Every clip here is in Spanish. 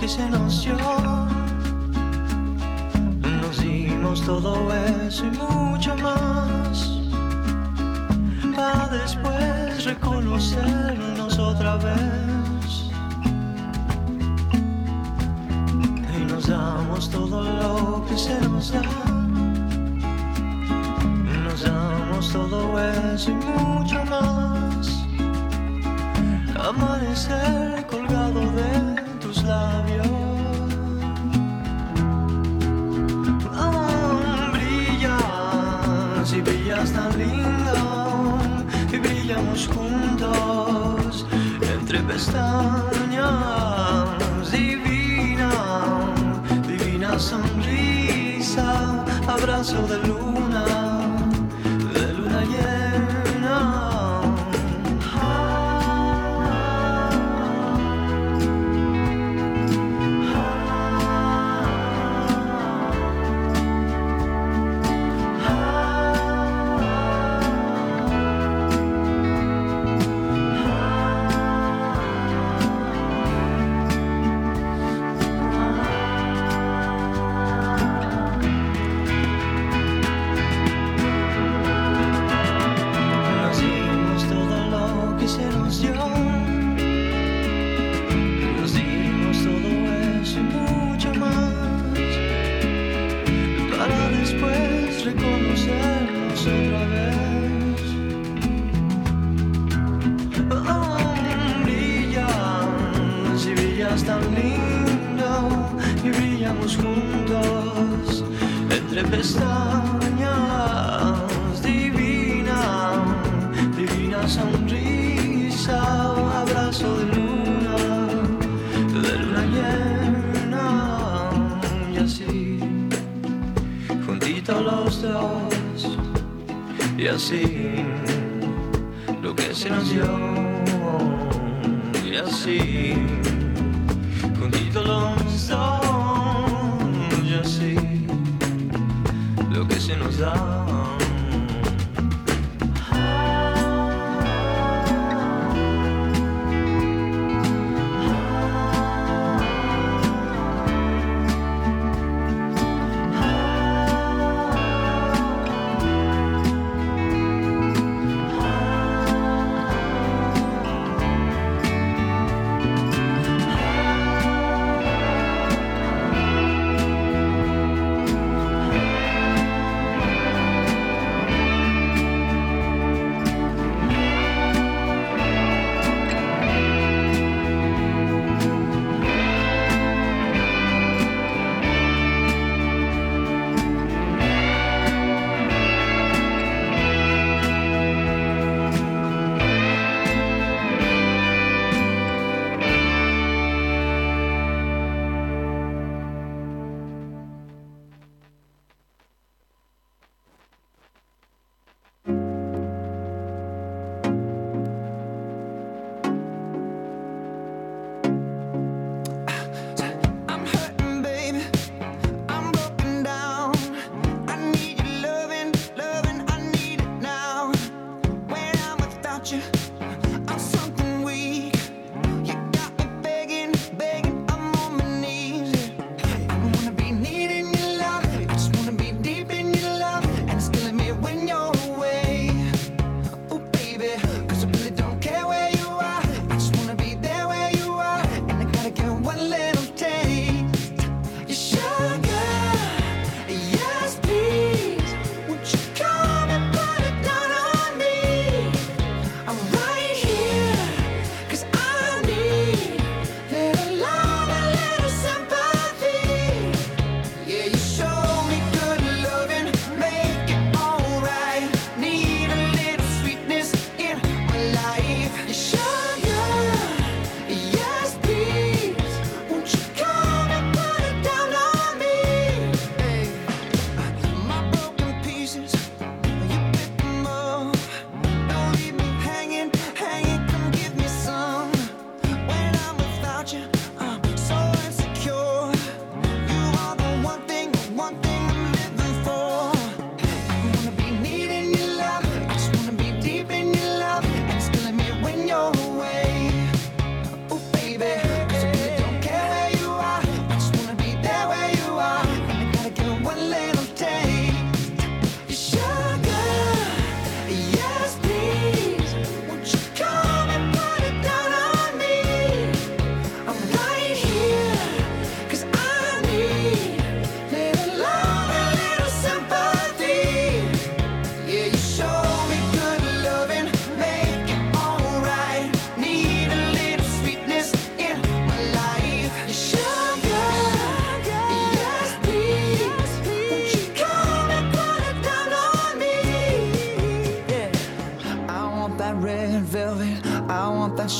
que se nos dio. Nos dimos todo eso y mucho más. Para después reconocernos otra vez.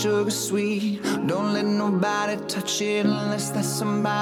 sugar sweet. Don't let nobody touch it unless that somebody.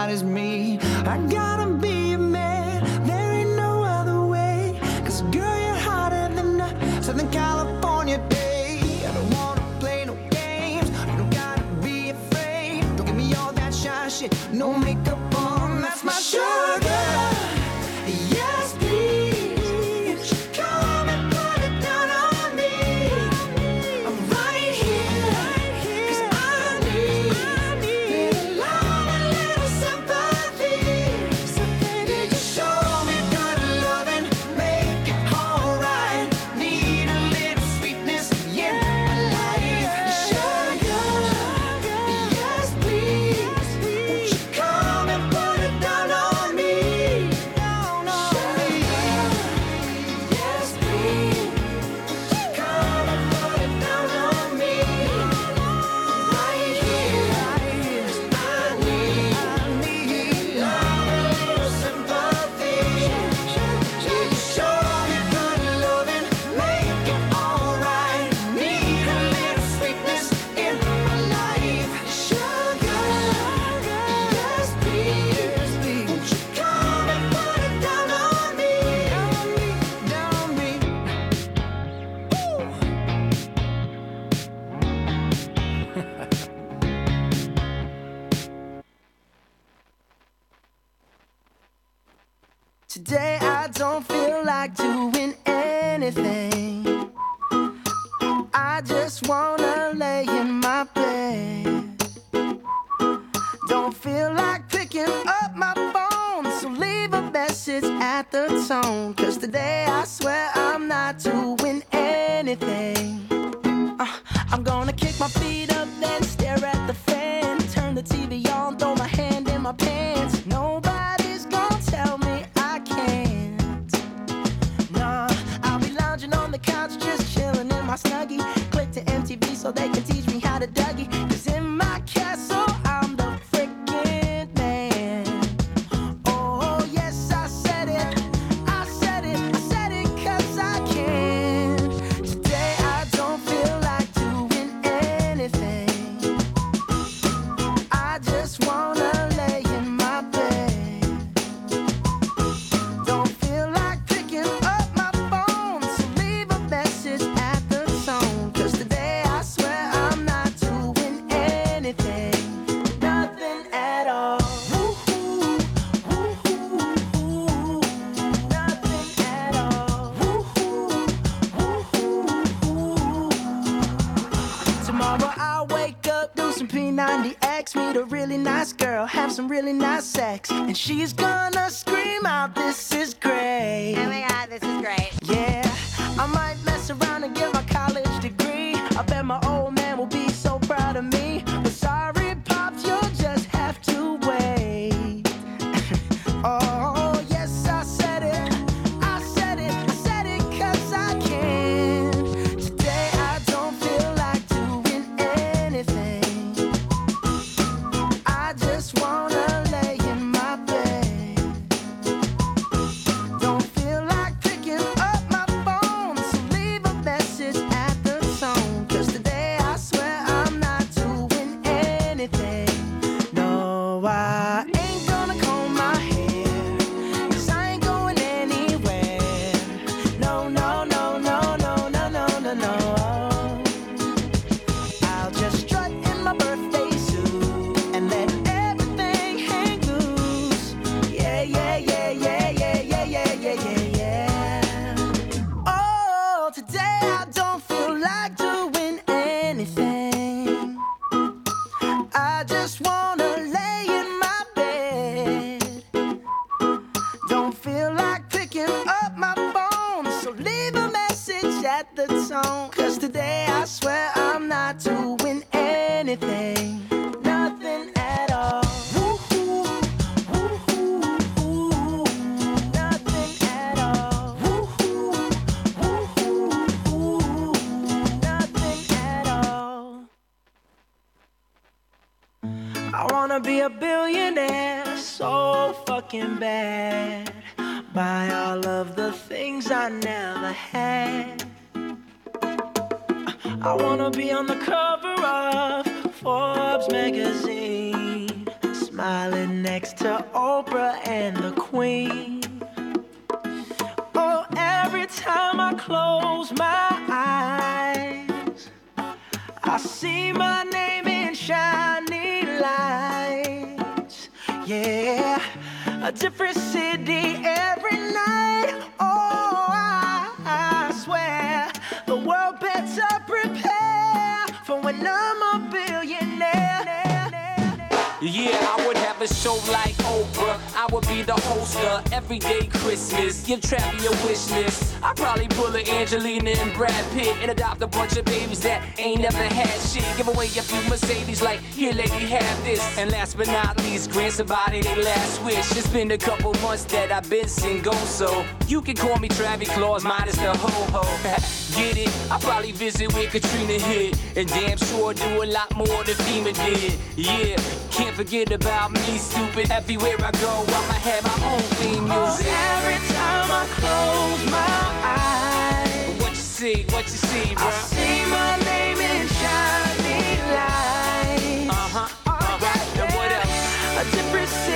But not least, grant somebody their last wish. It's been a couple months that I've been single, so you can call me Travis Claus, minus the ho ho. Get it? I probably visit where Katrina hit, and damn sure do a lot more than FEMA did. Yeah, can't forget about me, stupid. Everywhere I go, I'ma have my own theme oh, music. Oh, every time I close my eyes, What you see? What you see, bro? I see my name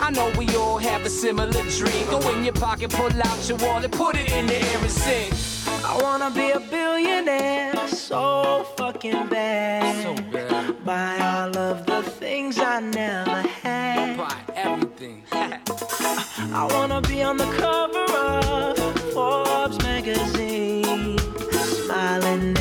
I know we all have a similar dream. Go in your pocket, pull out your wallet, put it in the air and sing. I wanna be a billionaire so fucking bad. So bad. Buy all of the things I never had. Buy everything. I wanna be on the cover of Forbes magazine, smiling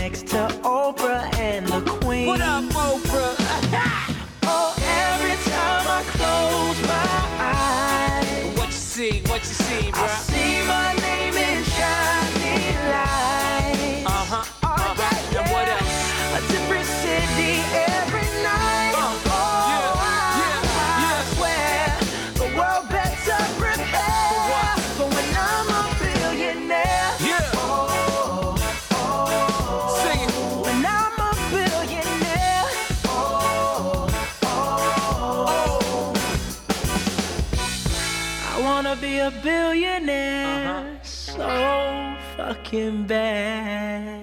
looking back.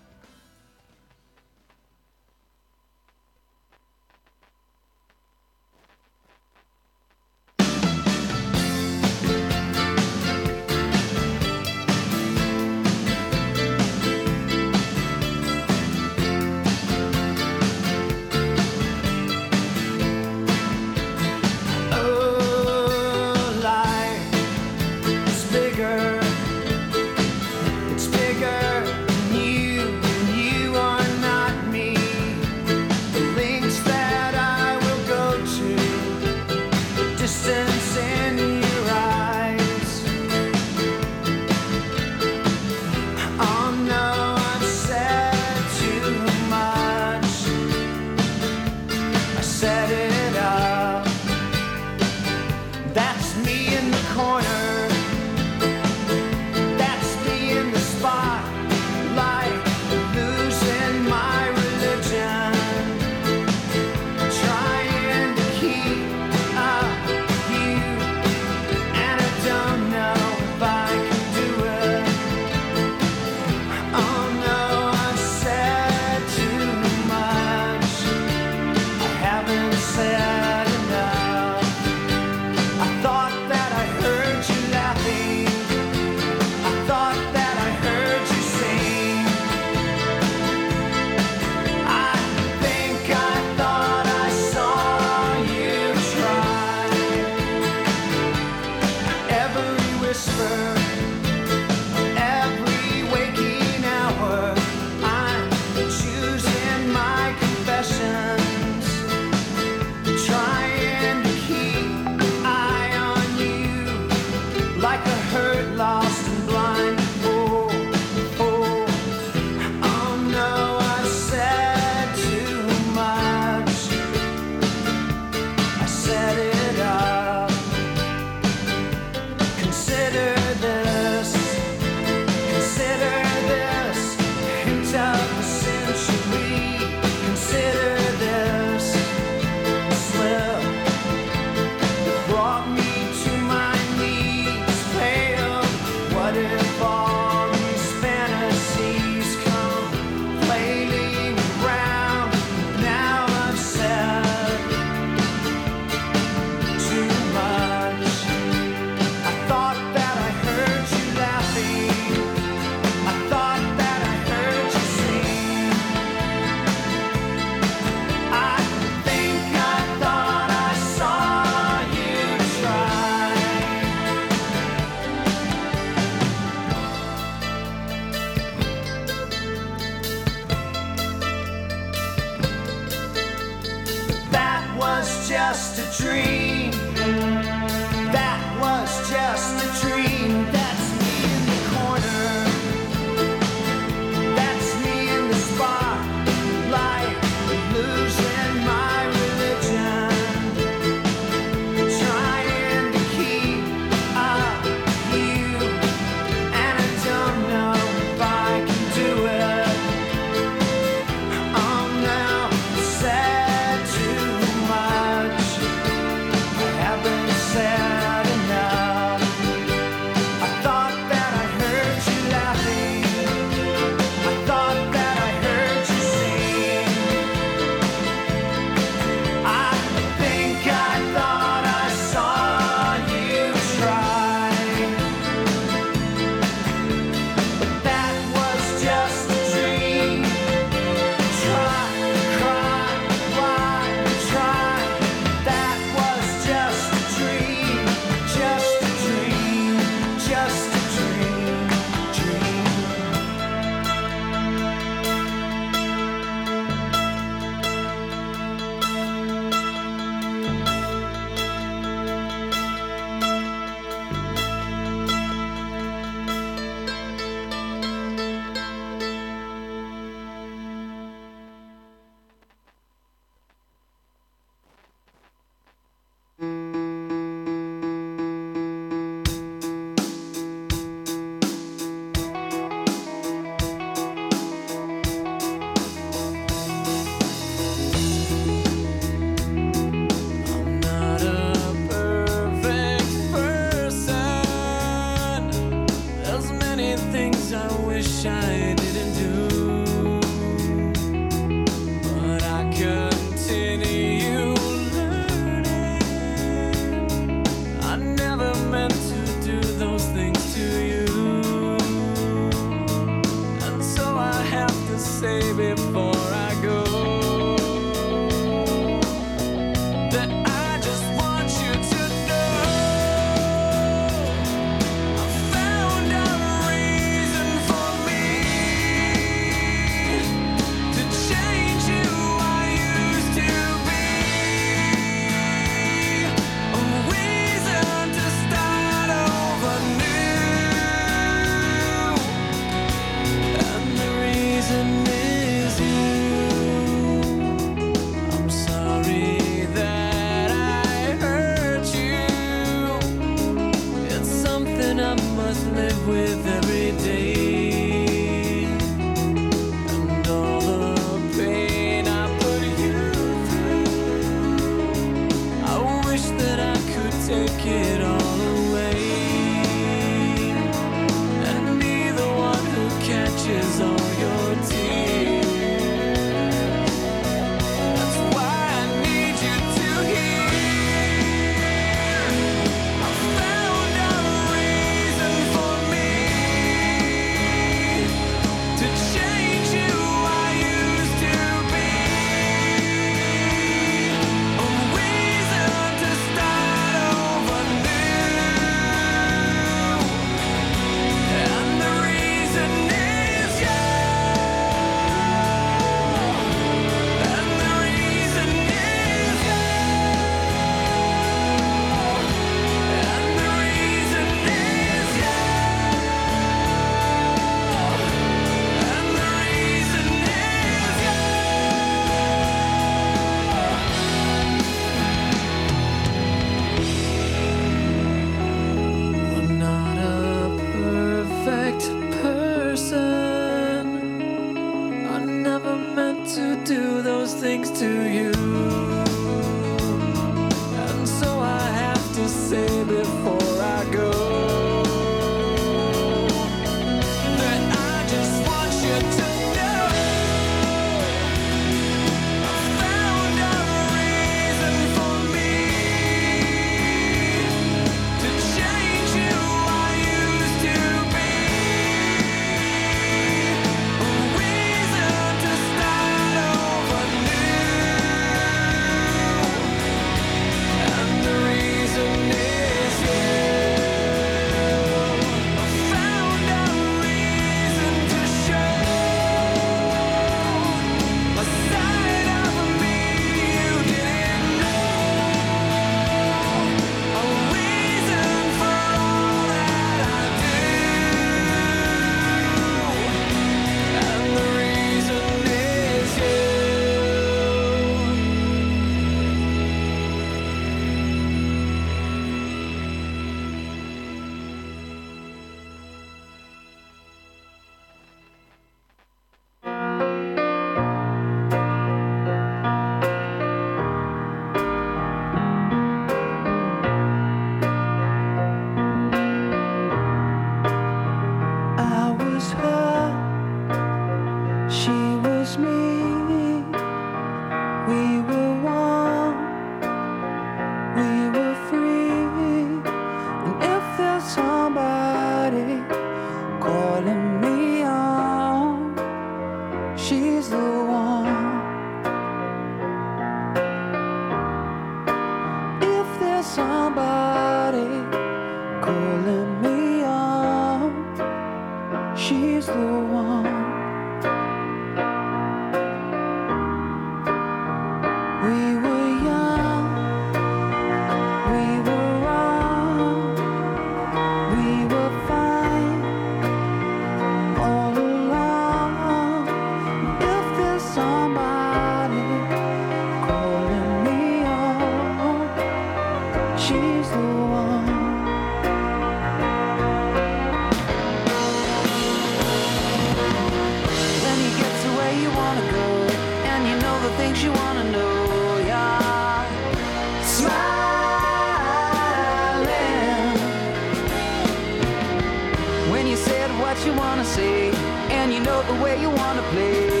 The way you wanna play.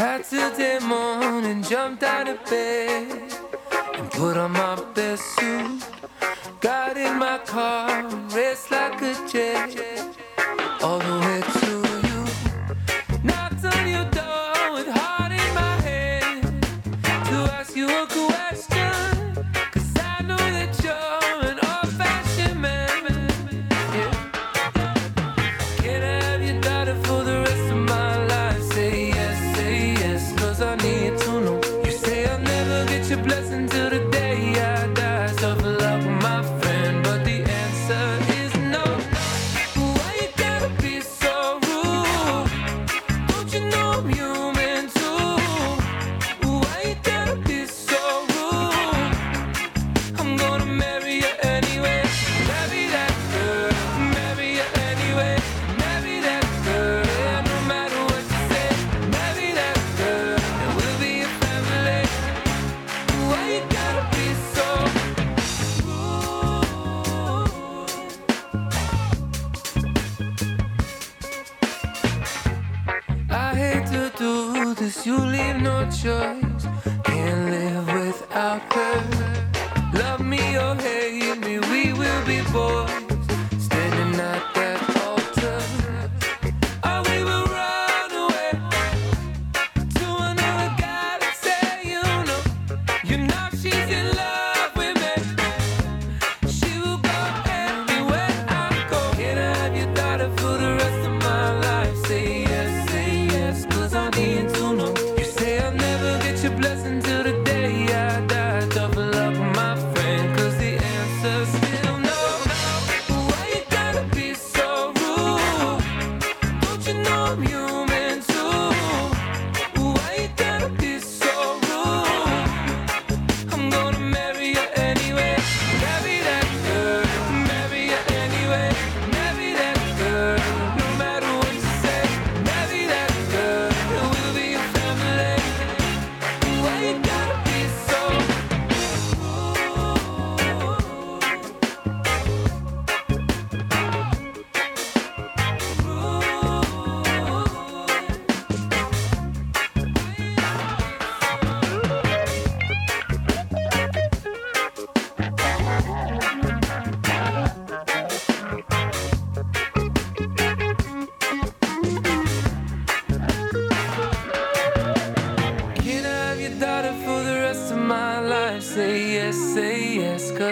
Saturday morning, jumped out of bed and put on my best suit. Got in my car, raced like a jet all the way to.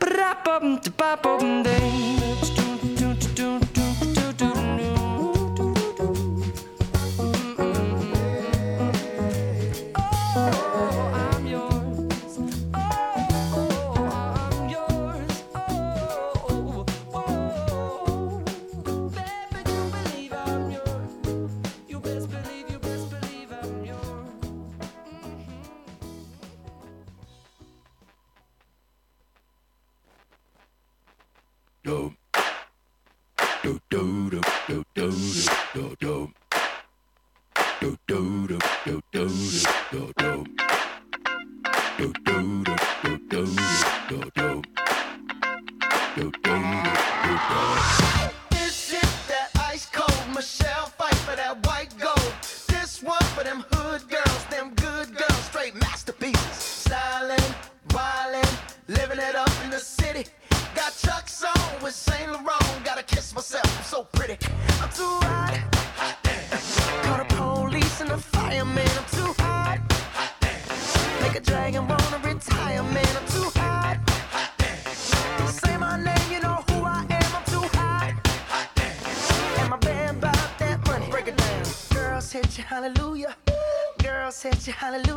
Ba-da-bum-da-ba-bum-ding. Hallelujah.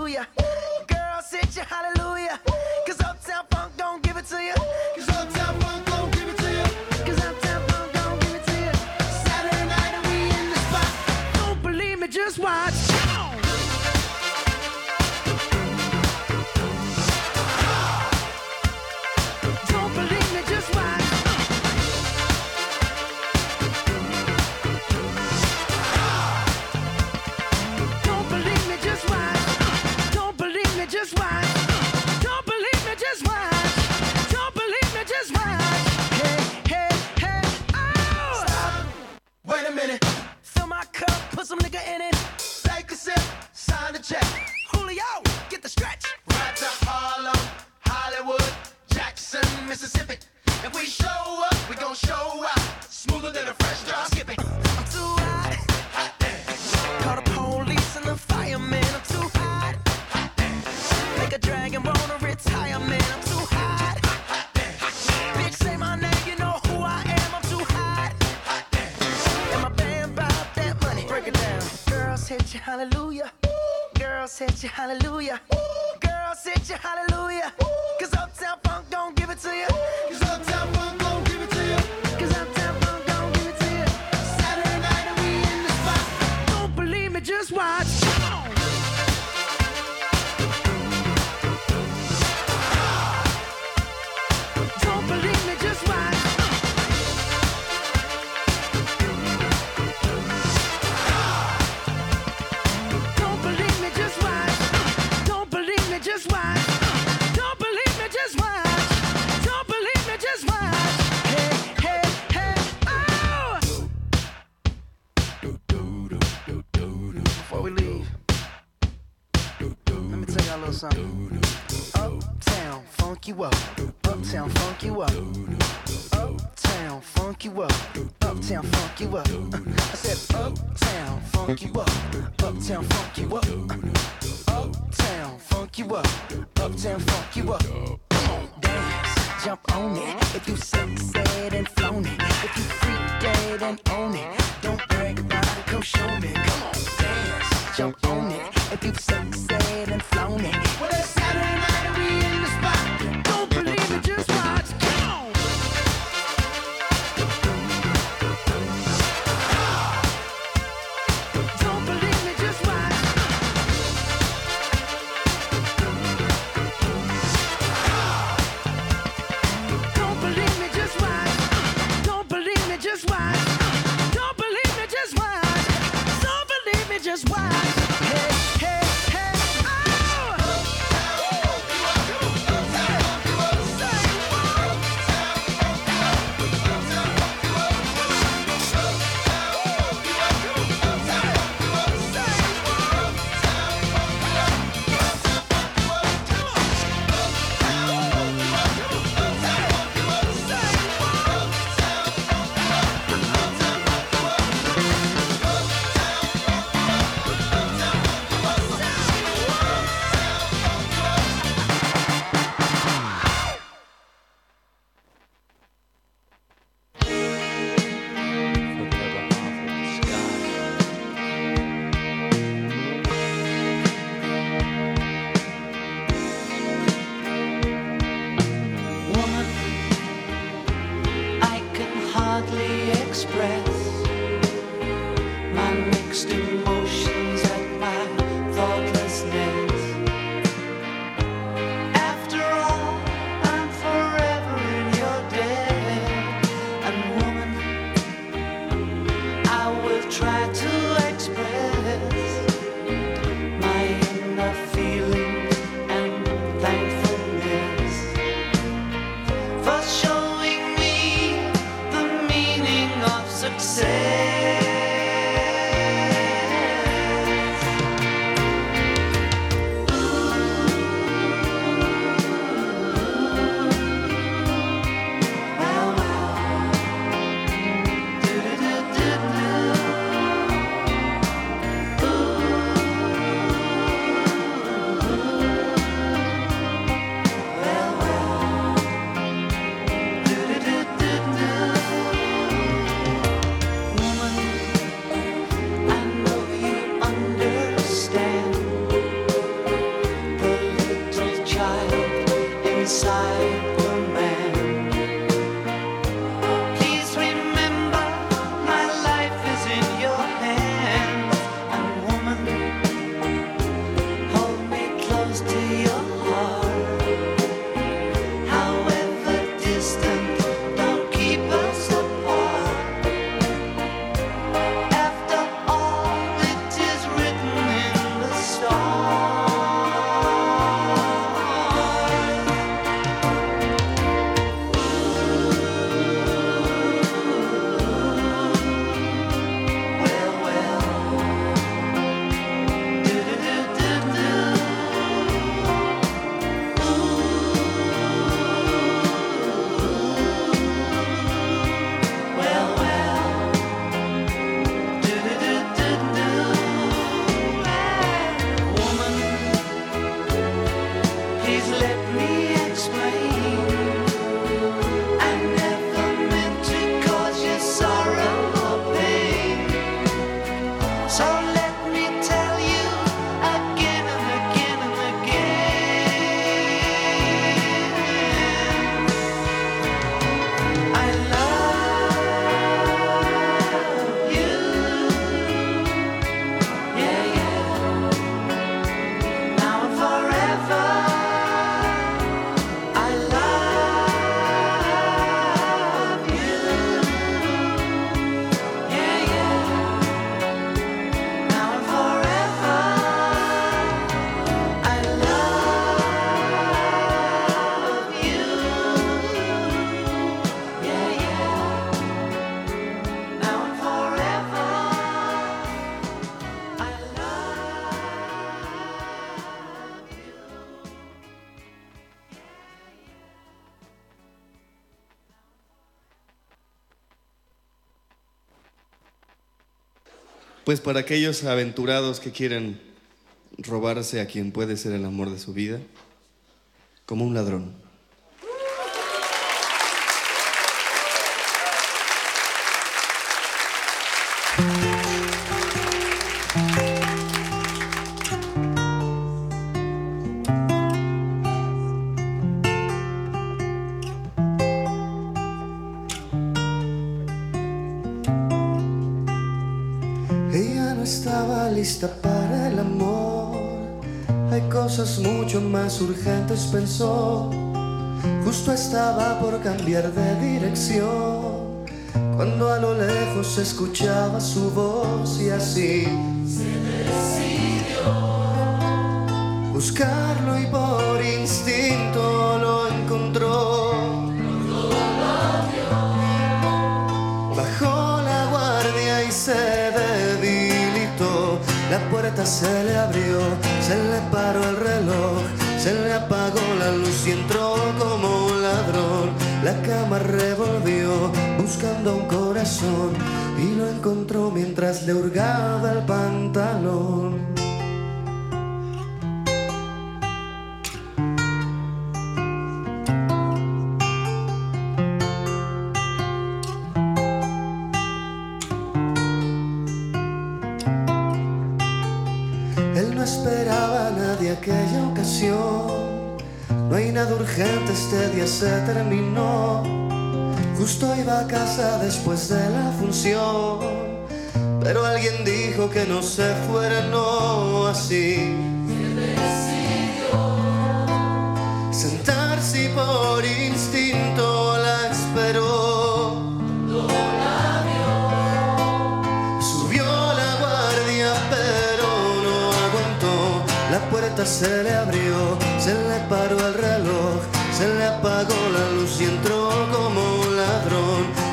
Pues para aquellos aventurados que quieren robarse a quien puede ser el amor de su vida, como un ladrón. Estaba por cambiar de dirección. Cuando a lo lejos escuchaba su voz y así se decidió buscarlo y por instinto lo encontró. Bajó la guardia y se debilitó. La puerta se le abrió, se le paró el reloj, se le apagó la luz y entró revolvió buscando un corazón y lo encontró mientras le hurgaba el pantalón. Después de la función. Pero alguien dijo que no se fuera, no así. Sentarse y por instinto la esperó. Subió la guardia, pero no aguantó. La puerta se le abrió, se le paró el reloj, se le apagó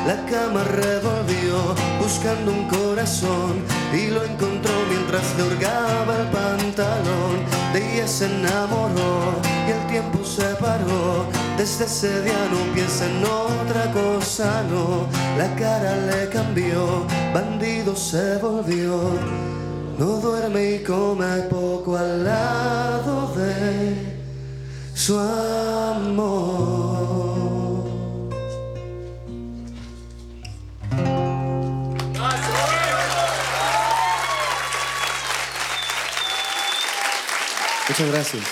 La cama revolvió buscando un corazón y lo encontró mientras le hurgaba el pantalón. De ella se enamoró y el tiempo se paró. Desde ese día no piensa en otra cosa, no. La cara le cambió, bandido se volvió. No duerme y come poco al lado de su amor. Muchas gracias.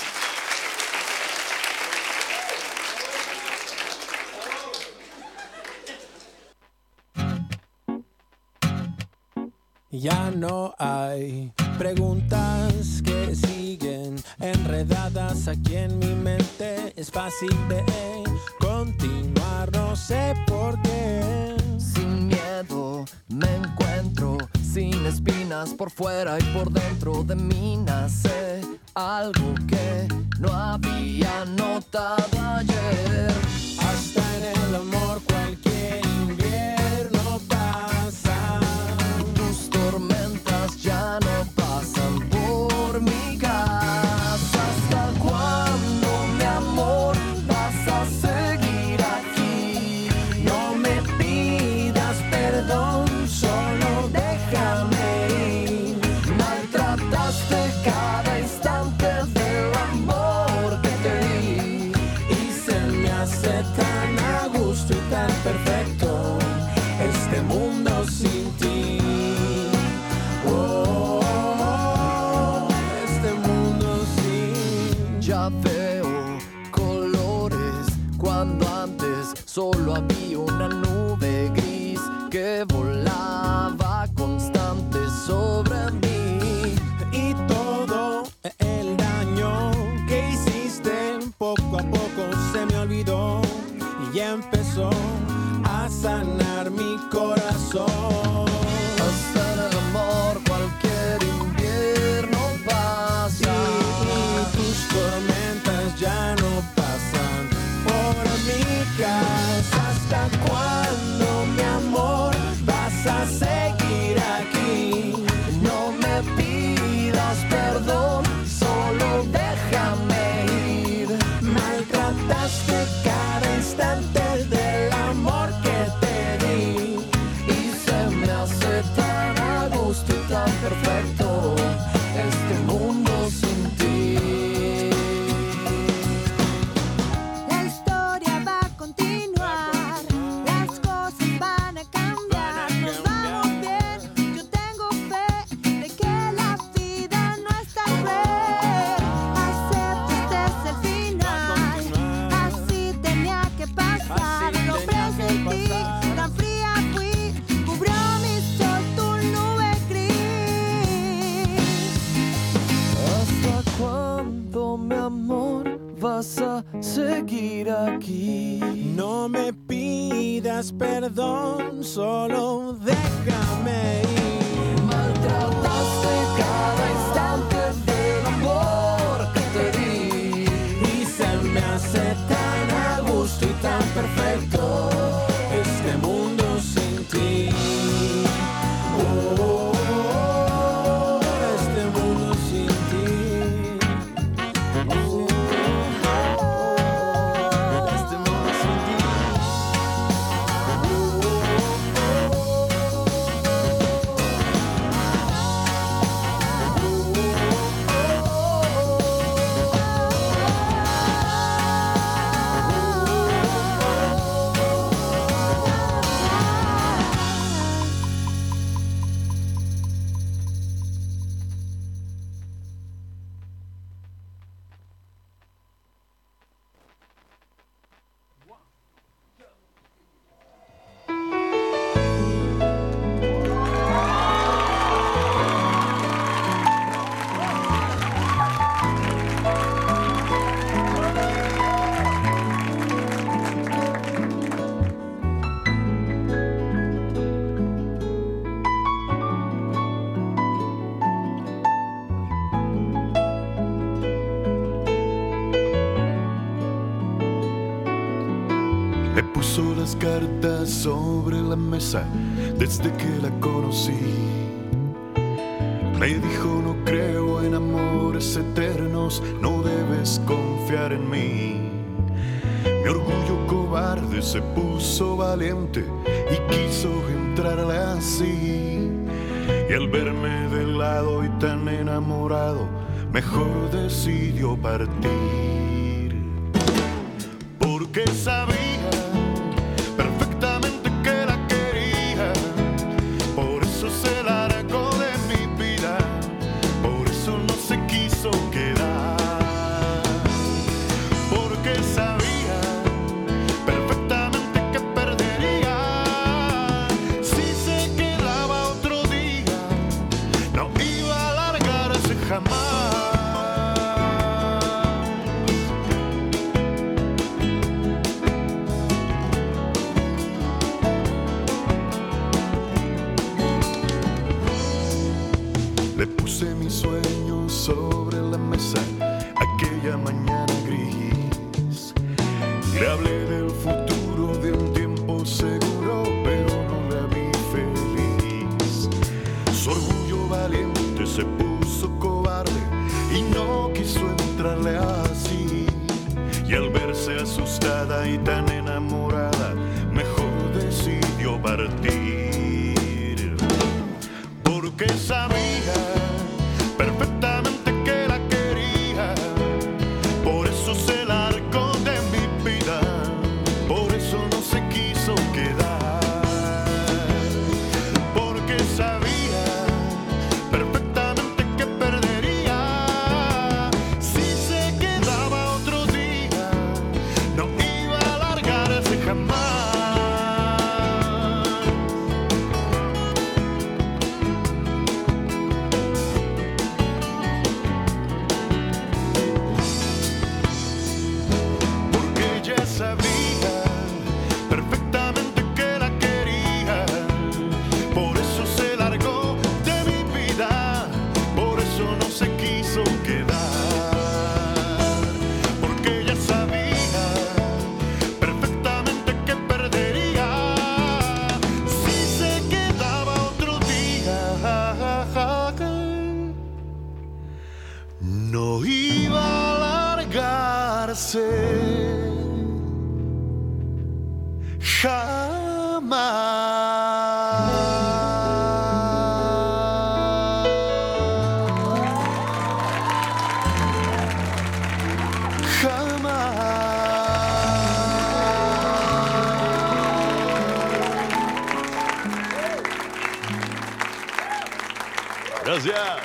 Ya no hay preguntas que siguen enredadas aquí en mi mente. Es fácil de continuar, no sé por qué. Sin miedo me encuentro sin espinas por fuera y por dentro de mí nace algo que no había notado ayer. Hasta en el amor cualquier me dan solo desde que la conocí. Me dijo no creo en amores eternos, no debes confiar en mí. Mi orgullo cobarde se puso valiente y quiso entrarle así. Y al verme de lado y tan enamorado, mejor decidió partir. Porque sabe Gracias.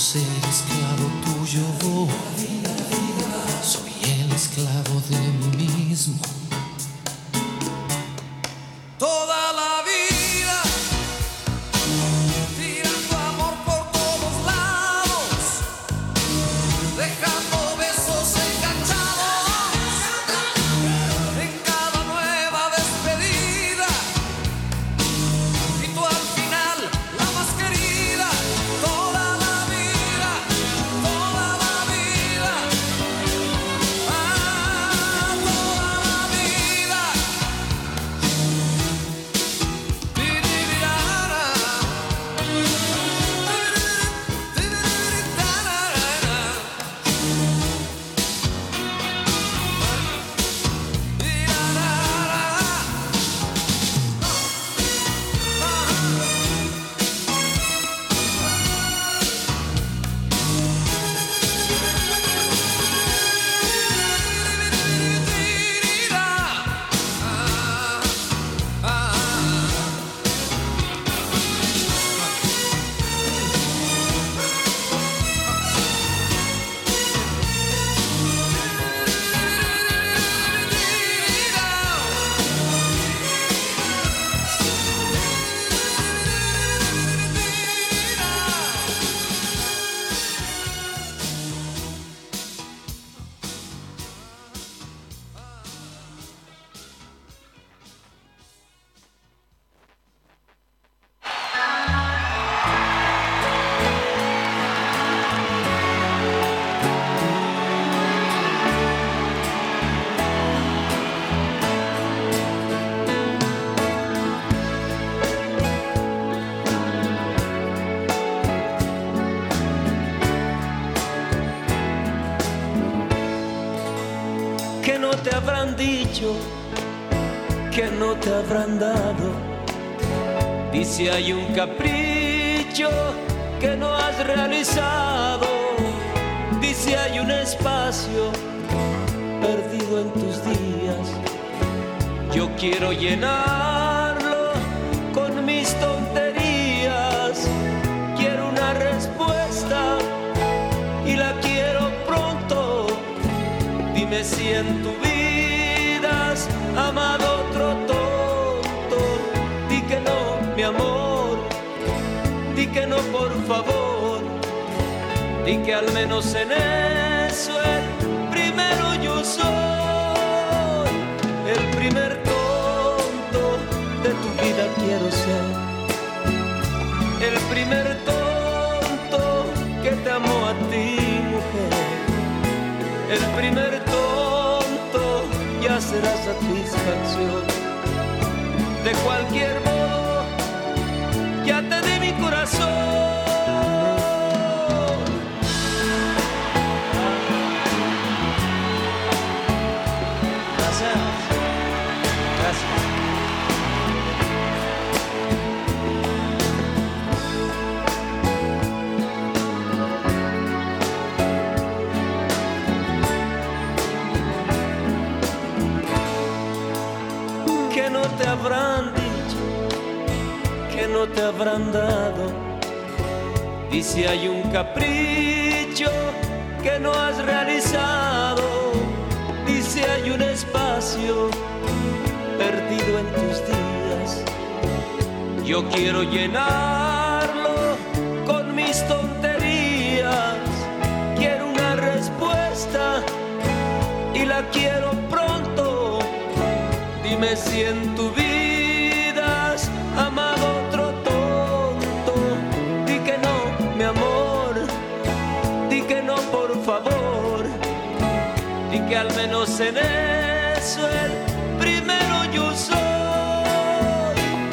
ser esclavo tuyo. Soy el esclavo de mí mismo. Habrán. Dice hay un capricho satisfacción. De cualquier modo, ya te di mi corazón. Te habrán dado. Dice hay un capricho que no has realizado. Dice hay un espacio perdido en tus días. Yo quiero llenarlo con mis tonterías. Quiero una respuesta y la quiero pronto. Dime si en tu vida en eso el primero yo soy.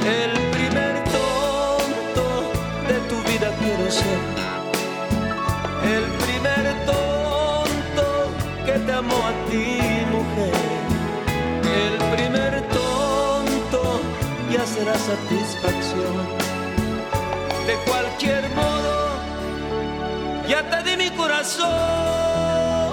El primer tonto de tu vida quiero ser. El primer tonto que te amó a ti, mujer. El primer tonto ya será satisfacción. De cualquier modo, ya te di mi corazón.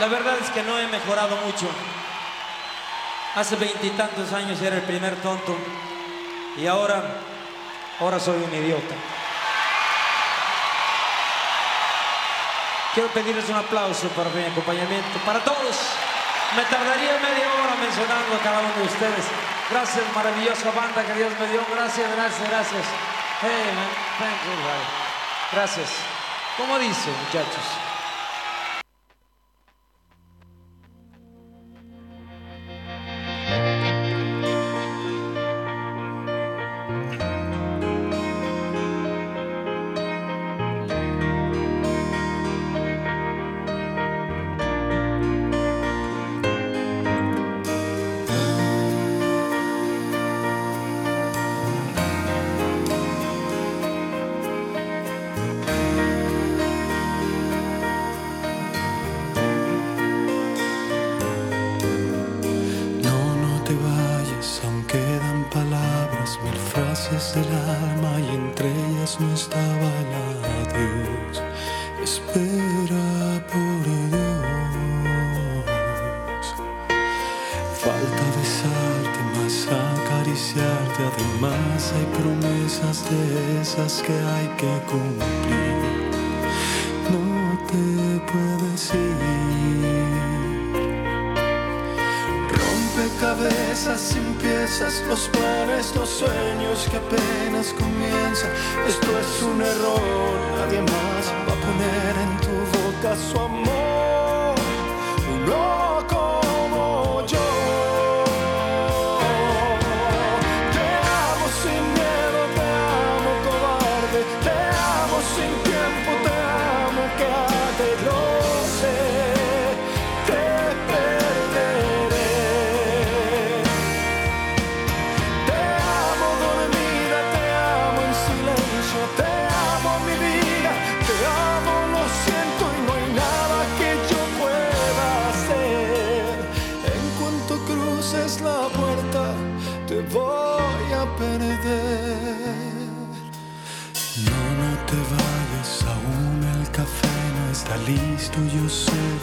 La verdad es que no he mejorado mucho. Hace veintitantos años era el primer tonto y ahora, ahora soy un idiota. Quiero pedirles un aplauso para mi acompañamiento, para todos. Me tardaría media hora mencionando a cada uno de ustedes. Gracias, maravillosa banda que Dios me dio. Gracias, gracias, gracias. Hey, buddy. Gracias. ¿Cómo dice, muchachos?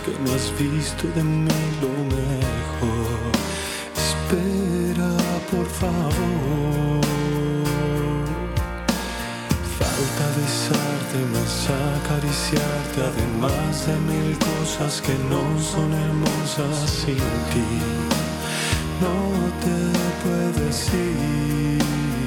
Que no has visto de mí lo mejor. Espera, por favor. Falta besarte, más acariciarte, además de mil cosas que no son hermosas sin ti. No te puedes ir.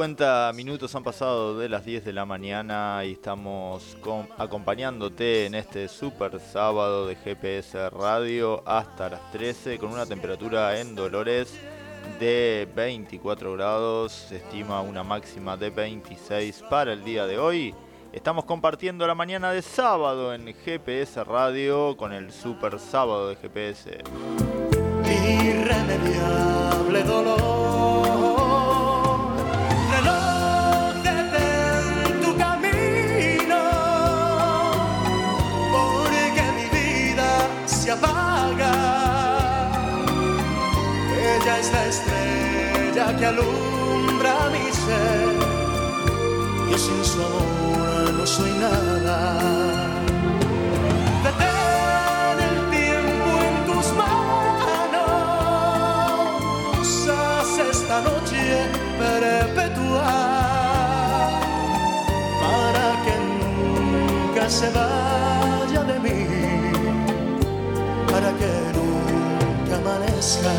50 minutos han pasado de las 10 de la mañana y estamos acompañándote en este super sábado de GPS Radio hasta las 13 con una temperatura en Dolores de 24 grados, se estima una máxima de 26 para el día de hoy. Estamos compartiendo la mañana de sábado en GPS Radio con el super sábado de GPS. irremediable dolor. Ella es la estrella que alumbra mi ser. Yo sin su amor no soy nada. Detén el tiempo en tus manos, haz esta noche perpetua para que nunca se vaya de mí, para que nunca amanezca.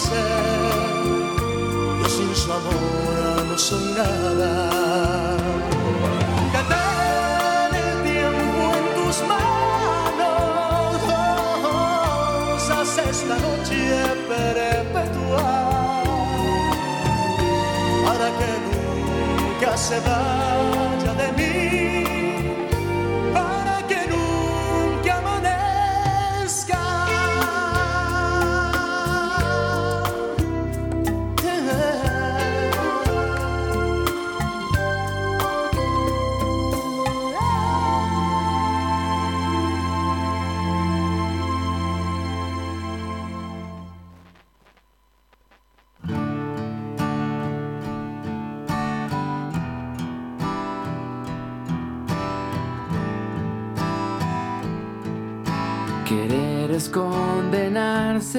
Ser. Sin su amor no soy nada. Detén el tiempo en tus manos, haz esta noche perpetua para que nunca se vaya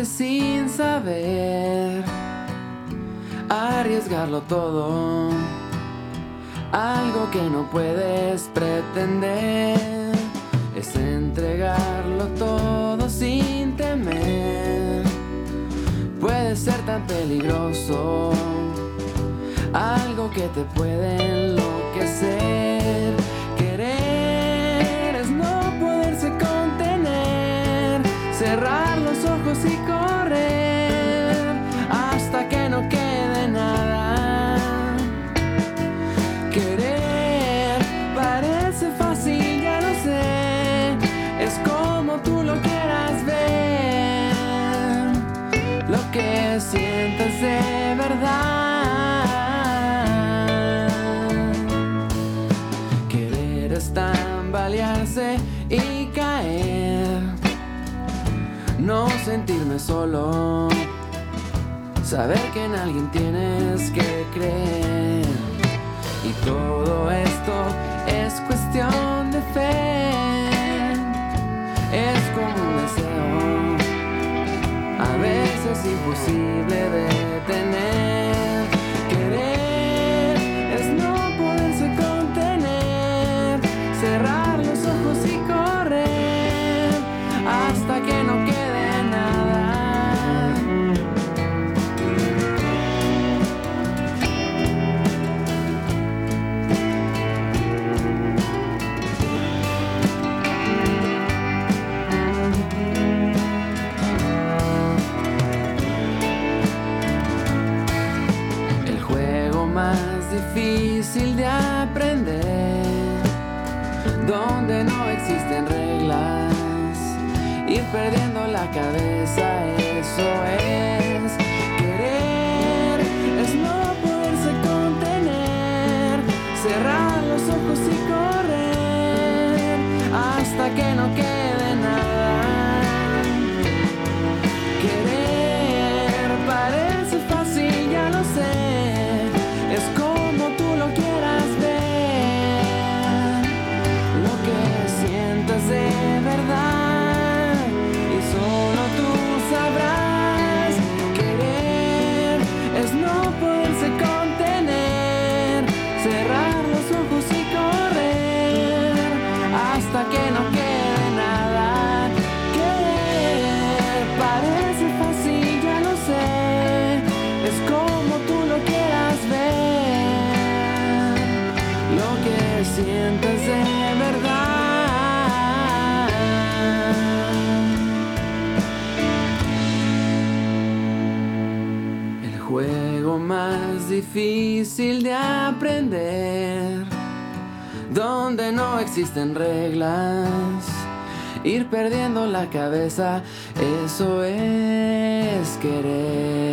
sin saber arriesgarlo todo, algo que no puedes pretender es entregarlo todo sin temer. Puede ser tan peligroso, algo que te puede enloquecer. solo. Saber que en alguien tienes que creer. Y todo esto es cuestión de fe. Es como un deseo. A veces imposible de tener. más difícil de aprender, donde no existen reglas, ir perdiendo la cabeza, eso es querer, es no poderse contener, cerrar. difícil de aprender, donde no existen reglas. Ir perdiendo la cabeza, eso es querer.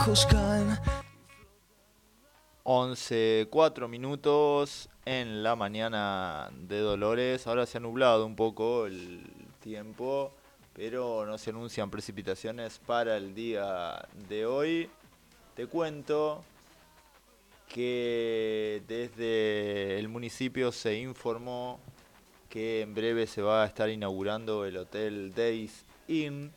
Ojos caen 11, 4 minutos en la mañana de Dolores. Ahora se ha nublado un poco el tiempo, pero no se anuncian precipitaciones para el día de hoy. Te cuento que desde el municipio se informó que en breve se va a estar inaugurando el Hotel Days Inn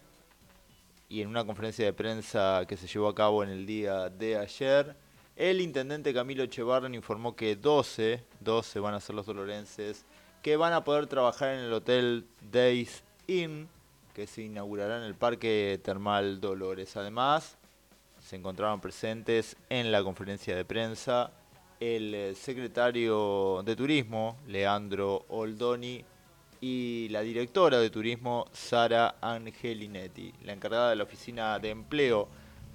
y en una conferencia de prensa que se llevó a cabo en el día de ayer, el intendente Camilo Echevarren informó que 12, 12 van a ser los dolorenses que van a poder trabajar en el Hotel Days Inn que se inaugurará en el Parque Termal Dolores. Además, se encontraban presentes en la conferencia de prensa el eh, secretario de Turismo, Leandro Oldoni, y la directora de Turismo, Sara Angelinetti, la encargada de la oficina de empleo,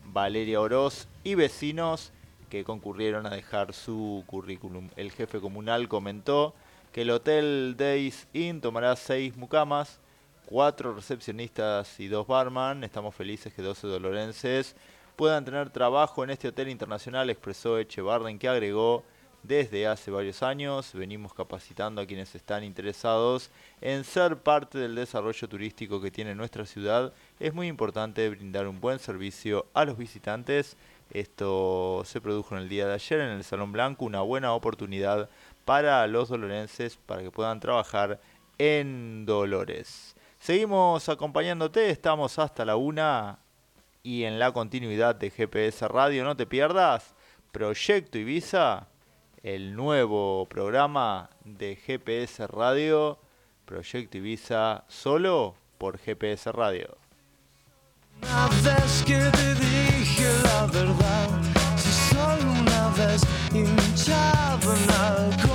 Valeria Oroz, y vecinos que concurrieron a dejar su currículum. El jefe comunal comentó que el Hotel Days Inn tomará seis mucamas, cuatro recepcionistas y dos barman. Estamos felices que 12 dolorenses puedan tener trabajo en este hotel internacional, expresó Echevarren, que agregó, desde hace varios años venimos capacitando a quienes están interesados en ser parte del desarrollo turístico que tiene nuestra ciudad. Es muy importante brindar un buen servicio a los visitantes. Esto se produjo en el día de ayer en el Salón Blanco, una buena oportunidad para los dolorenses para que puedan trabajar en Dolores. Seguimos acompañándote, estamos hasta la una y en la continuidad de GPS Radio, no te pierdas, Proyecto Ibiza, el nuevo programa de GPS Radio, Proyecto Ibiza solo por GPS Radio. Una vez que te dije la verdad, si solo una vez hinchado en alcohol,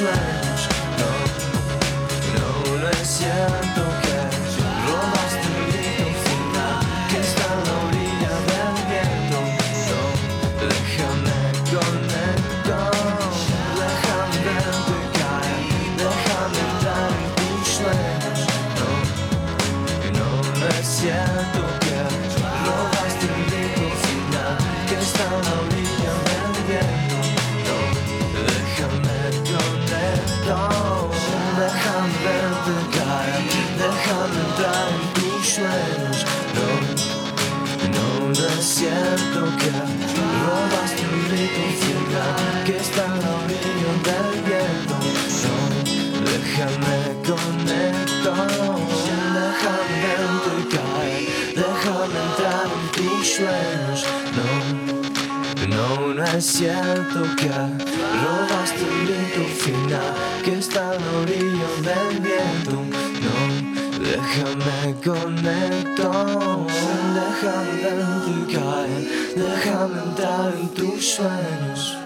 en cierto que robaste el grito final que está a la orilla del viento. No, déjame conecto, déjame caer, déjame entrar en tus sueños.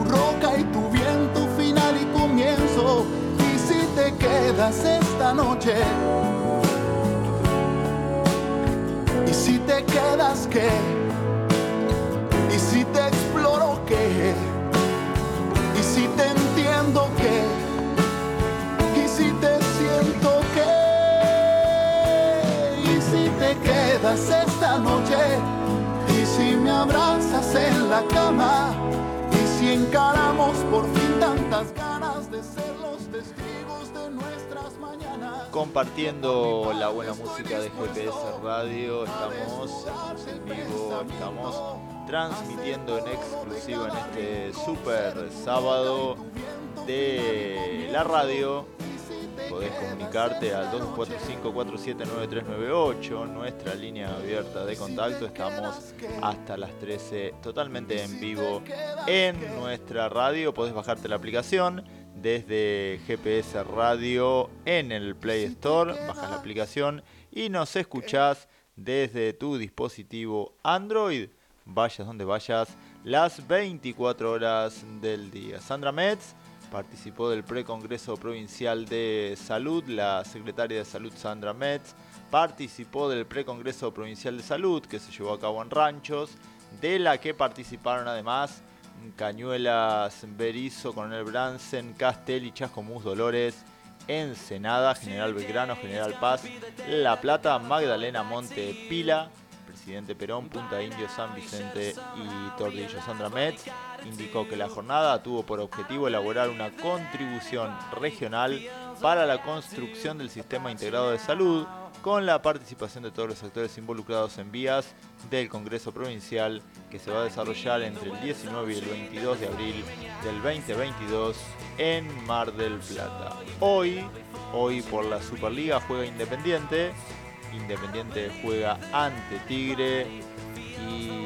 te quedas esta noche, y si te quedas qué, y si te exploro qué, y si te entiendo qué, y si te siento qué, y si te quedas esta noche, y si me abrazas en la cama, y si encaramos por fin tantas ganas de ser Compartiendo la buena música de GPS Radio, estamos en vivo, estamos transmitiendo en exclusivo en este super sábado de la radio. Podés comunicarte al 245-479398, nuestra línea abierta de contacto. Estamos hasta las 13 totalmente en vivo en nuestra radio. Podés bajarte la aplicación desde GPS Radio en el Play Store. Bajas la aplicación y nos escuchás desde tu dispositivo Android. Vayas donde vayas las 24 horas del día. Sandra Metz participó del precongreso provincial de salud, la secretaria de salud Sandra Metz participó del precongreso provincial de salud que se llevó a cabo en Ranchos, de la que participaron además Cañuelas, Berizo, Coronel Bransen, Castel y Chascomús Dolores, Ensenada, General Belgrano, General Paz, La Plata, Magdalena Monte Pila, Presidente Perón, Punta Indio, San Vicente y Tordillo. Sandra Metz indicó que la jornada tuvo por objetivo elaborar una contribución regional para la construcción del sistema integrado de salud con la participación de todos los actores involucrados en vías del Congreso Provincial que se va a desarrollar entre el 19 y el 22 de abril del 2022 en Mar del Plata. Hoy, hoy por la Superliga juega Independiente, Independiente juega ante Tigre y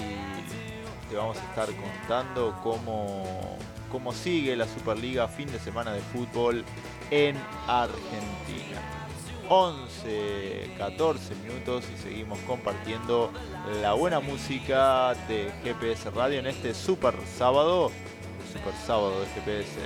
te vamos a estar contando cómo, cómo sigue la Superliga fin de semana de fútbol en Argentina. 11, 14 minutos y seguimos compartiendo la buena música de GPS Radio en este super sábado, super sábado de GPS.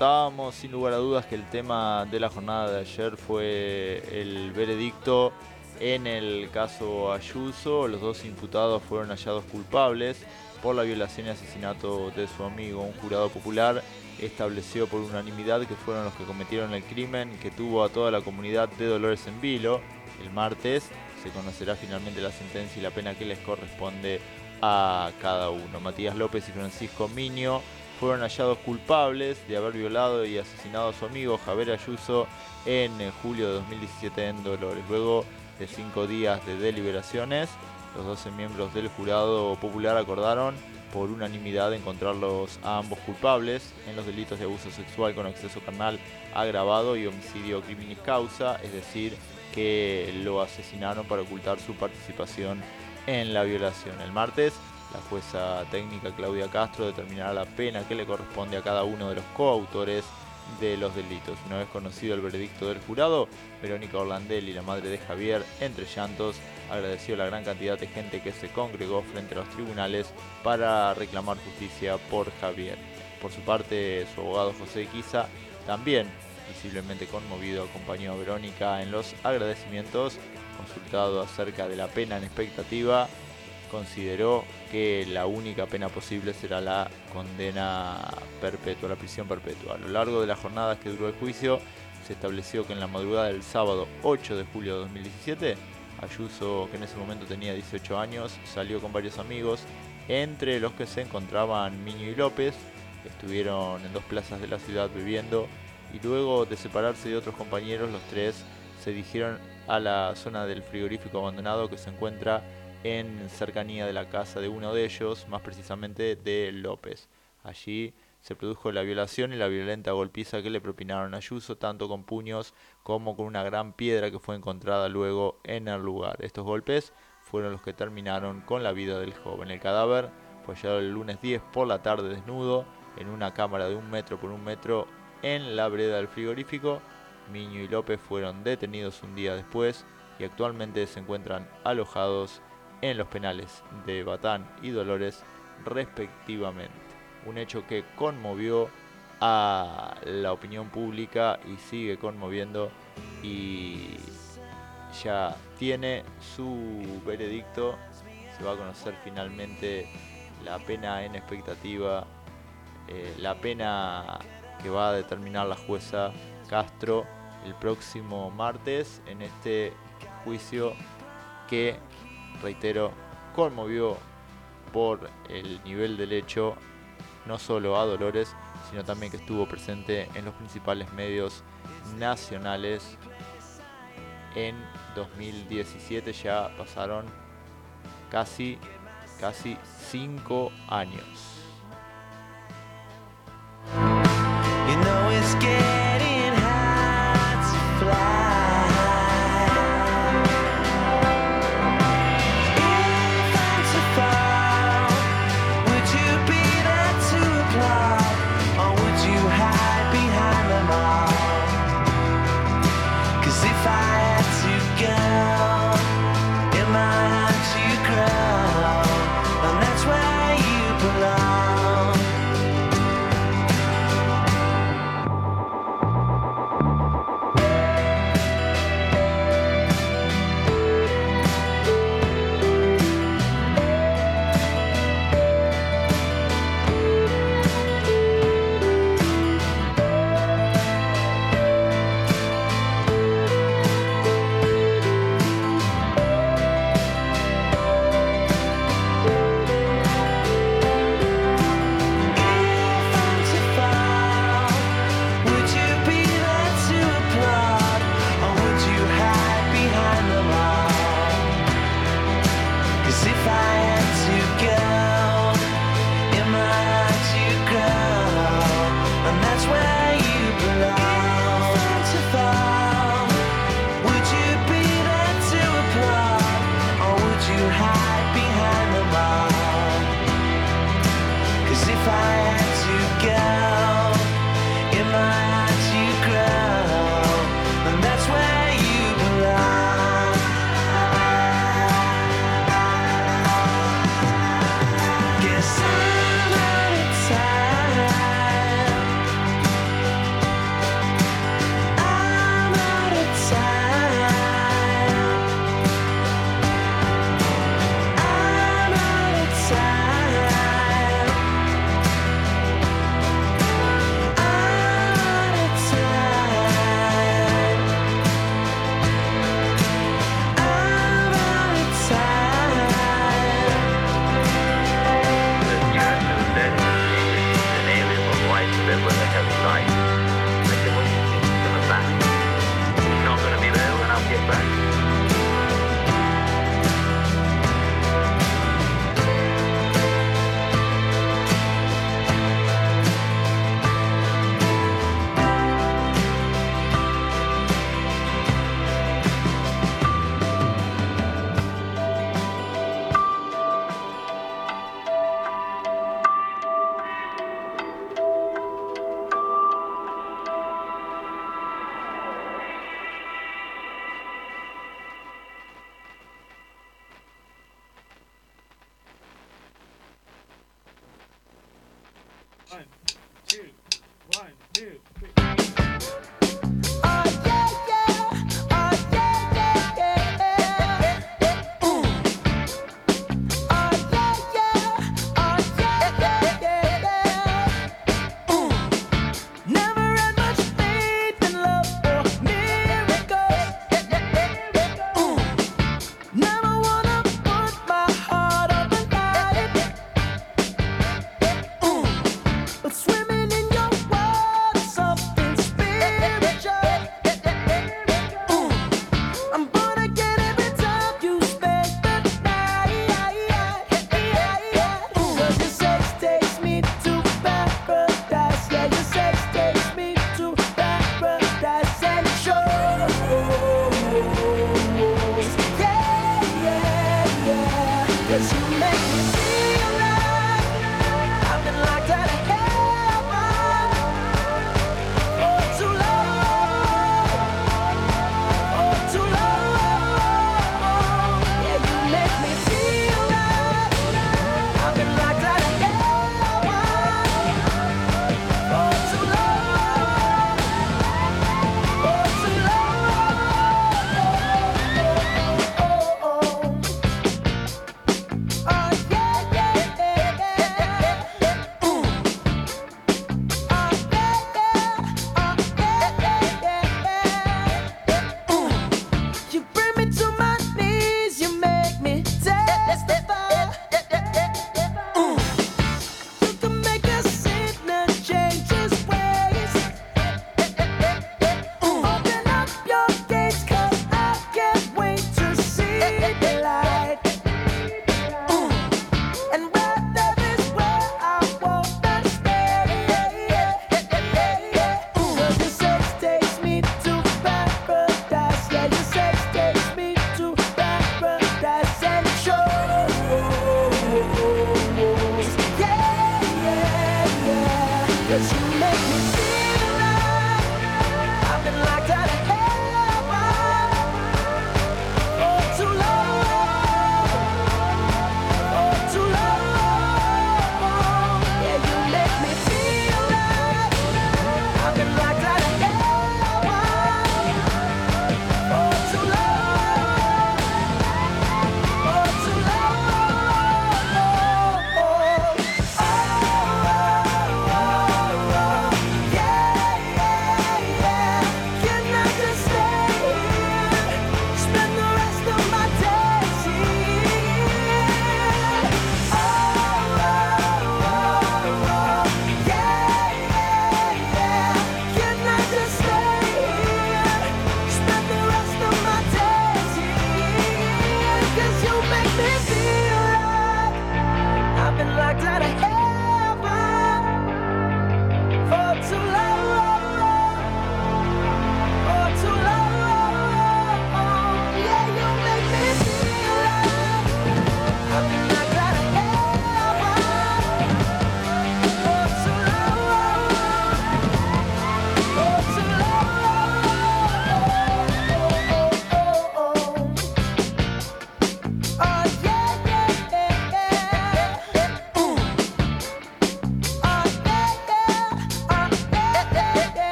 Contábamos, sin lugar a dudas que el tema de la jornada de ayer fue el veredicto en el caso Ayuso. Los dos imputados fueron hallados culpables por la violación y asesinato de su amigo. Un jurado popular estableció por unanimidad que fueron los que cometieron el crimen que tuvo a toda la comunidad de Dolores en Vilo. El martes se conocerá finalmente la sentencia y la pena que les corresponde a cada uno. Matías López y Francisco Miño fueron hallados culpables de haber violado y asesinado a su amigo Javier Ayuso en eh, julio de 2017 en Dolores. Luego de cinco días de deliberaciones, los 12 miembros del jurado popular acordaron por unanimidad encontrarlos a ambos culpables en los delitos de abuso sexual con exceso carnal agravado y homicidio criminis causa, es decir, que lo asesinaron para ocultar su participación en la violación. El martes, la jueza técnica Claudia Castro determinará la pena que le corresponde a cada uno de los coautores de los delitos. Una vez conocido el veredicto del jurado, Verónica Orlandelli, la madre de Javier, entre llantos, agradeció la gran cantidad de gente que se congregó frente a los tribunales para reclamar justicia por Javier. Por su parte, su abogado José Quiza también visiblemente conmovido acompañó a Verónica en los agradecimientos. Consultado acerca de la pena en expectativa, consideró que la única pena posible será la condena perpetua, la prisión perpetua. A lo largo de las jornadas que duró el juicio, se estableció que en la madrugada del sábado 8 de julio de 2017, Ayuso, que en ese momento tenía 18 años, salió con varios amigos, entre los que se encontraban Miño y López, estuvieron en dos plazas de la ciudad bebiendo y luego de separarse de otros compañeros, los tres se dirigieron a la zona del frigorífico abandonado que se encuentra en cercanía de la casa de uno de ellos, más precisamente de López. Allí se produjo la violación y la violenta golpiza que le propinaron a Ayuso, tanto con puños como con una gran piedra que fue encontrada luego en el lugar. Estos golpes fueron los que terminaron con la vida del joven. El cadáver fue hallado el lunes 10 por la tarde desnudo en una cámara de un metro por un metro en la vereda del frigorífico. Miño y López fueron detenidos un día después y actualmente se encuentran alojados en los penales de Batán y Dolores respectivamente. Un hecho que conmovió a la opinión pública y sigue conmoviendo y ya tiene su veredicto. Se va a conocer finalmente la pena en expectativa, eh, la pena que va a determinar la jueza Castro el próximo martes en este juicio que reitero, conmovió por el nivel del hecho no solo a Dolores, sino también que estuvo presente en los principales medios nacionales en 2017. Ya pasaron casi, casi cinco años.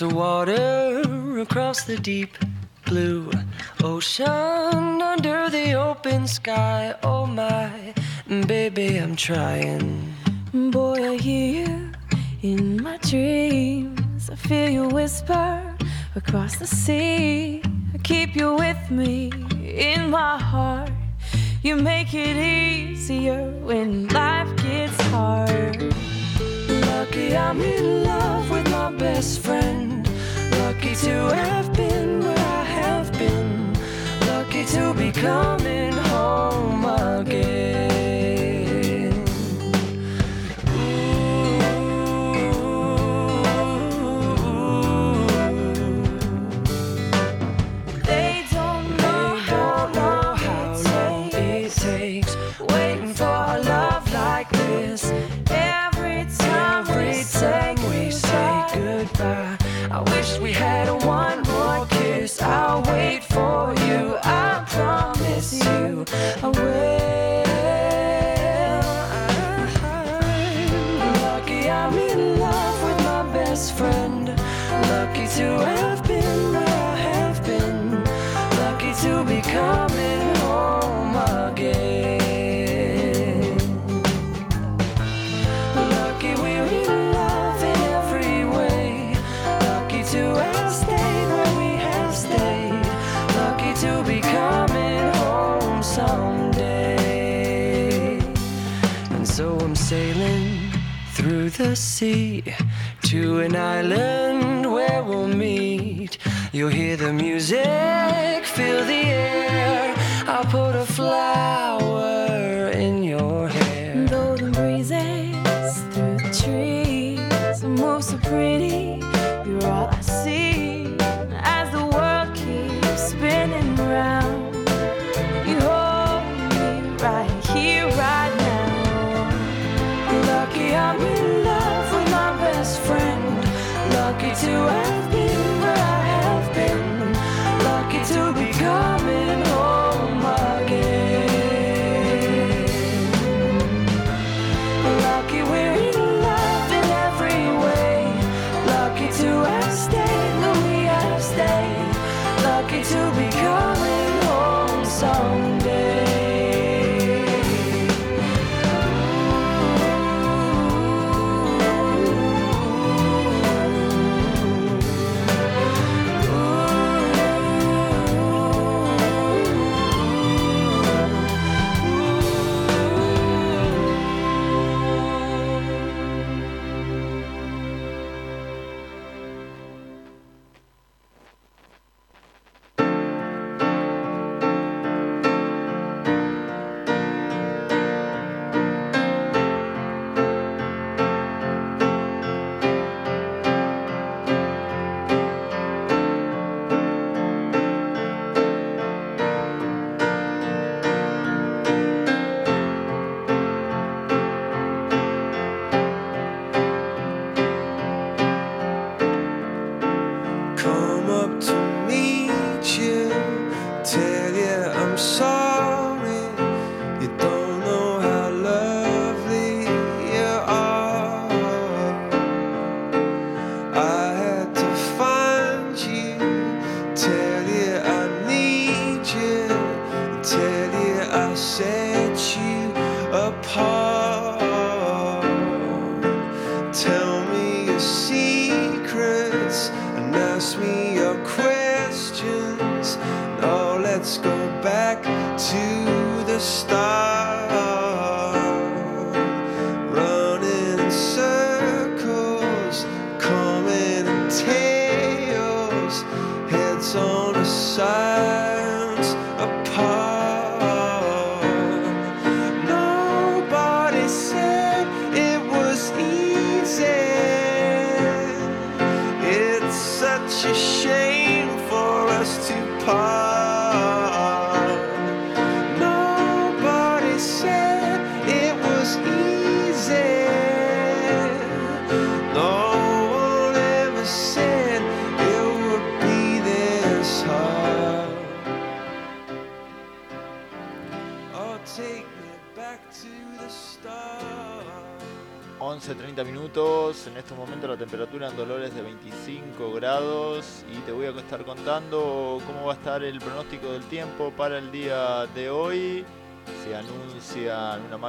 the water across the deep blue ocean under the open sky. Oh my baby, I'm trying. Boy, I hear you in my dreams. I feel you whisper across the sea. I keep you with me.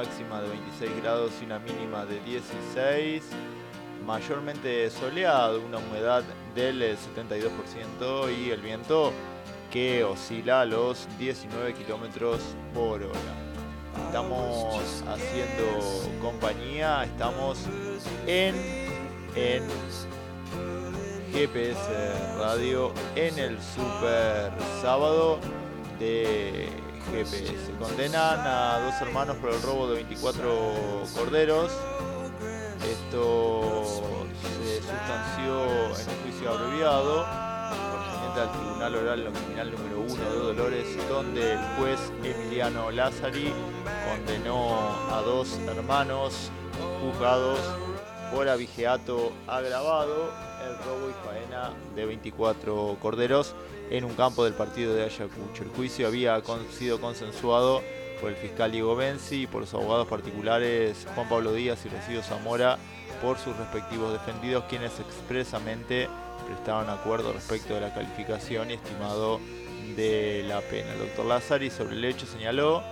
Máxima de 26 grados y una mínima de 16, mayormente soleado, una humedad del 72% y el viento que oscila a los 19 kilómetros por hora. Estamos haciendo compañía, estamos en, en GPS Radio en el Super Sábado de GPS. Condenan a dos hermanos por el robo de 24 corderos. Esto se sustanció en un juicio abreviado correspondiente al Tribunal Oral Criminal número 1 de Dolores, donde el juez Emiliano Lázari condenó a dos hermanos juzgados por abigeato agravado, el robo y faena de 24 corderos en un campo del partido de Ayacucho. El juicio había sido consensuado por el fiscal Diego Benzi y por los abogados particulares Juan Pablo Díaz y Rocío Zamora por sus respectivos defendidos, quienes expresamente prestaron acuerdo respecto de la calificación y estimado de la pena. El doctor Lazari sobre el hecho señaló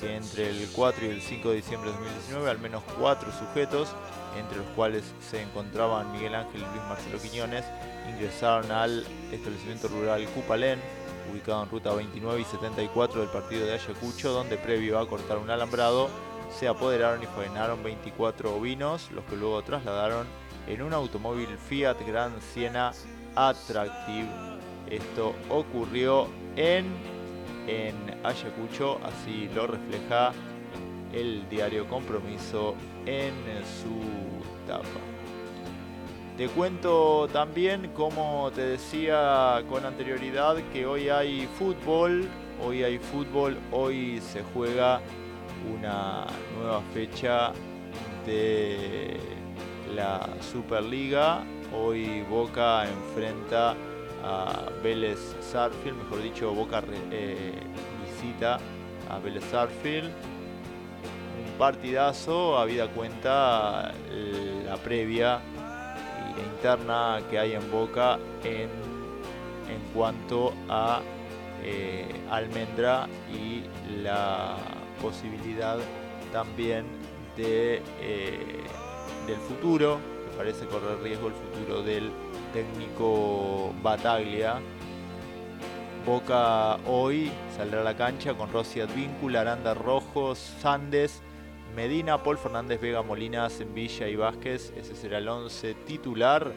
que entre el 4 y el 5 de diciembre de 2019 al menos cuatro sujetos, entre los cuales se encontraban Miguel Ángel y Luis Marcelo Quiñones, ingresaron al establecimiento rural Cupalén, ubicado en ruta 29 y 74 del partido de Ayacucho, donde previo a cortar un alambrado se apoderaron y faenaron 24 ovinos, los que luego trasladaron en un automóvil Fiat Grand Siena Attractive. Esto ocurrió en, en Ayacucho, así lo refleja el diario Compromiso en su tapa. Te cuento también, como te decía con anterioridad, que hoy hay fútbol, hoy hay fútbol, hoy se juega una nueva fecha de la Superliga. Hoy Boca enfrenta a Vélez Sarfield, mejor dicho, Boca eh, visita a Vélez Sarfield. Un partidazo, habida cuenta eh, la previa y la interna que hay en Boca en, en cuanto a eh, Almendra y la posibilidad también de, del futuro, que parece correr riesgo el futuro del técnico Bataglia. Boca hoy saldrá a la cancha con Rossi Advíncula, Aranda Rojos, Sandes, Medina, Paul Fernández, Vega, Molinas, Envilla y Vázquez. Ese será el 11 titular.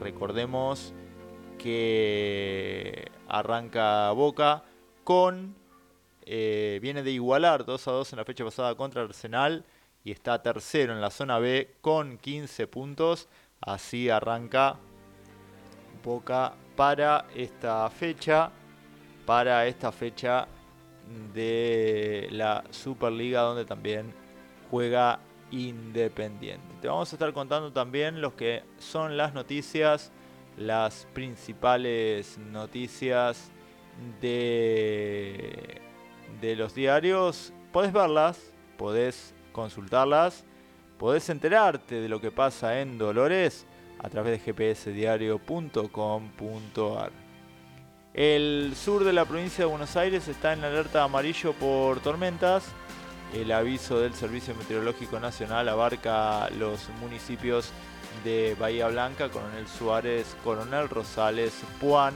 Recordemos que arranca Boca con... eh, viene de igualar 2 a 2 en la fecha pasada contra Arsenal y está tercero en la zona B con 15 puntos. Así arranca Boca para esta fecha, para esta fecha de la Superliga donde también juega Independiente. Te vamos a estar contando también los que son las noticias, las principales noticias de, de los diarios. Podés verlas, podés consultarlas, podés enterarte de lo que pasa en Dolores a través de gpsdiario.com.ar. El sur de la provincia de Buenos Aires está en alerta amarillo por tormentas. El aviso del Servicio Meteorológico Nacional abarca los municipios de Bahía Blanca, Coronel Suárez, Coronel Rosales, Puan,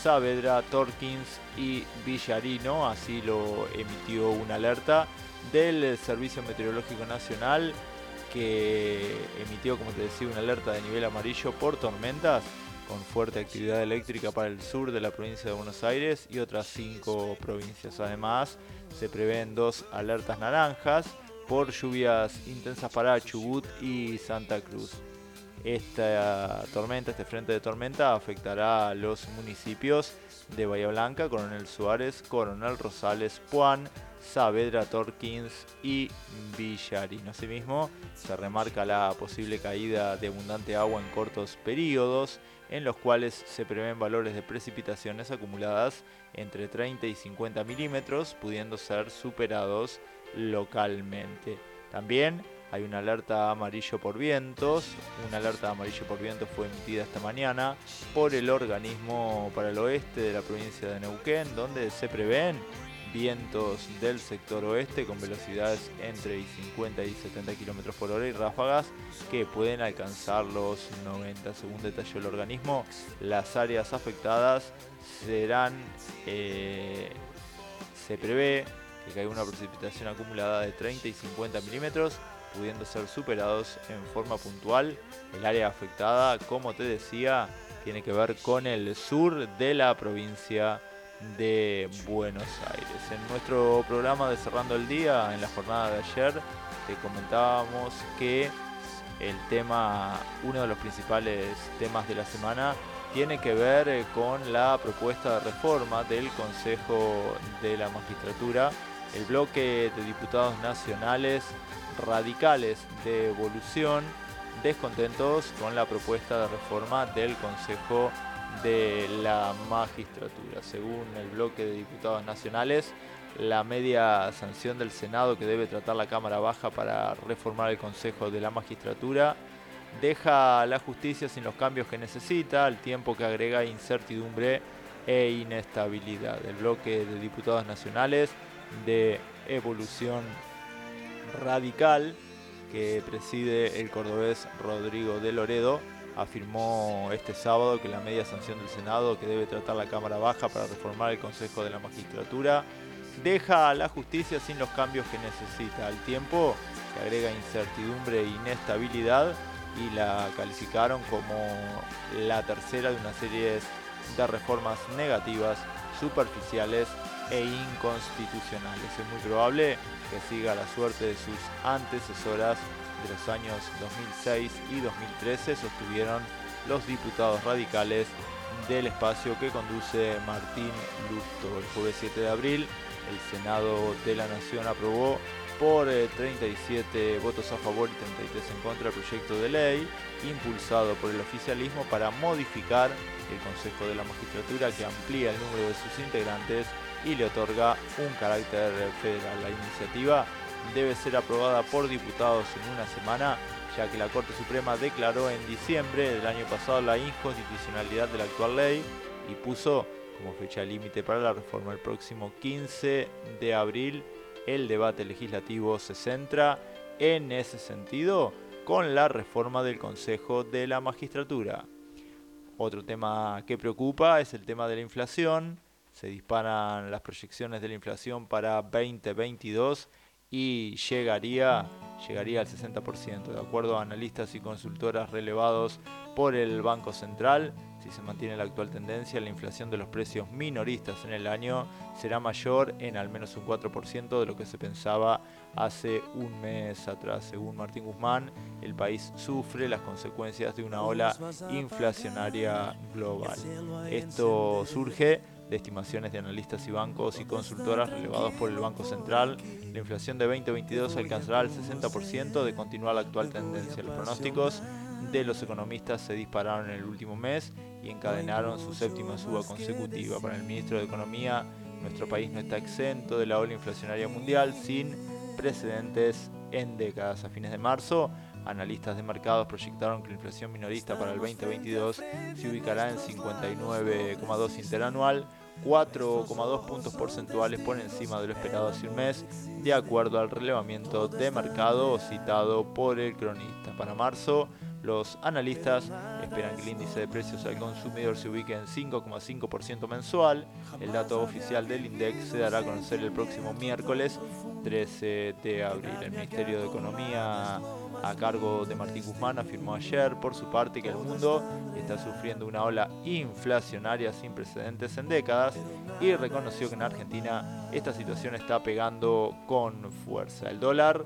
Saavedra, Torkins y Villarino. Así lo emitió una alerta del Servicio Meteorológico Nacional que emitió, como te decía, una alerta de nivel amarillo por tormentas con fuerte actividad eléctrica para el sur de la provincia de Buenos Aires y otras cinco provincias. Además, se prevén dos alertas naranjas por lluvias intensas para Chubut y Santa Cruz. Esta tormenta, este frente de tormenta, afectará a los municipios de Bahía Blanca, Coronel Suárez, Coronel Rosales, Puan, Saavedra, Torkins y Villarino. Asimismo, se remarca la posible caída de abundante agua en cortos periodos, en los cuales se prevén valores de precipitaciones acumuladas entre 30 y 50 milímetros, pudiendo ser superados localmente. También hay una alerta amarillo por vientos. Una alerta amarillo por vientos fue emitida esta mañana por el organismo para el oeste de la provincia de Neuquén, donde se prevén vientos del sector oeste con velocidades entre y 50 y 70 km por hora y ráfagas que pueden alcanzar los 90. Según detalló el organismo, las áreas afectadas serán, eh, se prevé que caiga una precipitación acumulada de 30 y 50 milímetros, pudiendo ser superados en forma puntual. El área afectada, como te decía, tiene que ver con el sur de la provincia de Buenos Aires. En nuestro programa de Cerrando el Día, en la jornada de ayer, te comentábamos que el tema, uno de los principales temas de la semana, tiene que ver eh, con la propuesta de reforma del Consejo de la Magistratura. El bloque de diputados nacionales radicales de evolución descontentos con la propuesta de reforma del Consejo de la magistratura. Según el bloque de diputados nacionales, la media sanción del Senado que debe tratar la Cámara Baja para reformar el Consejo de la Magistratura deja a la justicia sin los cambios que necesita, al tiempo que agrega incertidumbre e inestabilidad. El bloque de diputados nacionales de evolución radical que preside el cordobés Rodrigo de Loredo afirmó este sábado que la media sanción del Senado que debe tratar la Cámara Baja para reformar el Consejo de la Magistratura deja a la justicia sin los cambios que necesita, al tiempo que agrega incertidumbre e inestabilidad y la calificaron como la tercera de una serie de reformas negativas, superficiales e inconstitucionales. Es muy probable que siga la suerte de sus antecesoras de los años 2006 y 2013, sostuvieron los diputados radicales del espacio que conduce Martín Lusto. El jueves 7 de abril, el Senado de la Nación aprobó por eh, 37 votos a favor y 33 en contra el proyecto de ley impulsado por el oficialismo para modificar el Consejo de la Magistratura que amplía el número de sus integrantes y le otorga un carácter federal. La iniciativa debe ser aprobada por diputados en una semana, ya que la Corte Suprema declaró en diciembre del año pasado la inconstitucionalidad de la actual ley y puso como fecha límite para la reforma el próximo 15 de abril. El debate legislativo se centra en ese sentido con la reforma del Consejo de la Magistratura. Otro tema que preocupa es el tema de la inflación. Se disparan las proyecciones de la inflación para 2022 y llegaría, llegaría al 60%. De acuerdo a analistas y consultoras relevados por el Banco Central, si se mantiene la actual tendencia, la inflación de los precios minoristas en el año será mayor en al menos un 4% de lo que se pensaba hace un mes atrás. Según Martín Guzmán, el país sufre las consecuencias de una ola inflacionaria global. Esto surge de estimaciones de analistas y bancos y consultoras relevados por el Banco Central, la inflación de 2022 alcanzará el 60% de continuar la actual tendencia. Los pronósticos de los economistas se dispararon en el último mes y encadenaron su séptima suba consecutiva. Para el ministro de Economía, nuestro país no está exento de la ola inflacionaria mundial sin precedentes en décadas. A fines de marzo, analistas de mercados proyectaron que la inflación minorista para el 2022 se ubicará en 59,2 interanual, 4,2 puntos porcentuales por encima de lo esperado hace un mes, de acuerdo al relevamiento de mercado citado por el cronista. Para marzo, los analistas esperan que el índice de precios al consumidor se ubique en 5,5% mensual. El dato oficial del INDEX se dará a conocer el próximo miércoles 13 de abril. El Ministerio de Economía a cargo de Martín Guzmán afirmó ayer por su parte que el mundo está sufriendo una ola inflacionaria sin precedentes en décadas y reconoció que en Argentina esta situación está pegando con fuerza. El dólar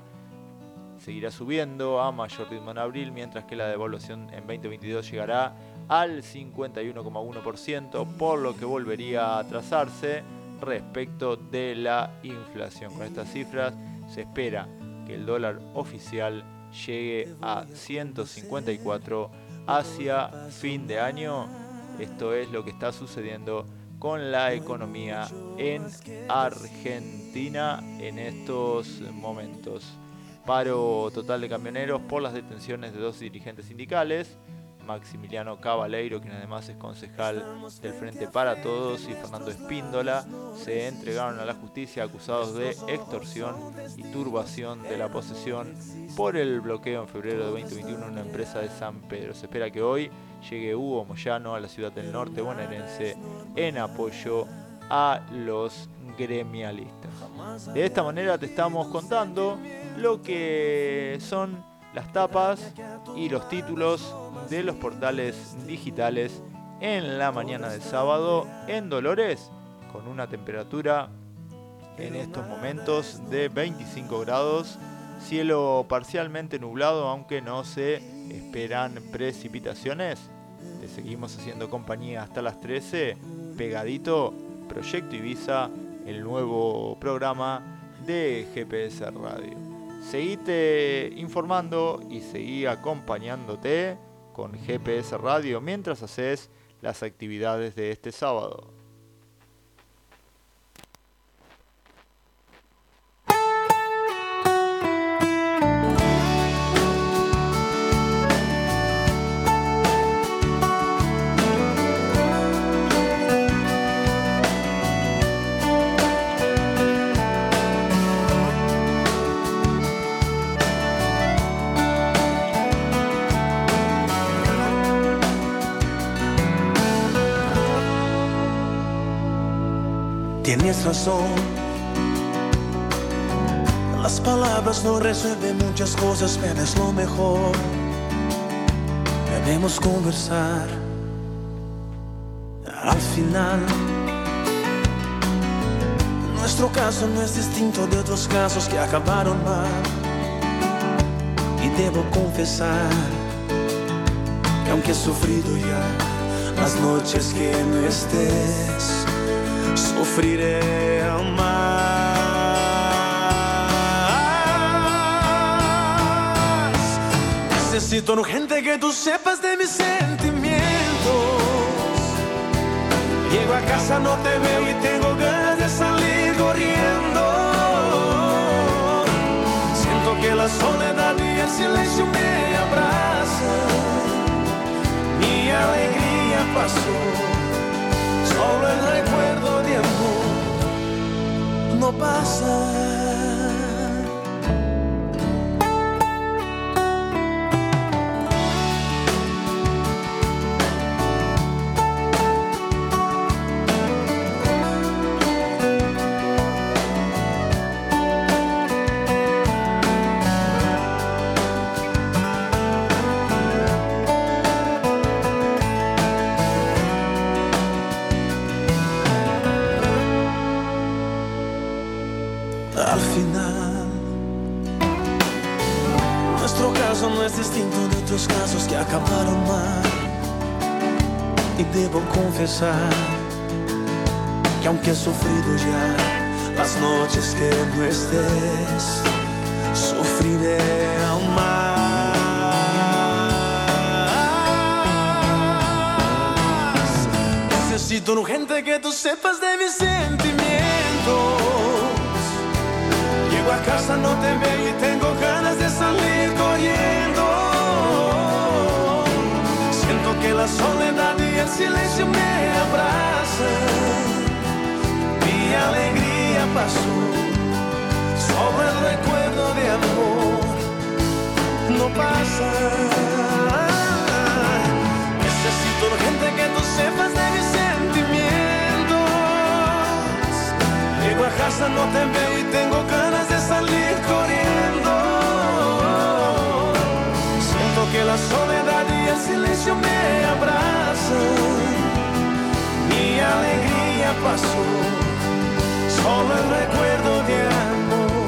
seguirá subiendo a mayor ritmo en abril, mientras que la devaluación en 2022 llegará al 51,1%, por lo que volvería a atrasarse respecto de la inflación. Con estas cifras se espera que el dólar oficial llegue a 154 hacia fin de año. Esto es lo que está sucediendo con la economía en Argentina en estos momentos. paro total de camioneros por las detenciones de dos dirigentes sindicales, Maximiliano Cabaleiro, quien además es concejal del Frente para Todos, y Fernando Espíndola, se entregaron a la justicia acusados de extorsión y turbación de la posesión por el bloqueo en febrero de 2021 en una empresa de San Pedro. Se espera que hoy llegue Hugo Moyano a la ciudad del norte bonaerense en apoyo a los gremialistas. De esta manera te estamos contando lo que son las tapas y los títulos de los portales digitales en la mañana del sábado en Dolores con una temperatura en estos momentos de 25 grados, cielo parcialmente nublado aunque no se esperan precipitaciones. Te seguimos haciendo compañía hasta las 13, pegadito Proyecto Ibiza, el nuevo programa de GPS Radio. Seguite informando y seguí acompañándote con GPS Radio mientras haces las actividades de este sábado. Tienes razón. Las palabras no resuelven muchas cosas, pero es lo mejor. Debemos conversar. Al final, nuestro caso no es distinto de otros casos que acabaron mal. Y debo confesar que aunque he sufrido ya las noches que no estés, sufriré más. Necesito urgente que tú sepas de mis sentimientos. Llego a casa, no te veo y tengo ganas de salir corriendo. Siento que la soledad y el silencio me abrazan. Mi alegría pasó solo el recuerdo de amor no pasa. Y debo confesar que aunque he sufrido ya las noches que no estés, sufriré aún más. Necesito urgente que tú sepas de mis sentimientos. Llego a casa, no te veo y tengo ganas de salir corriendo. Siento que la soledad silencio me abrazan. Mi alegría pasó, sobre el recuerdo de amor no pasa. Necesito urgente que tú sepas de mis sentimientos. Llego a casa, no te veo y tengo ganas de salir corriendo. Siento que la soledad y el silencio me abrazan. Mi alegría pasó, solo el recuerdo de amor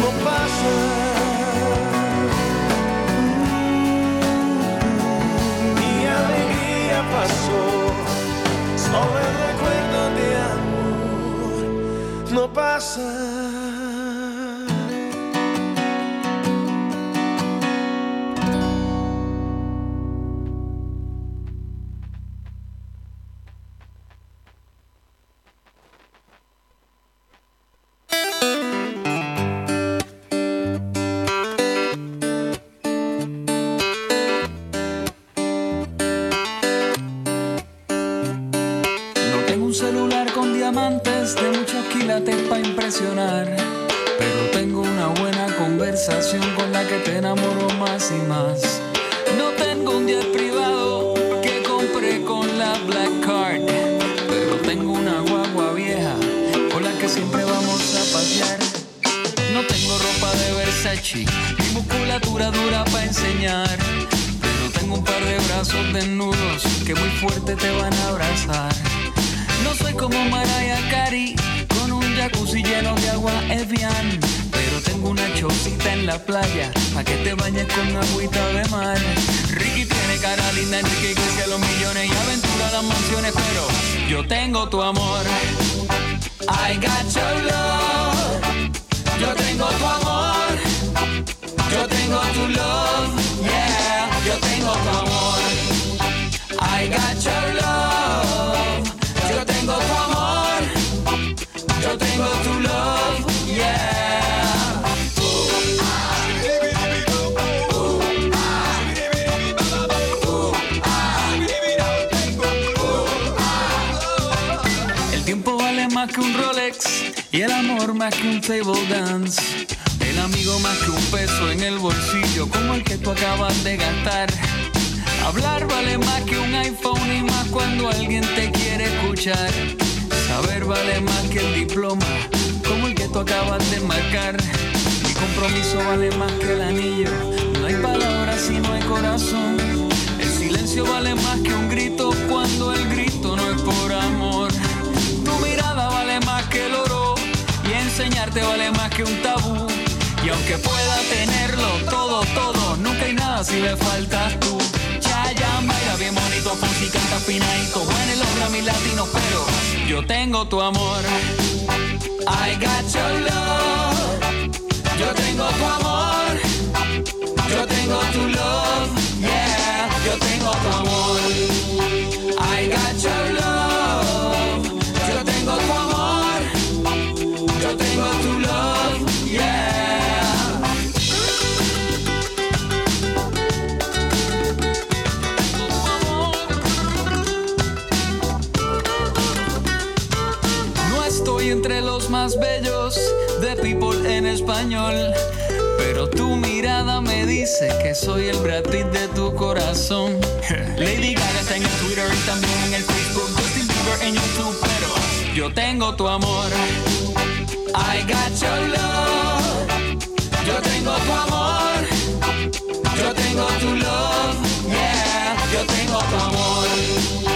no pasa. Mi alegría pasó, solo el recuerdo de amor no pasa. El amor más que un table dance. El amigo más que un peso en el bolsillo como el que tú acabas de gastar. Hablar vale más que un iPhone y más cuando alguien te quiere escuchar. Saber vale más que el diploma como el que tú acabas de marcar. Mi compromiso vale más que el anillo. No hay palabras si no hay corazón. El silencio vale más que un grito cuando el enseñarte vale más que un tabú. Y aunque pueda tenerlo todo, todo, nunca hay nada si le faltas tú. Chayanne baila bien bonito, Fonsi canta finadito, Juan en los Grammy latinos, pero yo tengo tu amor. I got your love. Yo tengo tu amor. Yo tengo tu love. Yeah, yo tengo tu amor. I got your love. Pero tu mirada me dice que soy el Brad Pitt de tu corazón. Lady Gaga está en el Twitter y también en el Facebook. Justin Bieber en YouTube, pero yo tengo tu amor. I got your love. Yo tengo tu amor. Yo tengo tu love. Yeah, yo tengo tu amor.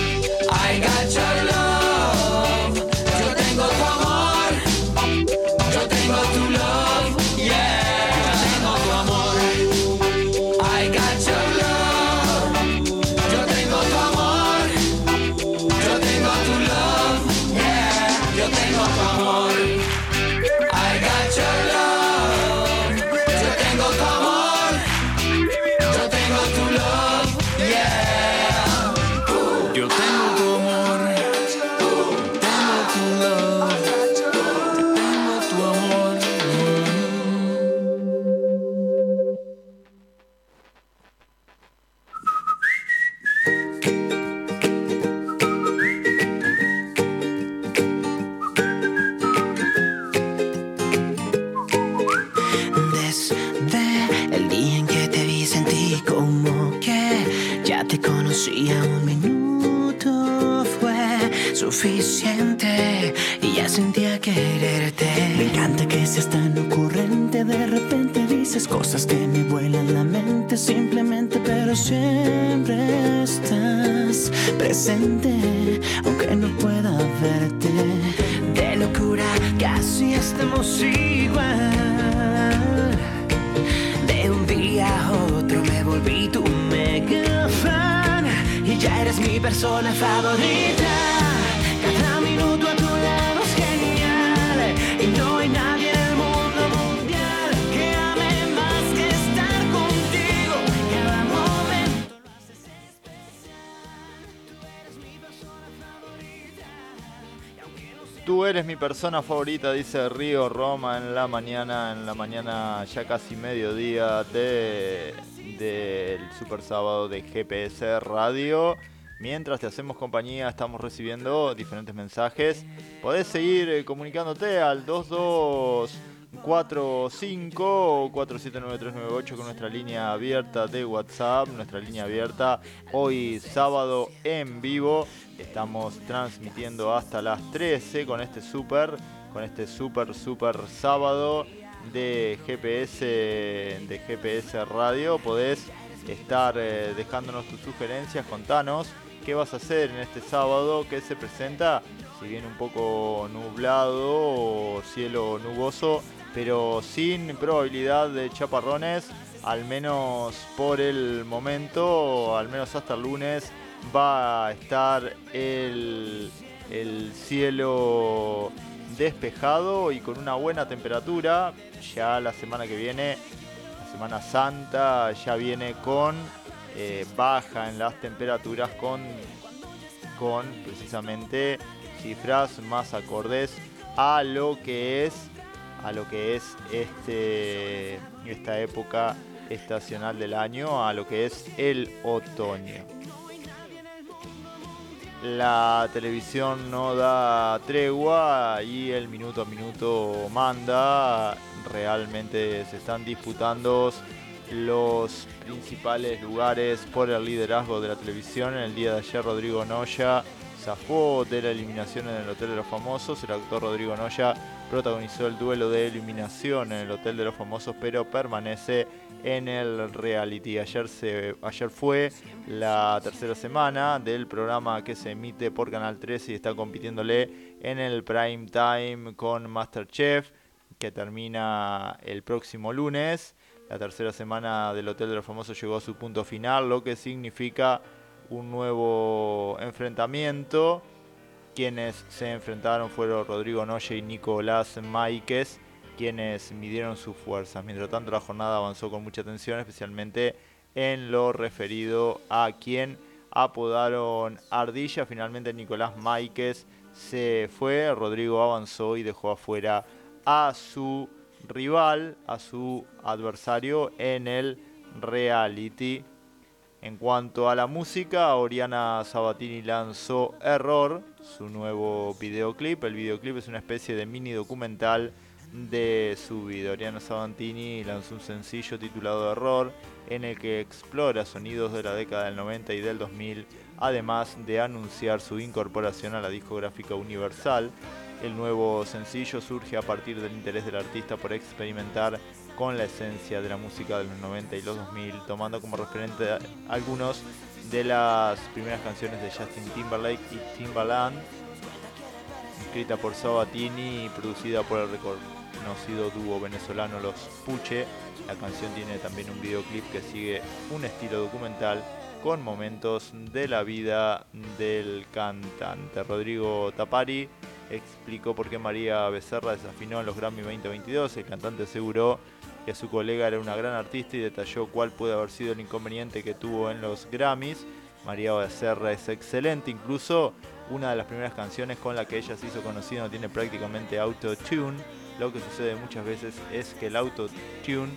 Seas tan ocurrente, de repente dices cosas que me vuelan la mente simplemente, pero siempre estás presente, aunque no pueda verte. De locura casi estamos igual. De un día a otro me volví tu mega fan y ya eres mi persona favorita. Eres mi persona favorita, dice Río Roma en la mañana, en la mañana ya casi mediodía de del Super Sábado de GPS Radio. Mientras te hacemos compañía, estamos recibiendo diferentes mensajes. Podés seguir eh, comunicándote al 2245 479398 con nuestra línea abierta de WhatsApp, nuestra línea abierta hoy sábado en vivo. Estamos transmitiendo hasta las 13 con este super, con este super super sábado de GPS de GPS Radio. Podés estar eh, dejándonos tus sugerencias, contanos qué vas a hacer en este sábado que se presenta, si bien un poco nublado o cielo nuboso, pero sin probabilidad de chaparrones, al menos por el momento, al menos hasta el lunes, va a estar el, el cielo despejado y con una buena temperatura. Ya la semana que viene, la Semana Santa, ya viene con eh, baja en las temperaturas, con, con precisamente cifras más acordes a lo que es a lo que es este esta época estacional del año, a lo que es el otoño. La televisión no da tregua y el minuto a minuto manda. Realmente se están disputando los principales lugares por el liderazgo de la televisión. En el día de ayer Rodrigo Noya zafó de la eliminación en el Hotel de los Famosos. El actor Rodrigo Noya protagonizó el duelo de eliminación en el Hotel de los Famosos, pero permanece en el reality. Ayer, se, ayer fue la tercera semana del programa que se emite por Canal 13 y está compitiéndole en el prime time con Masterchef, que termina el próximo lunes. La tercera semana del Hotel de los Famosos llegó a su punto final, lo que significa un nuevo enfrentamiento. Quienes se enfrentaron fueron Rodrigo Noye y Nicolás Máiquez, quienes midieron sus fuerzas. Mientras tanto, la jornada avanzó con mucha tensión, especialmente en lo referido a quien apodaron Ardilla. Finalmente, Nicolás Máiquez se fue, Rodrigo avanzó y dejó afuera a su rival, a su adversario en el reality. En cuanto a la música, Oriana Sabatini lanzó Error, su nuevo videoclip. El videoclip es una especie de mini documental de su vida. Oriana Sabatini lanzó un sencillo titulado Error, en el que explora sonidos de la década del 90 y del 2000, además de anunciar su incorporación a la discográfica Universal. El nuevo sencillo surge a partir del interés del artista por experimentar con la esencia de la música de los 90 y los 2000, tomando como referente algunos de las primeras canciones de Justin Timberlake y Timbaland, escrita por Sabatini y producida por el reconocido dúo venezolano Los Puche. La canción tiene también un videoclip que sigue un estilo documental con momentos de la vida del cantante. Rodrigo Tapari explicó por qué María Becerra desafinó en los Grammy 2022. El cantante aseguró que su colega era una gran artista y detalló cuál puede haber sido el inconveniente que tuvo en los Grammys. María Becerra es excelente, incluso una de las primeras canciones con la que ella se hizo conocida no tiene prácticamente autotune. Lo que sucede muchas veces es que el autotune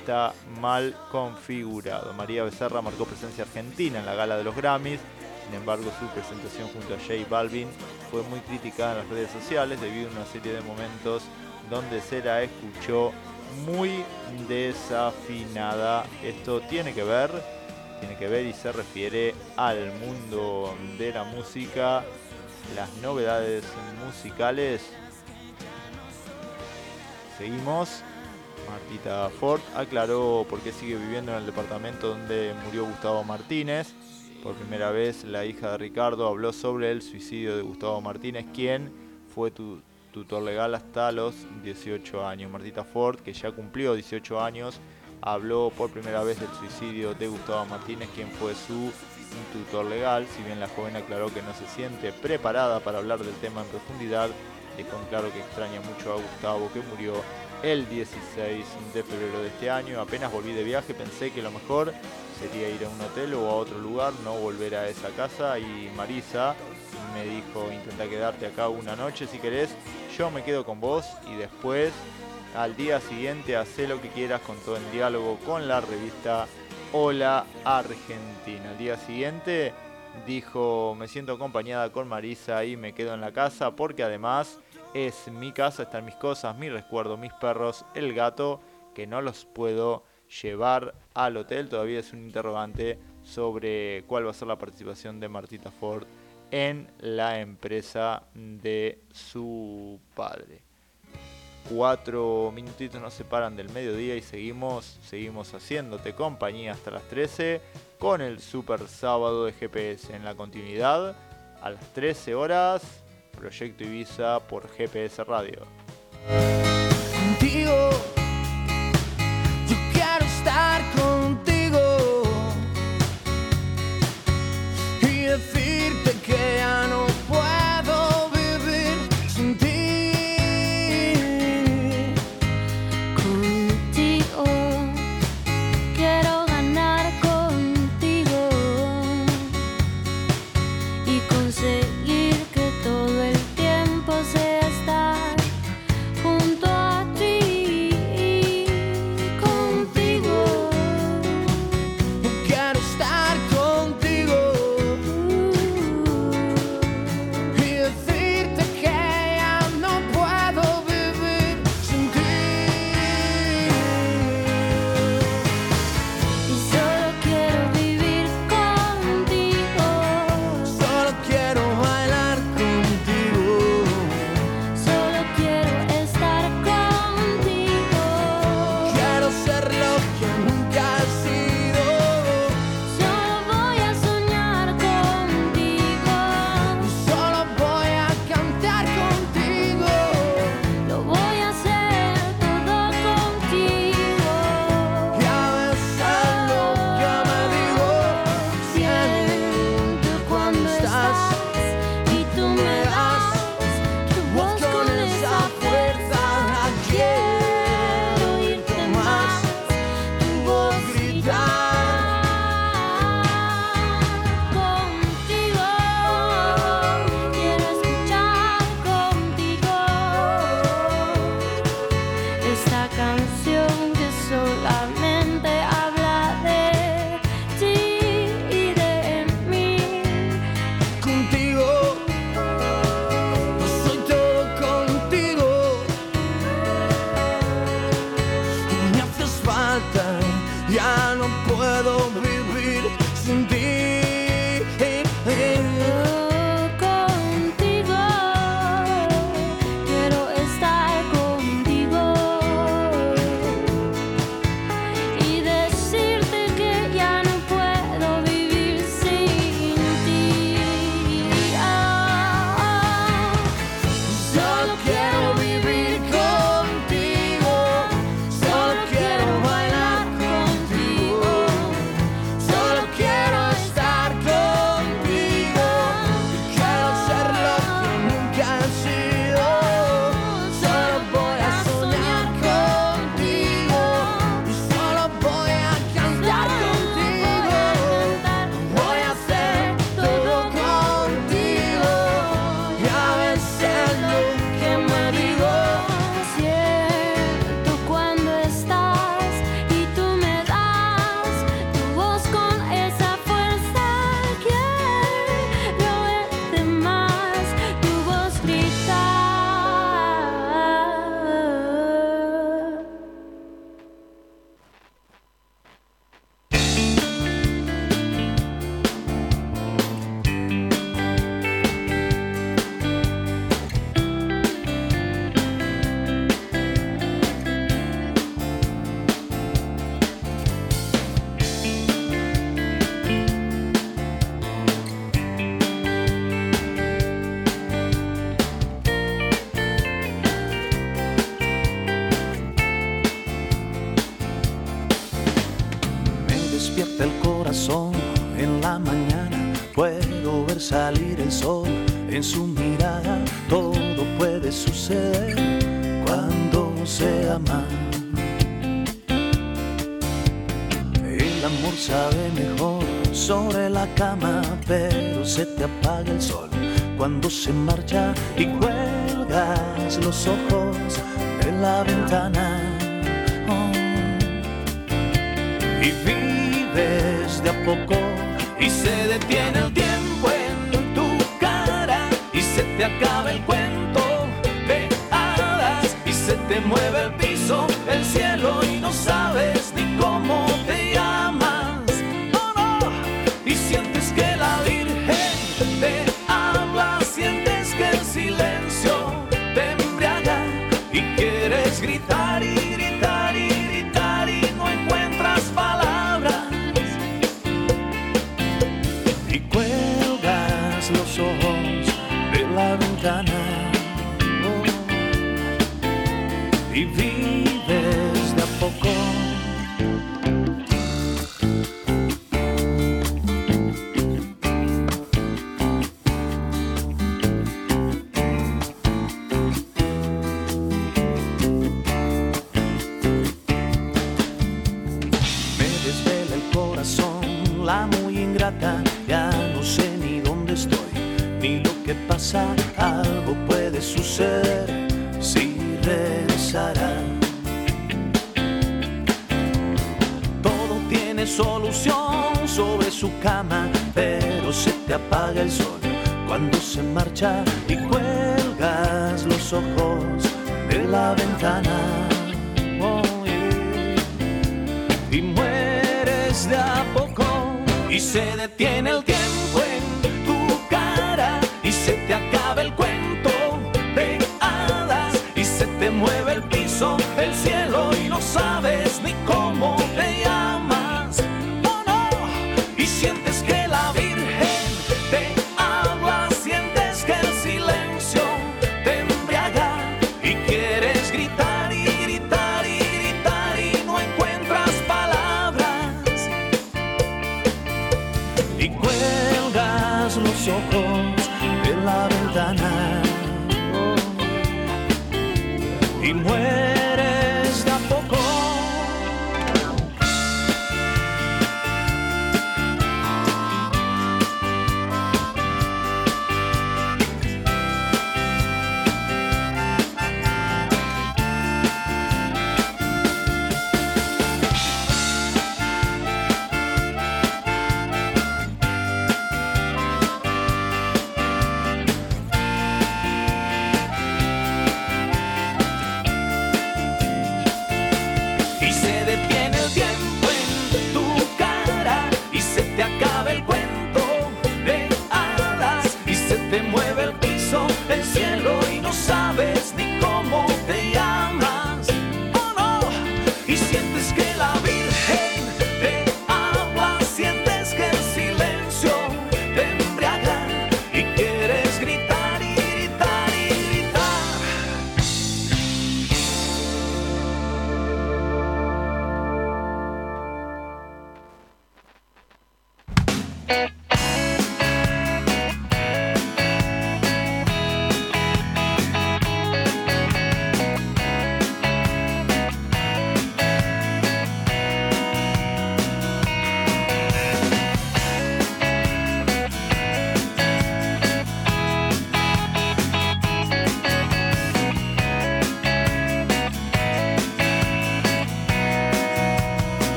está mal configurado. María Becerra marcó presencia argentina en la gala de los Grammys. Sin embargo, su presentación junto a J Balvin fue muy criticada en las redes sociales debido a una serie de momentos donde se la escuchó muy desafinada. Esto tiene que ver, tiene que ver y se refiere al mundo de la música, las novedades musicales. Seguimos. Martita Ford aclaró por qué sigue viviendo en el departamento donde murió Gustavo Martínez. Por primera vez, la hija de Ricardo habló sobre el suicidio de Gustavo Martínez, quien fue tu- tutor legal hasta los 18 años. Martita Ford, que ya cumplió 18 años, habló por primera vez del suicidio de Gustavo Martínez, quien fue su tutor legal. Si bien la joven aclaró que no se siente preparada para hablar del tema en profundidad, Cantejón, claro que extraña mucho a Gustavo, que murió el 16 de febrero de este año. Apenas volví de viaje, pensé que lo mejor sería ir a un hotel o a otro lugar, no volver a esa casa. Y Marisa me dijo, intenta quedarte acá una noche si querés, yo me quedo con vos y después al día siguiente hacé lo que quieras con todo el diálogo con la revista Hola Argentina. Al día siguiente dijo, me siento acompañada con Marisa y me quedo en la casa porque además es mi casa, están mis cosas, mi recuerdo, mis perros, el gato, que no los puedo llevar al hotel. Todavía es un interrogante sobre cuál va a ser la participación de Martita Ford en la empresa de su padre. Cuatro minutitos nos separan del mediodía y seguimos, seguimos haciéndote compañía hasta las 13 con el super sábado de GPS en la continuidad a las 13 horas Proyecto Ibiza por GPS Radio. Contigo, yo quiero estar contigo y decirte que ya no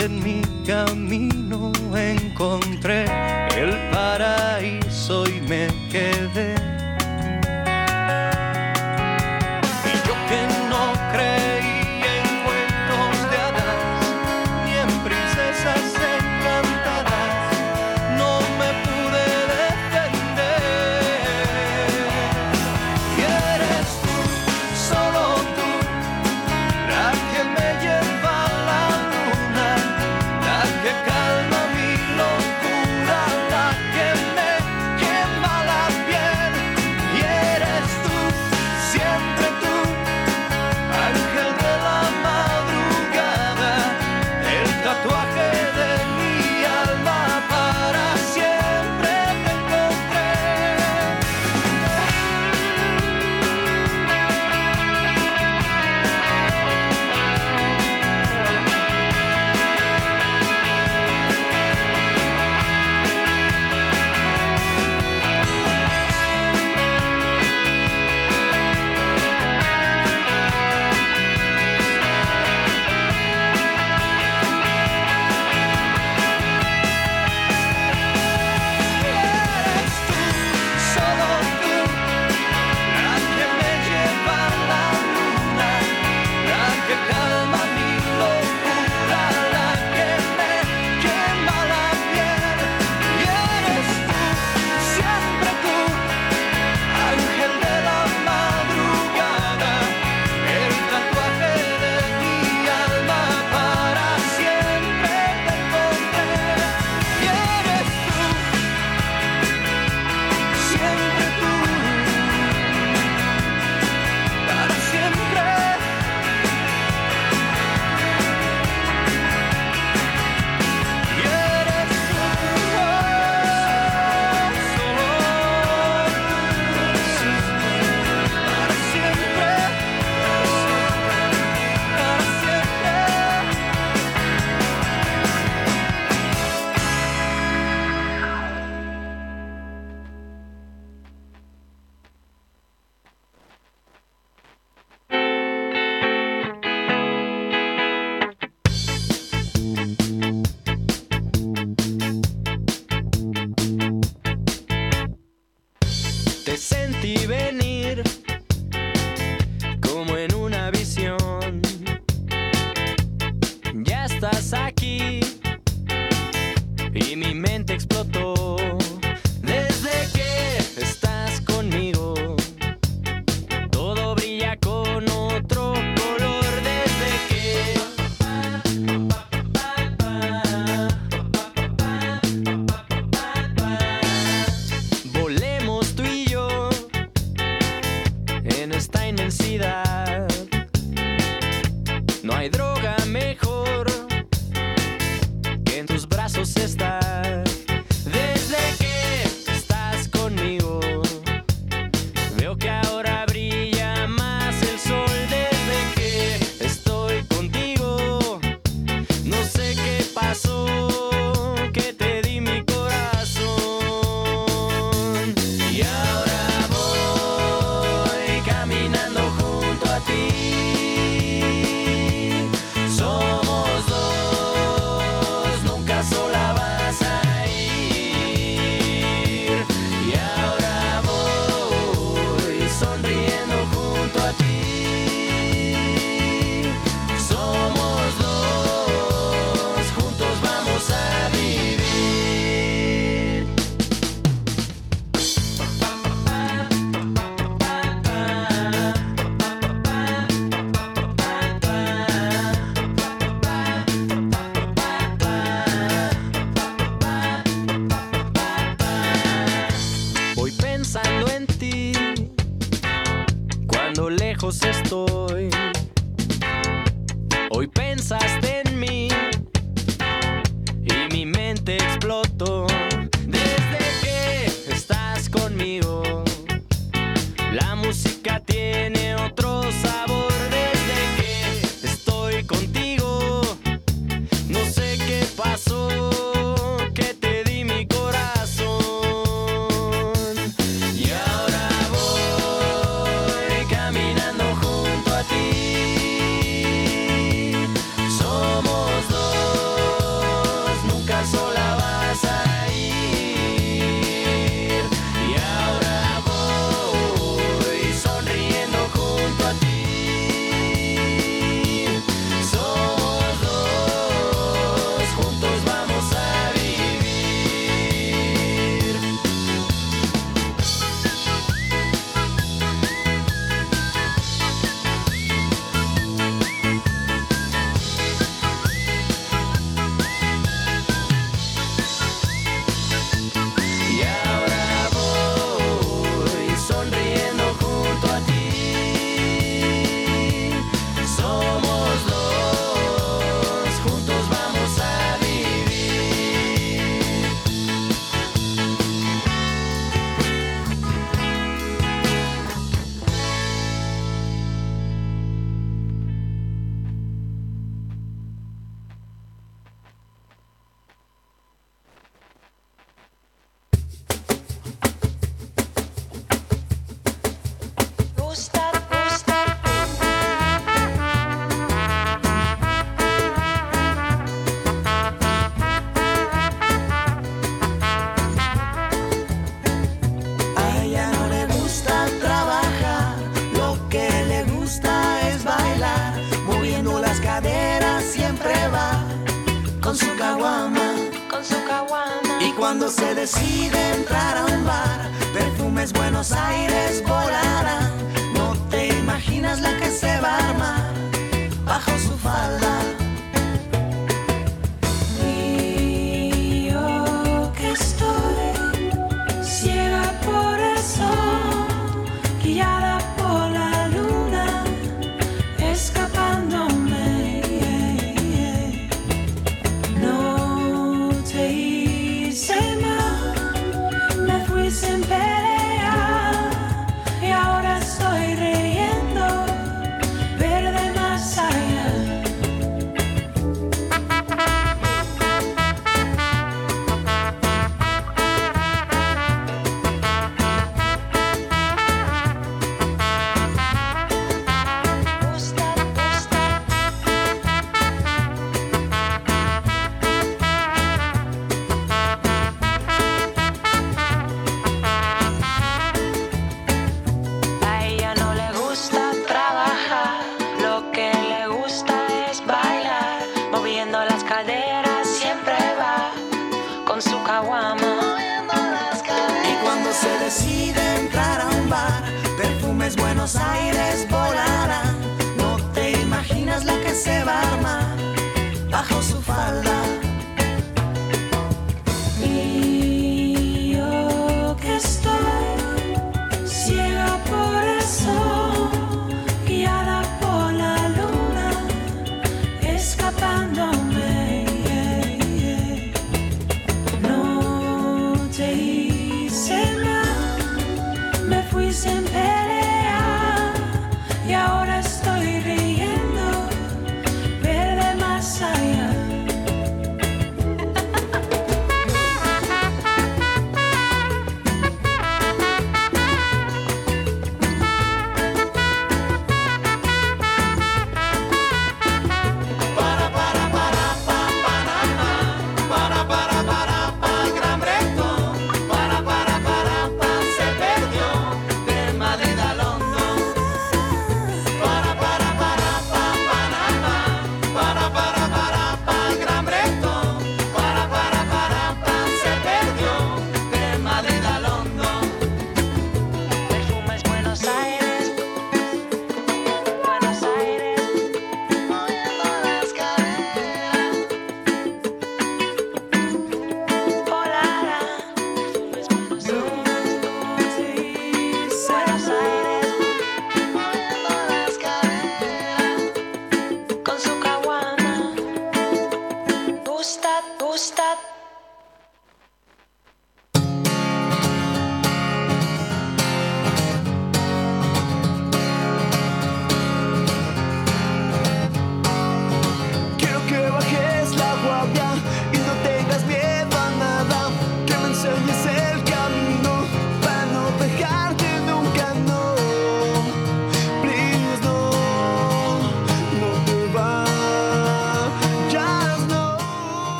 en mi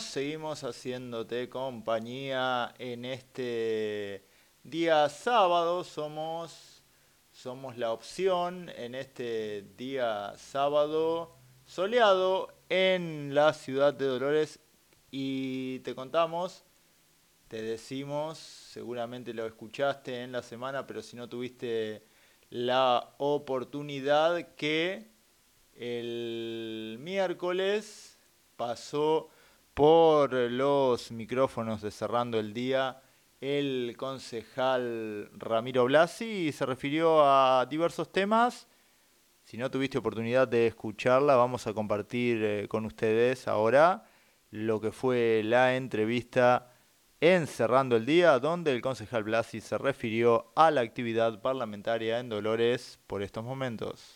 seguimos, haciéndote compañía en este día sábado. Somos, somos la opción en este día sábado soleado en la ciudad de Dolores y te contamos, te decimos, seguramente lo escuchaste en la semana, pero si no tuviste la oportunidad que el miércoles pasó por los micrófonos de Cerrando el Día el concejal Ramiro Blasi se refirió a diversos temas. Si no tuviste oportunidad de escucharla, vamos a compartir eh, con ustedes ahora lo que fue la entrevista en Cerrando el Día, donde el concejal Blasi se refirió a la actividad parlamentaria en Dolores por estos momentos.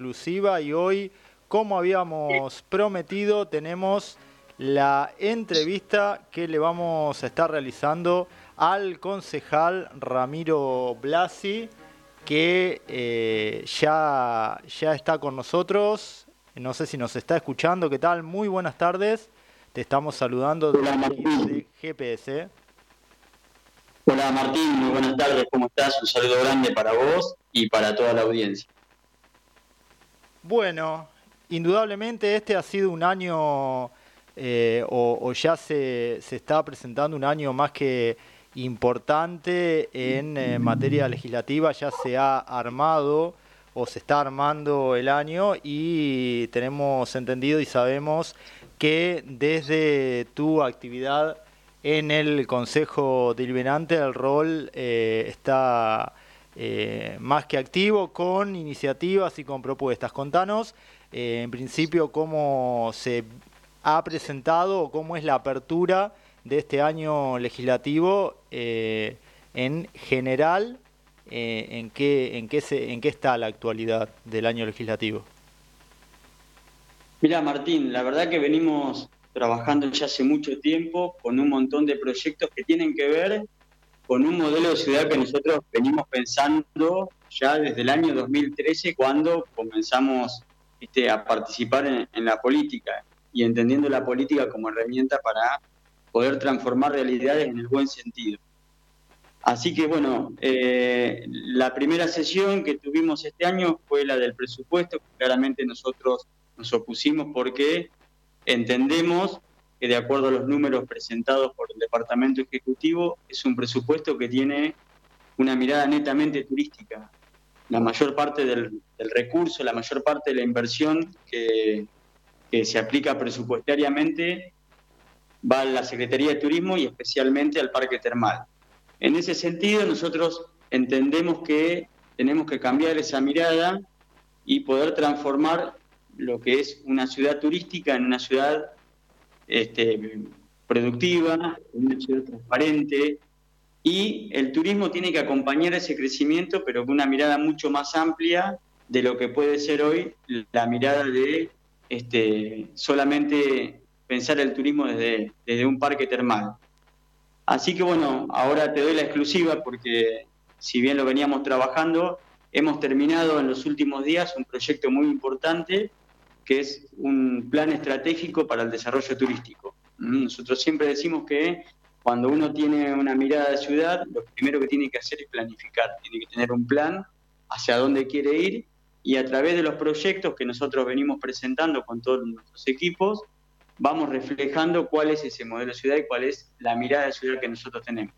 Exclusiva y hoy, como habíamos prometido, tenemos la entrevista que le vamos a estar realizando al concejal Ramiro Blasi, que eh, ya, ya está con nosotros. No sé si nos está escuchando. ¿Qué tal? Muy buenas tardes. Te estamos saludando desde aquí de GPS. Hola Martín, muy buenas tardes, ¿cómo estás? Un saludo grande para vos y para toda la audiencia. Bueno, indudablemente este ha sido un año, eh, o, ya se, se está presentando un año más que importante en eh, materia legislativa, ya se ha armado o se está armando el año y tenemos entendido y sabemos que desde tu actividad en el Consejo Deliberante el rol eh, está eh, más que activo con iniciativas y con propuestas. Contanos, eh, en principio, cómo se ha presentado o cómo es la apertura de este año legislativo eh, en general, en, qué, en, qué se, en qué está la actualidad del año legislativo. Mira Martín, la verdad que venimos trabajando ya hace mucho tiempo con un montón de proyectos que tienen que ver con un modelo de ciudad que nosotros venimos pensando ya desde el año 2013 cuando comenzamos a participar en, en la política y entendiendo la política como herramienta para poder transformar realidades en el buen sentido. Así que bueno, eh, la primera sesión que tuvimos este año fue la del presupuesto, claramente nosotros nos opusimos porque entendemos que de acuerdo a los números presentados por el Departamento Ejecutivo, es un presupuesto que tiene una mirada netamente turística. La mayor parte del, recurso, la mayor parte de la inversión que, que se aplica presupuestariamente va a la Secretaría de Turismo y especialmente al Parque Termal. En ese sentido, nosotros entendemos que tenemos que cambiar esa mirada y poder transformar lo que es una ciudad turística en una ciudad este, productiva, una ciudad transparente, y el turismo tiene que acompañar ese crecimiento, pero con una mirada mucho más amplia de lo que puede ser hoy la mirada de este, solamente pensar el turismo desde, desde un parque termal. Así que bueno, ahora te doy la exclusiva porque si bien lo veníamos trabajando, hemos terminado en los últimos días un proyecto muy importante que es un plan estratégico para el desarrollo turístico. Mm, Nosotros siempre decimos que cuando uno tiene una mirada de ciudad, lo primero que tiene que hacer es planificar, tiene que tener un plan hacia dónde quiere ir y a través de los proyectos que nosotros venimos presentando con todos nuestros equipos, vamos reflejando cuál es ese modelo de ciudad y cuál es la mirada de ciudad que nosotros tenemos.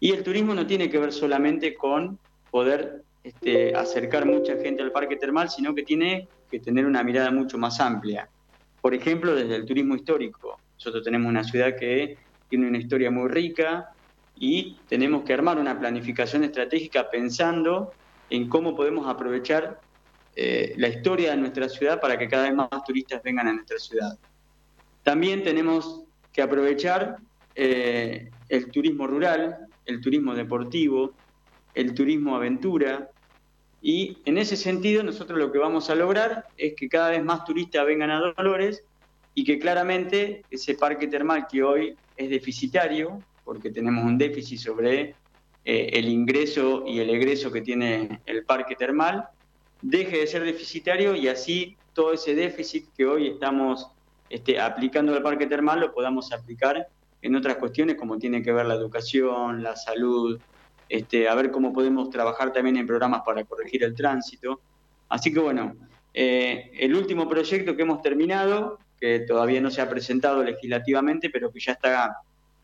Y el turismo no tiene que ver solamente con poder este, acercar mucha gente al parque termal, sino que tiene que tener una mirada mucho más amplia. Por ejemplo, desde el turismo histórico. Nosotros tenemos una ciudad que tiene una historia muy rica y tenemos que armar una planificación estratégica pensando en cómo podemos aprovechar eh, la historia de nuestra ciudad para que cada vez más turistas vengan a nuestra ciudad. También tenemos que aprovechar eh, el turismo rural, el turismo deportivo, el turismo aventura. Y en ese sentido nosotros lo que vamos a lograr es que cada vez más turistas vengan a Dolores y que claramente ese parque termal que hoy es deficitario, porque tenemos un déficit sobre eh, el ingreso y el egreso que tiene el parque termal, deje de ser deficitario y así todo ese déficit que hoy estamos este, aplicando al parque termal lo podamos aplicar en otras cuestiones como tiene que ver la educación, la salud, este, a ver cómo podemos trabajar también en programas para corregir el tránsito. Así que bueno, eh, el último proyecto que hemos terminado, que todavía no se ha presentado legislativamente, pero que ya está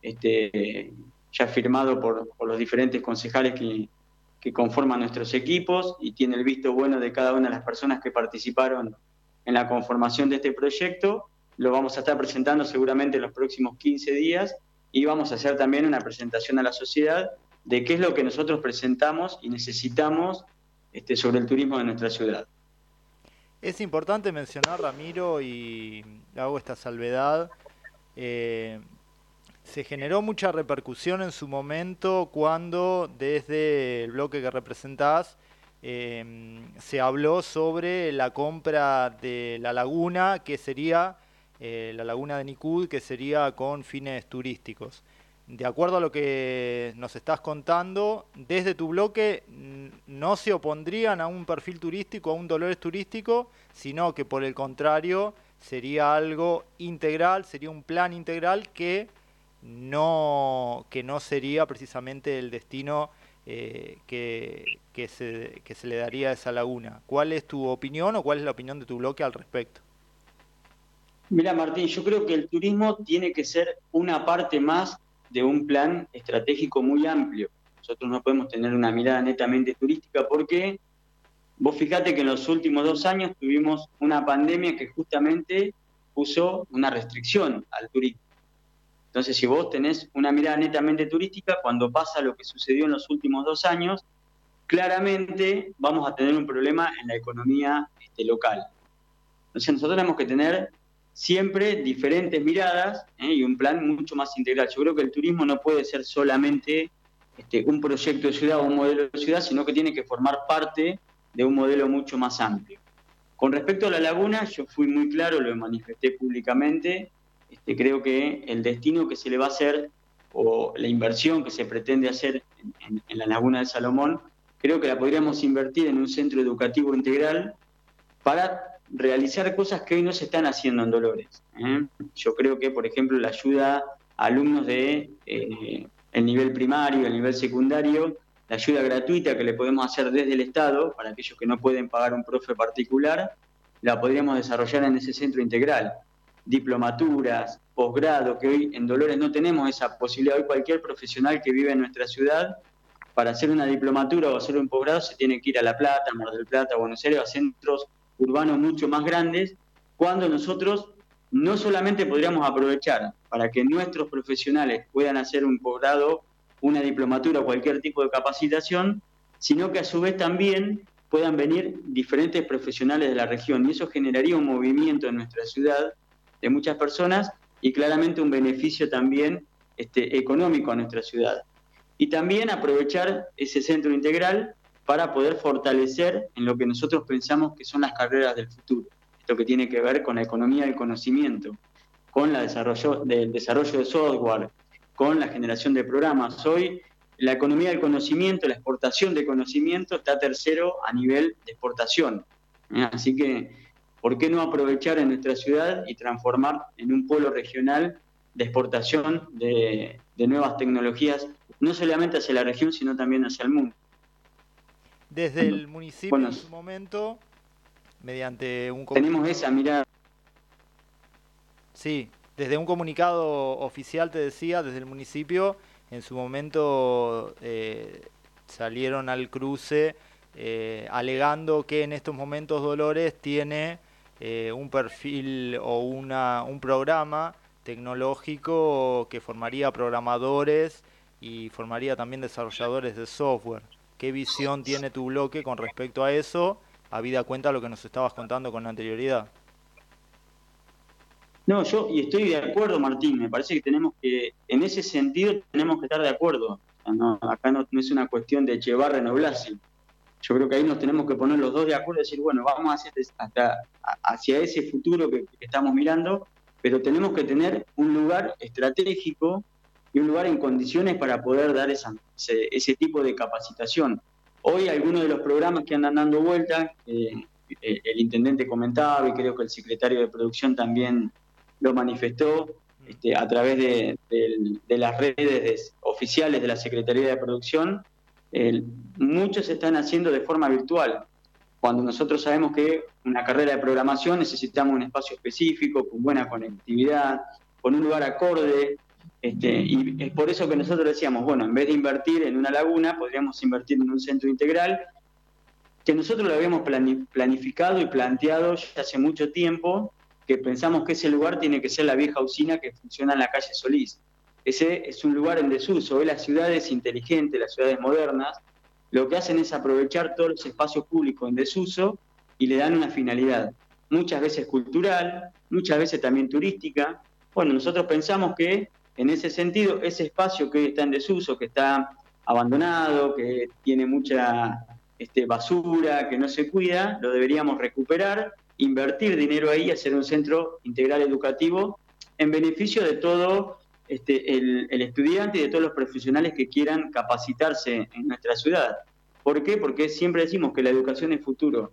este, ya firmado por, por los diferentes concejales que, que conforman nuestros equipos y tiene el visto bueno de cada una de las personas que participaron en la conformación de este proyecto. Lo vamos a estar presentando seguramente en los próximos 15 días y vamos a hacer también una presentación a la sociedad de qué es lo que nosotros presentamos y necesitamos este, sobre el turismo de nuestra ciudad. Es importante mencionar, Ramiro, y hago esta salvedad, eh, se generó mucha repercusión en su momento cuando desde el bloque que representás eh, se habló sobre la compra de la laguna, que sería eh, la laguna de Nicud, que sería con fines turísticos. De acuerdo a lo que nos estás contando, desde tu bloque no se opondrían a un perfil turístico, a un Dolores turístico, sino que por el contrario sería algo integral, sería un plan integral que no, que no sería precisamente el destino eh, que, que, se, que se le daría a esa laguna. ¿Cuál es tu opinión o cuál es la opinión de tu bloque al respecto? Mira, Martín, yo creo que el turismo tiene que ser una parte más de un plan estratégico muy amplio. Nosotros no podemos tener una mirada netamente turística porque vos fijate que en los últimos dos años tuvimos una pandemia que justamente puso una restricción al turismo. Entonces, si vos tenés una mirada netamente turística, cuando pasa lo que sucedió en los últimos dos años, claramente vamos a tener un problema en la economía este, local. Entonces, nosotros tenemos que tener siempre diferentes miradas ¿eh? y un plan mucho más integral. Yo creo que el turismo no puede ser solamente este, un proyecto de ciudad o un modelo de ciudad, sino que tiene que formar parte de un modelo mucho más amplio. Con respecto a la laguna, yo fui muy claro, lo manifesté públicamente, este, creo que el destino que se le va a hacer o la inversión que se pretende hacer en, en- en la laguna de Salomón, creo que la podríamos invertir en un centro educativo integral para realizar cosas que hoy no se están haciendo en Dolores. ¿eh? Yo creo que, por ejemplo, la ayuda a alumnos de eh, el nivel primario, el nivel secundario, la ayuda gratuita que le podemos hacer desde el Estado para aquellos que no pueden pagar un profe particular, la podríamos desarrollar en ese centro integral. Diplomaturas, posgrado, que hoy en Dolores no tenemos esa posibilidad. Hoy cualquier profesional que vive en nuestra ciudad, para hacer una diplomatura o hacer un posgrado, se tiene que ir a La Plata, Mar del Plata, Buenos Aires, a centros urbanos mucho más grandes, cuando nosotros no solamente podríamos aprovechar para que nuestros profesionales puedan hacer un posgrado, una diplomatura o cualquier tipo de capacitación, sino que a su vez también puedan venir diferentes profesionales de la región y eso generaría un movimiento en nuestra ciudad de muchas personas y claramente un beneficio también este, económico a nuestra ciudad. Y también aprovechar ese centro integral para poder fortalecer en lo que nosotros pensamos que son las carreras del futuro. Esto que tiene que ver con la economía del conocimiento, con la desarrollo, de software, con la generación de programas. Hoy la economía del conocimiento, la exportación de conocimiento está tercero a nivel de exportación. ¿eh? Así que, ¿por qué no aprovechar en nuestra ciudad y transformar en un polo regional de exportación de nuevas tecnologías, no solamente hacia la región, sino también hacia el mundo? Desde el municipio Bueno, en su momento, mediante un Tenemos esa mirada. Sí, desde un comunicado oficial te decía, desde el municipio, en su momento eh, salieron al cruce eh, alegando que en estos momentos Dolores tiene eh, un perfil o una, un programa tecnológico que formaría programadores y formaría también desarrolladores de software. ¿Qué visión tiene tu bloque con respecto a eso, habida cuenta lo que nos estabas contando con anterioridad? No, yo y estoy de acuerdo, Martín. Me parece que tenemos que, en ese sentido, tenemos que estar de acuerdo. Acá no, es una cuestión de Echevarra Blasi. Yo creo que ahí nos tenemos que poner los dos de acuerdo y decir, bueno, vamos hacia, hasta, hacia ese futuro que, que estamos mirando, pero tenemos que tener un lugar estratégico y un lugar en condiciones para poder dar esa, ese, ese tipo de capacitación. Hoy algunos de los programas que andan dando vueltas, eh, eh, el intendente comentaba y creo que el secretario de producción también lo manifestó este, a través de, de- de las redes de- oficiales de la Secretaría de Producción, el- muchos están haciendo de forma virtual. Cuando nosotros sabemos que una carrera de programación necesitamos un espacio específico, con buena conectividad, con un lugar acorde, este, y es por eso que nosotros decíamos, bueno, en vez de invertir en una laguna, podríamos invertir en un centro integral, que nosotros lo habíamos plani- planificado y planteado ya hace mucho tiempo, que pensamos que ese lugar tiene que ser la vieja usina que funciona en la calle Solís. Ese es un lugar en desuso. Hoy las ciudades inteligentes, las ciudades modernas, lo que hacen es aprovechar todos los espacios públicos en desuso y le dan una finalidad, muchas veces cultural, muchas veces también turística. Bueno, nosotros pensamos que en ese sentido, ese espacio que hoy está en desuso, que está abandonado, que tiene mucha este, basura, que no se cuida, lo deberíamos recuperar, invertir dinero ahí hacer un centro integral educativo en beneficio de todo este, el, el estudiante y de todos los profesionales que quieran capacitarse en nuestra ciudad. ¿Por qué? Porque siempre decimos que la educación es futuro.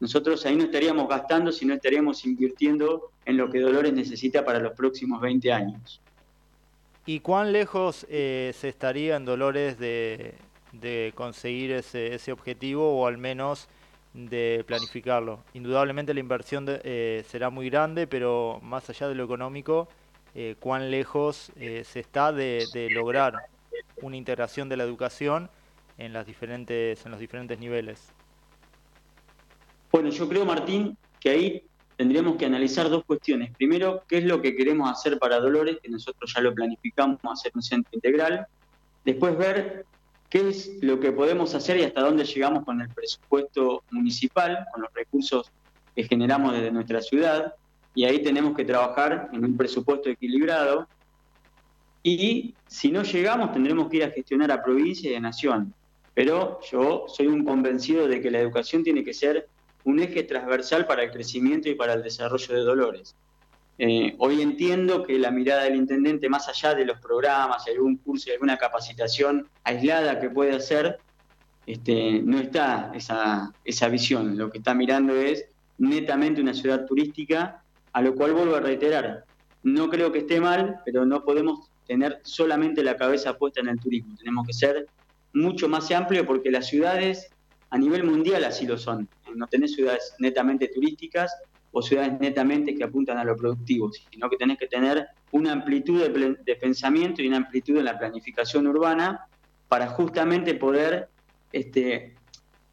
Nosotros ahí no estaríamos gastando, sino estaríamos invirtiendo en lo que Dolores necesita para los próximos 20 años. ¿Y cuán lejos eh, se estaría en Dolores de, de conseguir ese, ese objetivo o al menos de planificarlo? Indudablemente la inversión eh, será muy grande, pero más allá de lo económico, eh, ¿cuán lejos se está de, de lograr una integración de la educación en, las diferentes, en los diferentes niveles? Bueno, yo creo, Martín, que ahí tendríamos que analizar dos cuestiones. Primero, qué es lo que queremos hacer para Dolores, que nosotros ya lo planificamos, hacer un centro integral. Después ver qué es lo que podemos hacer y hasta dónde llegamos con el presupuesto municipal, con los recursos que generamos desde nuestra ciudad. Y ahí tenemos que trabajar en un presupuesto equilibrado. Y si no llegamos, tendremos que ir a gestionar a provincia y a nación. Pero yo soy un convencido de que la educación tiene que ser un eje transversal para el crecimiento y para el desarrollo de Dolores. Eh, hoy entiendo que la mirada del intendente, más allá de los programas, algún curso y alguna capacitación aislada que puede hacer, este, no está esa, esa visión. Lo que está mirando es netamente una ciudad turística, a lo cual vuelvo a reiterar, no creo que esté mal, pero no podemos tener solamente la cabeza puesta en el turismo. Tenemos que ser mucho más amplio porque las ciudades a nivel mundial así lo son. No tenés ciudades netamente turísticas o ciudades netamente que apuntan a lo productivo, sino que tenés que tener una amplitud de, pensamiento y una amplitud en la planificación urbana para justamente poder este,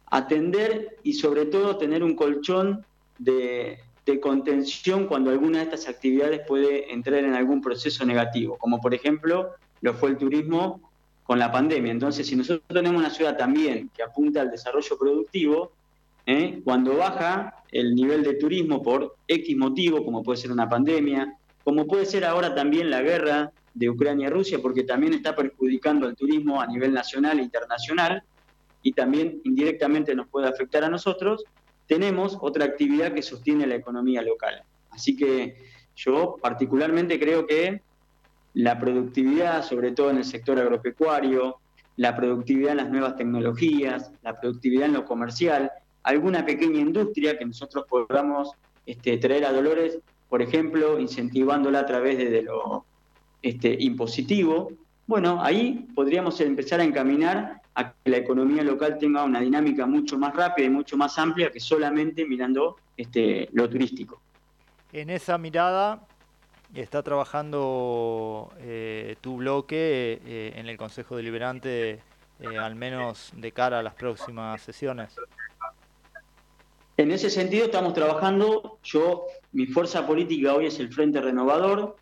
atender y sobre todo tener un colchón de, de contención cuando alguna de estas actividades puede entrar en algún proceso negativo, como por ejemplo lo fue el turismo con la pandemia. Entonces, si nosotros tenemos una ciudad también que apunta al desarrollo productivo, ¿eh? cuando baja el nivel de turismo por X motivo, como puede ser una pandemia, como puede ser ahora también la guerra de Ucrania-Rusia, porque también está perjudicando al turismo a nivel nacional e internacional, y también indirectamente nos puede afectar a nosotros, tenemos otra actividad que sostiene la economía local. Así que yo particularmente creo que la productividad, sobre todo en el sector agropecuario, la productividad en las nuevas tecnologías, la productividad en lo comercial, alguna pequeña industria que nosotros podamos este, traer a Dolores, por ejemplo, incentivándola a través de, lo este, impositivo. Bueno, ahí podríamos empezar a encaminar a que la economía local tenga una dinámica mucho más rápida y mucho más amplia que solamente mirando este, lo turístico. En esa mirada está trabajando eh, tu bloque eh, en el Consejo Deliberante, eh, al menos de cara a las próximas sesiones. En ese sentido estamos trabajando, yo, mi fuerza política hoy es el Frente Renovador,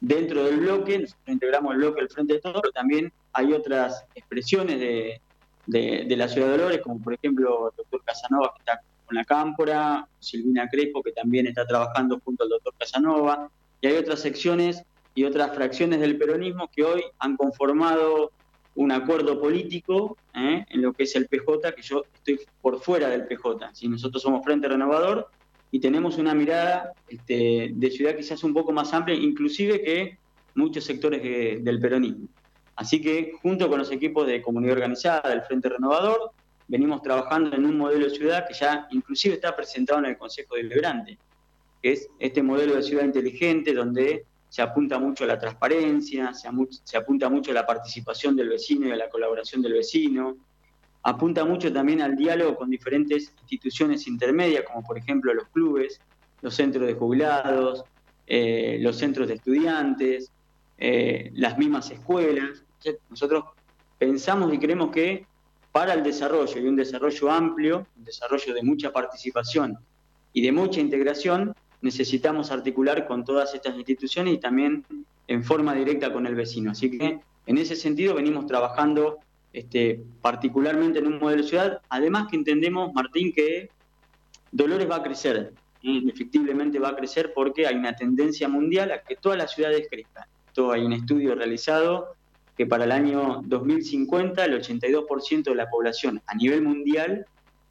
dentro del bloque, nosotros integramos el bloque del Frente de Todos, pero también hay otras expresiones de, de- de la ciudad de Dolores, como por ejemplo el doctor Casanova, que está con la Cámpora, Silvina Crespo, que también está trabajando junto al doctor Casanova, y hay otras secciones y otras fracciones del peronismo que hoy han conformado un acuerdo político ¿eh? en lo que es el PJ, que yo estoy por fuera del PJ. Si nosotros somos Frente Renovador y tenemos una mirada este, de ciudad quizás un poco más amplia, inclusive que muchos sectores de- del peronismo. Así que junto con los equipos de comunidad organizada del Frente Renovador, venimos trabajando en un modelo de ciudad que ya inclusive está presentado en el Consejo Deliberante, que es este modelo de ciudad inteligente donde se apunta mucho a la transparencia, se, apunta mucho a la participación del vecino y a la colaboración del vecino, apunta mucho también al diálogo con diferentes instituciones intermedias, como por ejemplo los clubes, los centros de jubilados, eh, los centros de estudiantes, eh, las mismas escuelas. Nosotros pensamos y creemos que para el desarrollo y un desarrollo amplio, un desarrollo de mucha participación y de mucha integración, necesitamos articular con todas estas instituciones y también en forma directa con el vecino. Así que en ese sentido venimos trabajando este, particularmente en un modelo de ciudad, además que entendemos, Martín, que Dolores va a crecer, ¿eh? indefectiblemente va a crecer porque hay una tendencia mundial a que todas las ciudades crezcan. Esto hay un estudio realizado que para el año 2050 el 82% de la población a nivel mundial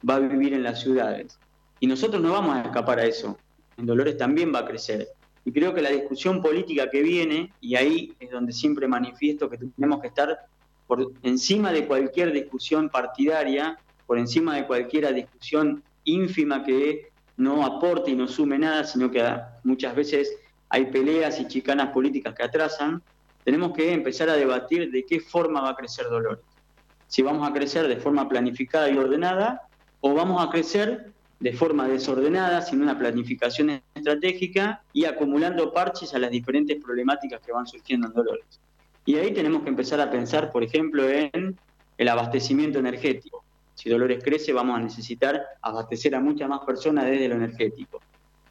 va a vivir en las ciudades. Y nosotros no vamos a escapar a eso. En Dolores también va a crecer. Y creo que la discusión política que viene, y ahí es donde siempre manifiesto que tenemos que estar por encima de cualquier discusión partidaria, por encima de cualquier discusión ínfima que no aporte y no sume nada, sino que muchas veces hay peleas y chicanas políticas que atrasan, tenemos que empezar a debatir de qué forma va a crecer Dolores. Si vamos a crecer de forma planificada y ordenada o vamos a crecer de forma desordenada, sin una planificación estratégica y acumulando parches a las diferentes problemáticas que van surgiendo en Dolores. Y ahí tenemos que empezar a pensar, por ejemplo, en el abastecimiento energético. Si Dolores crece, vamos a necesitar abastecer a muchas más personas desde lo energético.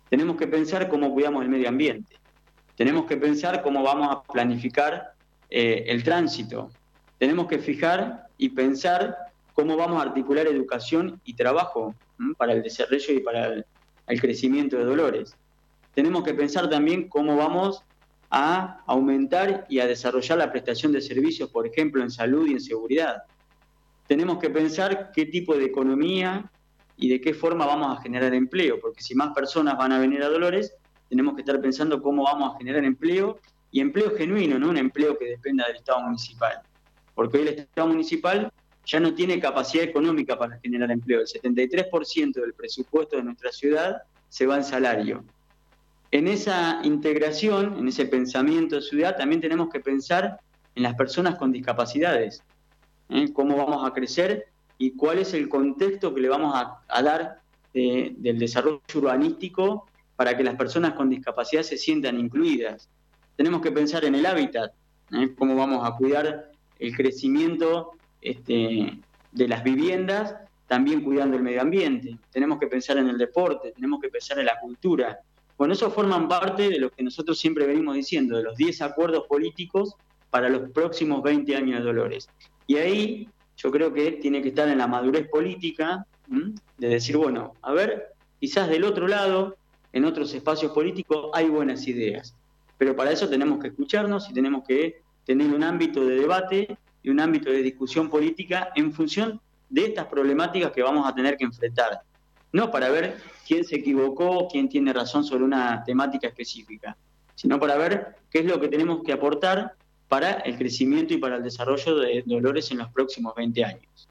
Tenemos que pensar cómo cuidamos el medio ambiente. Tenemos que pensar cómo vamos a planificar eh, el tránsito. Tenemos que fijar y pensar cómo vamos a articular educación y trabajo para el desarrollo y para el, el crecimiento de Dolores. Tenemos que pensar también cómo vamos a aumentar y a desarrollar la prestación de servicios, por ejemplo, en salud y en seguridad. Tenemos que pensar qué tipo de economía y de qué forma vamos a generar empleo, porque si más personas van a venir a Dolores, tenemos que estar pensando cómo vamos a generar empleo y empleo genuino, no un empleo que dependa del Estado municipal. Porque hoy el Estado municipal ya no tiene capacidad económica para generar empleo. El 73% del presupuesto de nuestra ciudad se va en salario. En esa integración, en ese pensamiento de ciudad, también tenemos que pensar en las personas con discapacidades. ¿eh? Cómo vamos a crecer y cuál es el contexto que le vamos a, a dar de- del desarrollo urbanístico para que las personas con discapacidad se sientan incluidas. Tenemos que pensar en el hábitat, ¿eh? cómo vamos a cuidar el crecimiento este, de las viviendas, también cuidando el medio ambiente. Tenemos que pensar en el deporte, tenemos que pensar en la cultura. Bueno, eso forman parte de lo que nosotros siempre venimos diciendo, de los 10 acuerdos políticos para los próximos 20 años de Dolores. Y ahí yo creo que tiene que estar en la madurez política de decir, bueno, a ver, quizás del otro lado, en otros espacios políticos hay buenas ideas, pero para eso tenemos que escucharnos y tenemos que tener un ámbito de debate y un ámbito de discusión política en función de estas problemáticas que vamos a tener que enfrentar. No para ver quién se equivocó, quién tiene razón sobre una temática específica, sino para ver qué es lo que tenemos que aportar para el crecimiento y para el desarrollo de Dolores en los próximos 20 años.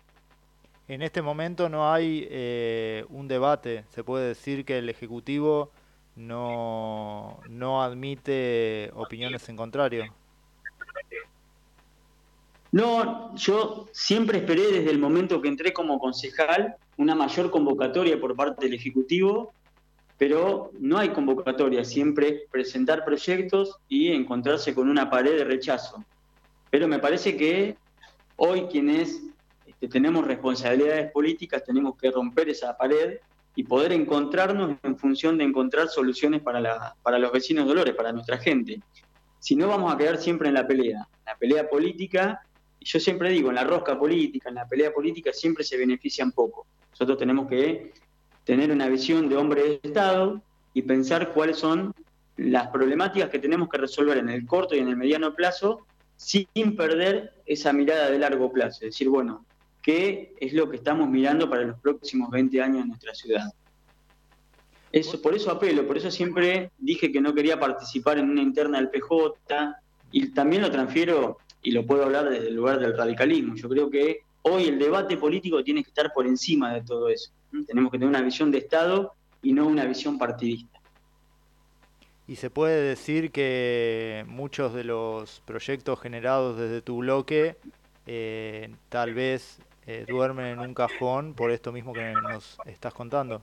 En este momento no hay eh, un debate. Se puede decir que el Ejecutivo no, no admite opiniones en contrario. No, yo siempre esperé desde el momento que entré como concejal una mayor convocatoria por parte del Ejecutivo, pero no hay convocatoria, siempre es presentar proyectos y encontrarse con una pared de rechazo. Pero me parece que hoy quienes este, tenemos responsabilidades políticas tenemos que romper esa pared y poder encontrarnos en función de encontrar soluciones para, la, para los vecinos de Dolores, para nuestra gente. Si no, vamos a quedar siempre en la pelea, en la pelea política y yo siempre digo, en la rosca política, en la pelea política, siempre se benefician poco. Nosotros tenemos que tener una visión de hombre de Estado y pensar cuáles son las problemáticas que tenemos que resolver en el corto y en el mediano plazo sin perder esa mirada de largo plazo. Es decir, bueno, ¿qué es lo que estamos mirando para los próximos 20 años en nuestra ciudad? Eso, por eso apelo, por eso siempre dije que no quería participar en una interna del PJ y también lo transfiero y lo puedo hablar desde el lugar del radicalismo. Yo creo que hoy el debate político tiene que estar por encima de todo eso. Tenemos que tener una visión de Estado y no una visión partidista. Y se puede decir que muchos de los proyectos generados desde tu bloque eh, tal vez eh, duermen en un cajón por esto mismo que nos estás contando.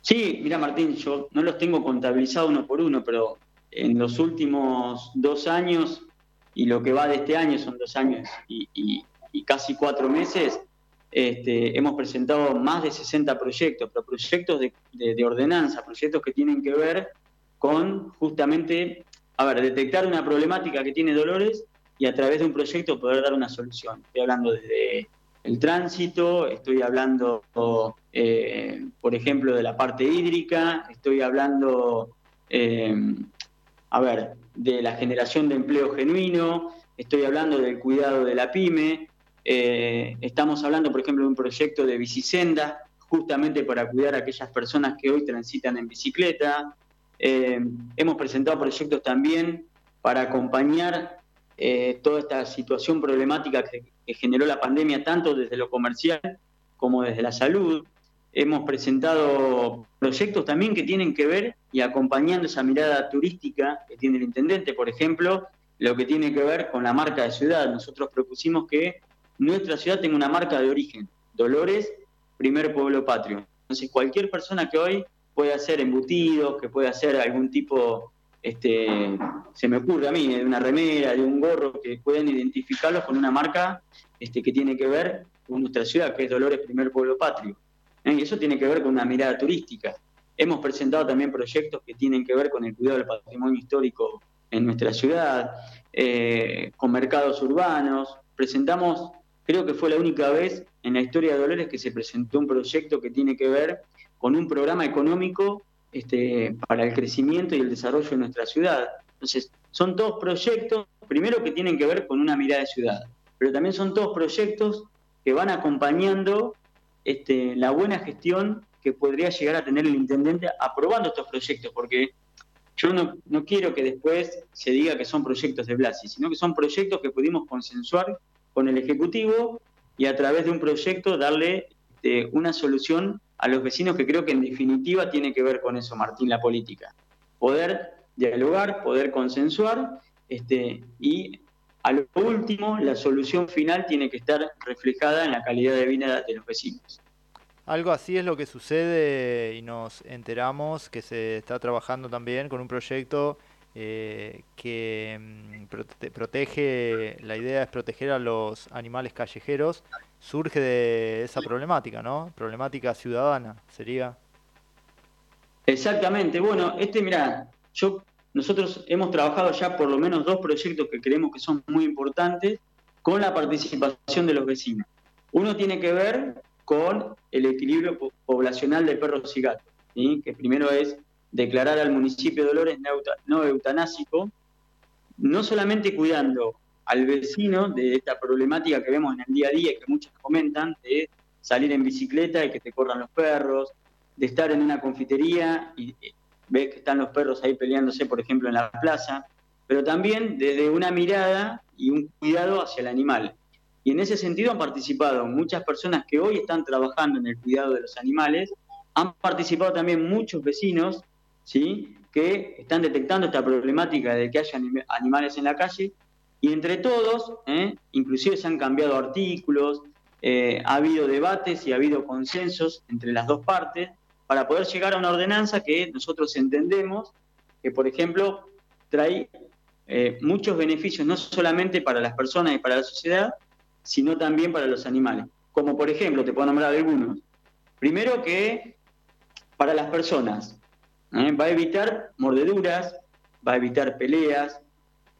Sí, mira Martín, yo no los tengo contabilizados uno por uno, pero en los últimos dos años y lo que va de este año, son dos años y, casi cuatro meses, este, hemos presentado más de 60 proyectos, pero proyectos de ordenanza, proyectos que tienen que ver con justamente, a ver, detectar una problemática que tiene Dolores y a través de un proyecto poder dar una solución. Estoy hablando desde el tránsito, estoy hablando, eh, por ejemplo, de la parte hídrica, estoy hablando, eh, a ver, de la generación de empleo genuino, estoy hablando del cuidado de la pyme, Eh, estamos hablando, por ejemplo, de un proyecto de bicisenda, justamente para cuidar a aquellas personas que hoy transitan en bicicleta. Eh, hemos presentado proyectos también para acompañar eh, toda esta situación problemática que generó la pandemia, tanto desde lo comercial como desde la salud. Hemos presentado proyectos también que tienen que ver y acompañando esa mirada turística que tiene el intendente, por ejemplo, lo que tiene que ver con la marca de ciudad. Nosotros propusimos que nuestra ciudad tenga una marca de origen, Dolores, primer pueblo patrio. Entonces, cualquier persona que hoy puede hacer embutidos, que puede hacer algún tipo, este, se me ocurre a mí, de una remera, de un gorro, que pueden identificarlos con una marca este, que tiene que ver con nuestra ciudad, que es Dolores, primer pueblo patrio. ¿Eh? Y eso tiene que ver con una mirada turística. Hemos presentado también proyectos que tienen que ver con el cuidado del patrimonio histórico en nuestra ciudad, eh, con mercados urbanos. Presentamos, creo que fue la única vez en la historia de Dolores que se presentó un proyecto que tiene que ver con un programa económico este, para el crecimiento y el desarrollo de nuestra ciudad. Entonces, son todos proyectos, primero que tienen que ver con una mirada de ciudad, pero también son todos proyectos que van acompañando este, la buena gestión que podría llegar a tener el intendente aprobando estos proyectos, porque yo no, no quiero que después se diga que son proyectos de Blasi, sino que son proyectos que pudimos consensuar con el Ejecutivo y a través de un proyecto darle este, una solución a los vecinos que creo que en definitiva tiene que ver con eso, Martín, la política. Poder dialogar, poder consensuar este, y a lo último, la solución final tiene que estar reflejada en la calidad de vida de los vecinos. Algo así es lo que sucede y nos enteramos que se está trabajando también con un proyecto eh, que mm, prote- protege, la idea es proteger a los animales callejeros, surge de esa problemática, ¿no? Problemática ciudadana sería. Exactamente. Bueno, este, mira, yo, nosotros hemos trabajado ya por lo menos dos proyectos que creemos que son muy importantes con la participación de los vecinos. Uno tiene que ver con el equilibrio po- poblacional de perros y gatos, que primero es declarar al municipio de Dolores no euta- no eutanásico, no solamente cuidando al vecino de esta problemática que vemos en el día a día y que muchos comentan, de salir en bicicleta y que te corran los perros, de estar en una confitería y ves que están los perros ahí peleándose, por ejemplo, en la plaza, pero también desde una mirada y un cuidado hacia el animal. Y en ese sentido han participado muchas personas que hoy están trabajando en el cuidado de los animales, han participado también muchos vecinos, ¿sí? que están detectando esta problemática de que haya anim- animales en la calle, y entre todos, ¿eh? inclusive se han cambiado artículos, eh, ha habido debates y ha habido consensos entre las dos partes para poder llegar a una ordenanza que nosotros entendemos que, por ejemplo, trae eh, muchos beneficios no solamente para las personas y para la sociedad, sino también para los animales. Como por ejemplo, te puedo nombrar algunos. Primero que para las personas ¿eh? va a evitar mordeduras, va a evitar peleas,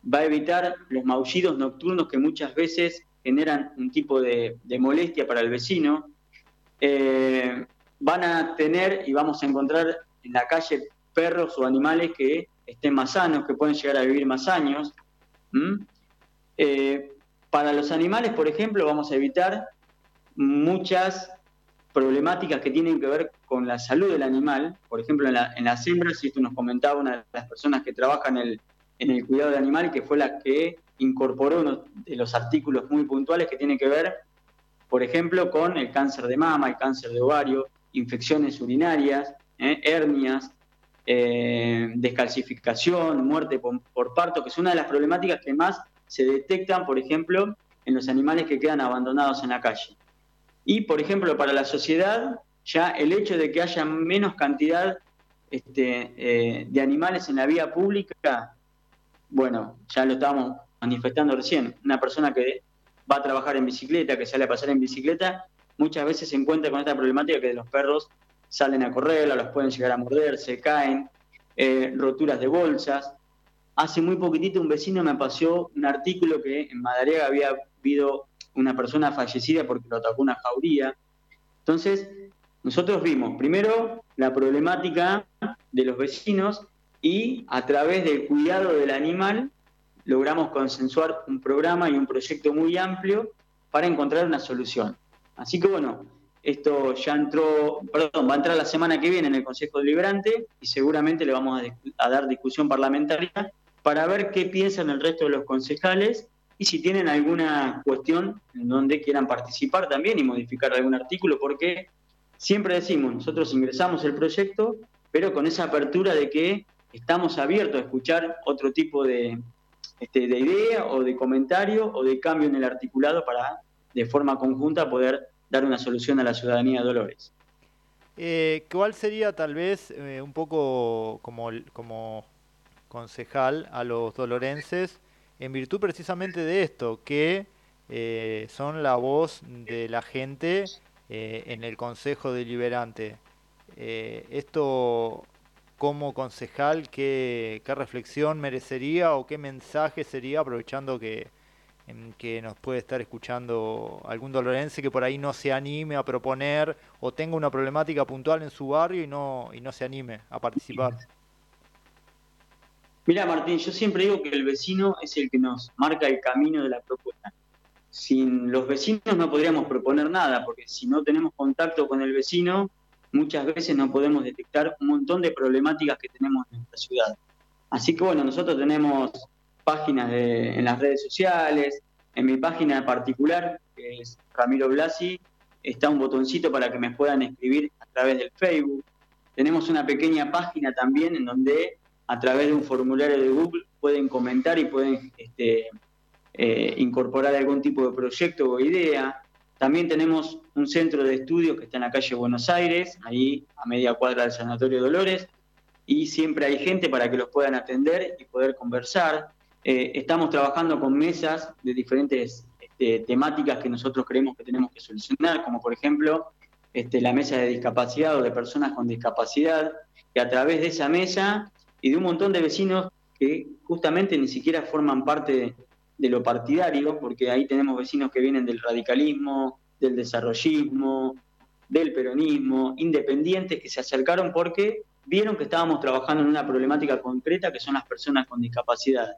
va a evitar los maullidos nocturnos que muchas veces generan un tipo de, molestia para el vecino. Eh, van a tener y vamos a encontrar en la calle perros o animales que estén más sanos, que pueden llegar a vivir más años. Eh, para los animales, por ejemplo, vamos a evitar muchas problemáticas que tienen que ver con la salud del animal. Por ejemplo, en, la- en las hembras, y esto nos comentaba una de las personas que trabaja en el, en el cuidado del animal, que fue la que incorporó uno de los artículos muy puntuales que tienen que ver, por ejemplo, con el cáncer de mama, el cáncer de ovario, infecciones urinarias, ¿eh? hernias, eh, descalcificación, muerte por, parto, que es una de las problemáticas que más se detectan, por ejemplo, en los animales que quedan abandonados en la calle. Y, por ejemplo, para la sociedad, ya el hecho de que haya menos cantidad este, eh, de animales en la vía pública, bueno, ya lo estábamos manifestando recién. Una persona que va a trabajar en bicicleta, que sale a pasar en bicicleta, muchas veces se encuentra con esta problemática que los perros salen a correr, los pueden llegar a morder, se caen, eh, roturas de bolsas. Hace muy poquitito un vecino me pasó un artículo que en Madariaga había habido una persona fallecida porque lo atacó una jauría. Entonces, nosotros vimos primero la problemática de los vecinos y a través del cuidado del animal logramos consensuar un programa y un proyecto muy amplio para encontrar una solución. Así que bueno, esto ya entró, perdón, va a entrar la semana que viene en el Consejo Deliberante y seguramente le vamos a, dar discusión parlamentaria para ver qué piensan el resto de los concejales y si tienen alguna cuestión en donde quieran participar también y modificar algún artículo, porque siempre decimos, nosotros ingresamos el proyecto, pero con esa apertura de que estamos abiertos a escuchar otro tipo de, este, de idea o de comentario o de cambio en el articulado para de forma conjunta poder dar una solución a la ciudadanía de Dolores. Eh, ¿Cuál sería tal vez eh, un poco como, como concejal a los dolorenses en virtud precisamente de esto, que eh, son la voz de la gente en el Consejo Deliberante? Esto como concejal, ¿qué, qué reflexión merecería o qué mensaje sería aprovechando que, en que nos puede estar escuchando algún dolorense que por ahí no se anime a proponer o tenga una problemática puntual en su barrio y no, y no se anime a participar. Mira, Martín, yo siempre digo que el vecino es el que nos marca el camino de la propuesta. Sin los vecinos no podríamos proponer nada, porque si no tenemos contacto con el vecino, muchas veces no podemos detectar un montón de problemáticas que tenemos en nuestra ciudad. Así que bueno, nosotros tenemos páginas en las redes sociales, en mi página particular, que es Ramiro Blasi, está un botoncito para que me puedan escribir a través del Facebook. Tenemos una pequeña página también en donde a través de un formulario de Google pueden comentar y pueden este, eh, incorporar algún tipo de proyecto o idea. También tenemos un centro de estudios que está en la calle Buenos Aires, ahí a media cuadra del Sanatorio Dolores, y siempre hay gente para que los puedan atender y poder conversar. Eh, estamos trabajando con mesas de diferentes este, temáticas que nosotros creemos que tenemos que solucionar, como por ejemplo este, la mesa de discapacidad o de personas con discapacidad, que a través de esa mesa y de un montón de vecinos que justamente ni siquiera forman parte de, de lo partidario, porque ahí tenemos vecinos que vienen del radicalismo, del desarrollismo, del peronismo, independientes que se acercaron porque vieron que estábamos trabajando en una problemática concreta que son las personas con discapacidad.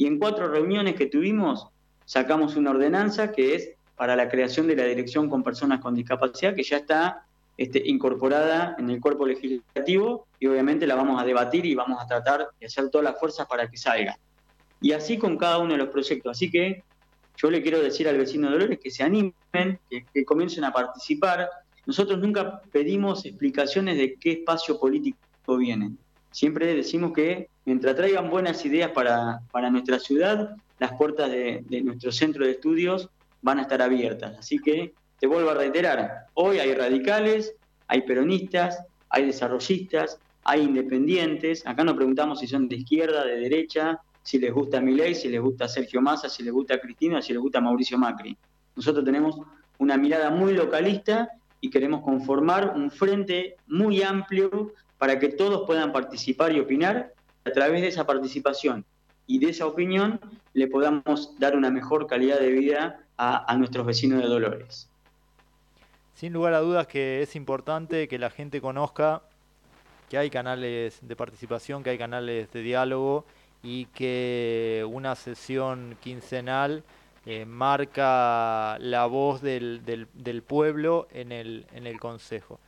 Y en cuatro reuniones que tuvimos sacamos una ordenanza que es para la creación de la dirección con personas con discapacidad que ya está este, incorporada en el cuerpo legislativo y obviamente la vamos a debatir y vamos a tratar de hacer todas las fuerzas para que salga. Y así con cada uno de los proyectos. Así que yo le quiero decir al vecino de Dolores que se animen, que, que comiencen a participar. Nosotros nunca pedimos explicaciones de qué espacio político vienen. Siempre decimos que mientras traigan buenas ideas para, para nuestra ciudad, las puertas de, de nuestro centro de estudios van a estar abiertas. Así que te vuelvo a reiterar, hoy hay radicales, hay peronistas, hay desarrollistas, hay independientes. Acá nos preguntamos si son de izquierda, de derecha, si les gusta Milei, si les gusta Sergio Massa, si les gusta Cristina, si les gusta Mauricio Macri. Nosotros tenemos una mirada muy localista y queremos conformar un frente muy amplio para que todos puedan participar y opinar. A través de esa participación y de esa opinión le podamos dar una mejor calidad de vida a, a nuestros vecinos de Dolores. Sin lugar a dudas que es importante que la gente conozca que hay canales de participación, que hay canales de diálogo y que una sesión quincenal eh, marca la voz del, del- del pueblo en el, en el Consejo.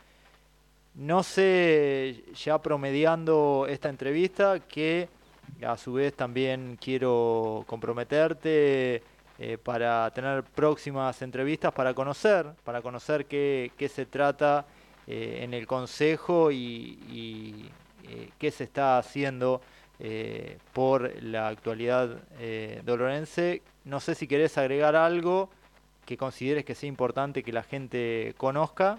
No sé, ya promediando esta entrevista, que a su vez también quiero comprometerte eh, para tener próximas entrevistas, para conocer, para conocer qué, qué se trata eh, en el Consejo y, eh, qué se está haciendo por la actualidad dolorense. No sé si querés agregar algo que consideres que sea importante que la gente conozca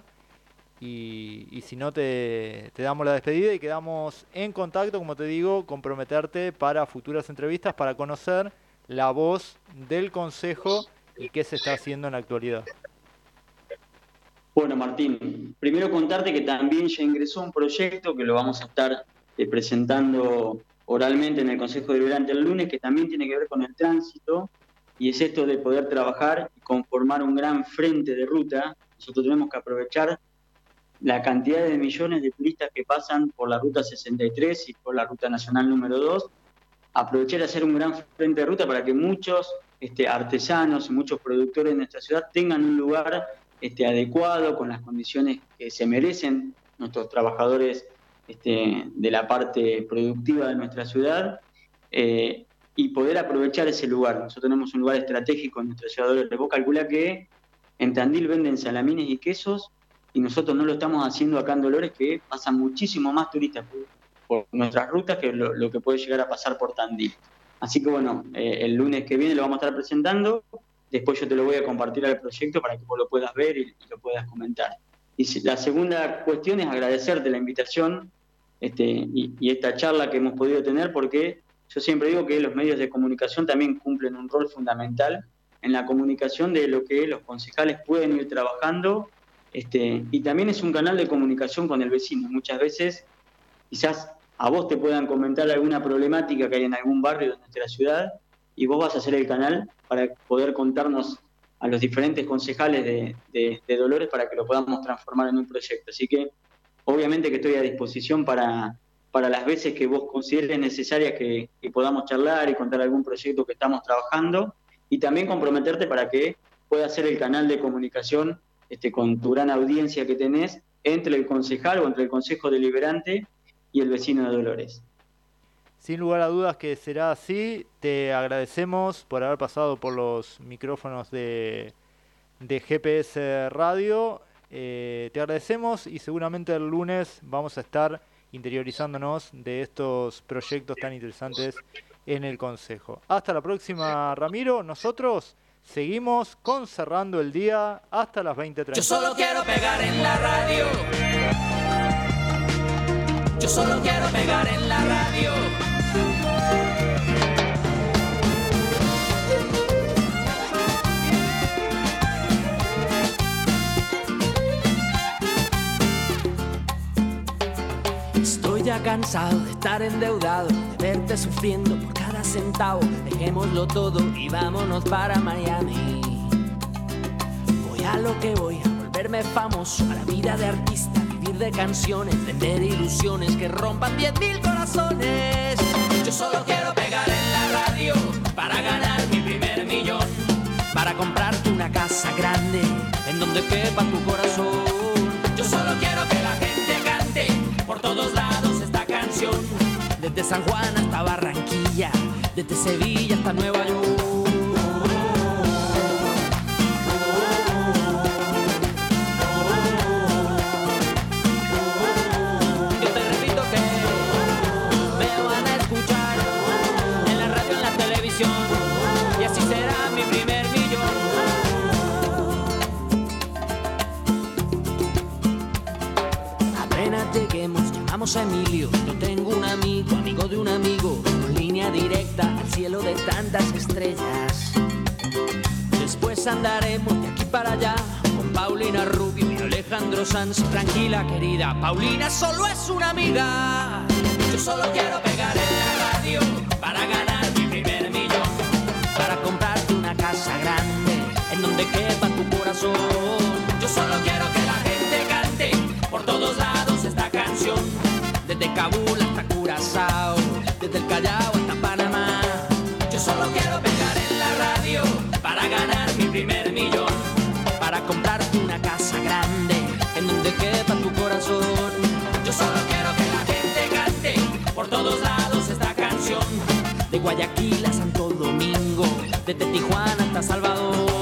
y, y si no te, damos la despedida y quedamos en contacto, como te digo, comprometerte para futuras entrevistas para conocer la voz del Consejo y qué se está haciendo en la actualidad. Bueno, Martín, primero contarte que también ya ingresó un proyecto que lo vamos a estar eh, presentando oralmente en el Consejo Deliberante el lunes, que también tiene que ver con el tránsito, y es esto de poder trabajar y conformar un gran frente de ruta. Nosotros tenemos que aprovechar la cantidad de millones de turistas que pasan por la Ruta 63 y por la Ruta Nacional número 2, aprovechar y hacer un gran frente de ruta para que muchos este, artesanos y muchos productores de nuestra ciudad tengan un lugar este, adecuado, con las condiciones que se merecen nuestros trabajadores este, de la parte productiva de nuestra ciudad eh, y poder aprovechar ese lugar. Nosotros tenemos un lugar estratégico en nuestra ciudad de. Vos calcula que en Tandil venden salamines y quesos y nosotros no lo estamos haciendo acá en Dolores, que pasan muchísimo más turistas por, nuestras rutas que lo, que puede llegar a pasar por Tandil. Así que bueno, eh, el lunes que viene lo vamos a estar presentando, después yo te lo voy a compartir al proyecto para que vos lo puedas ver y, lo puedas comentar. Y la segunda cuestión es agradecerte la invitación este, y, y esta charla que hemos podido tener, porque yo siempre digo que los medios de comunicación también cumplen un rol fundamental en la comunicación de lo que los concejales pueden ir trabajando, este, y también es un canal de comunicación con el vecino. Muchas veces quizás a vos te puedan comentar alguna problemática que hay en algún barrio de nuestra ciudad y vos vas a ser el canal para poder contarnos a los diferentes concejales de Dolores para que lo podamos transformar en un proyecto. Así que obviamente que estoy a disposición para, para las veces que vos consideres necesarias que, que podamos charlar y contar algún proyecto que estamos trabajando y también comprometerte para que pueda ser el canal de comunicación este, con tu gran audiencia que tenés entre el concejal o entre el consejo deliberante y el vecino de Dolores. Sin lugar a dudas que será así. Te agradecemos por haber pasado por los micrófonos de, GPS Radio. Eh, te agradecemos y seguramente el lunes vamos a estar interiorizándonos de estos proyectos tan interesantes en el Consejo. Hasta la próxima, Ramiro. Nosotros seguimos con cerrando el día hasta las 20.30. Yo solo quiero pegar en la radio. Yo solo quiero pegar en la radio. Estoy ya cansado de estar endeudado, de verte sufriendo por Dejémoslo todo y vámonos para Miami. Voy a lo que voy, a volverme famoso, a la vida de artista, vivir de canciones, vender ilusiones que rompan 10.000 corazones. Yo solo quiero pegar en la radio para ganar mi primer millón. Para comprarte una casa grande en donde quepa tu corazón. Yo solo quiero que la gente cante por todos lados esta canción. Desde San Juan hasta Barranquilla, desde Sevilla hasta Nueva York. Yo te repito que me van a escuchar cielo de tantas estrellas. Después andaremos de aquí para allá con Paulina Rubio y Alejandro Sanz. Tranquila, querida, Paulina solo es una amiga. Yo solo quiero pegar en la radio para ganar mi primer millón. Para comprarte una casa grande en donde quepa tu corazón. Yo solo quiero que la gente cante por todos lados esta canción. Desde Kabul hasta Curazao, desde el Callao primer millón. Para comprarte una casa grande en donde quepa tu corazón. Yo solo quiero que la gente cante por todos lados esta canción. De Guayaquil a Santo Domingo, desde Tijuana hasta Salvador.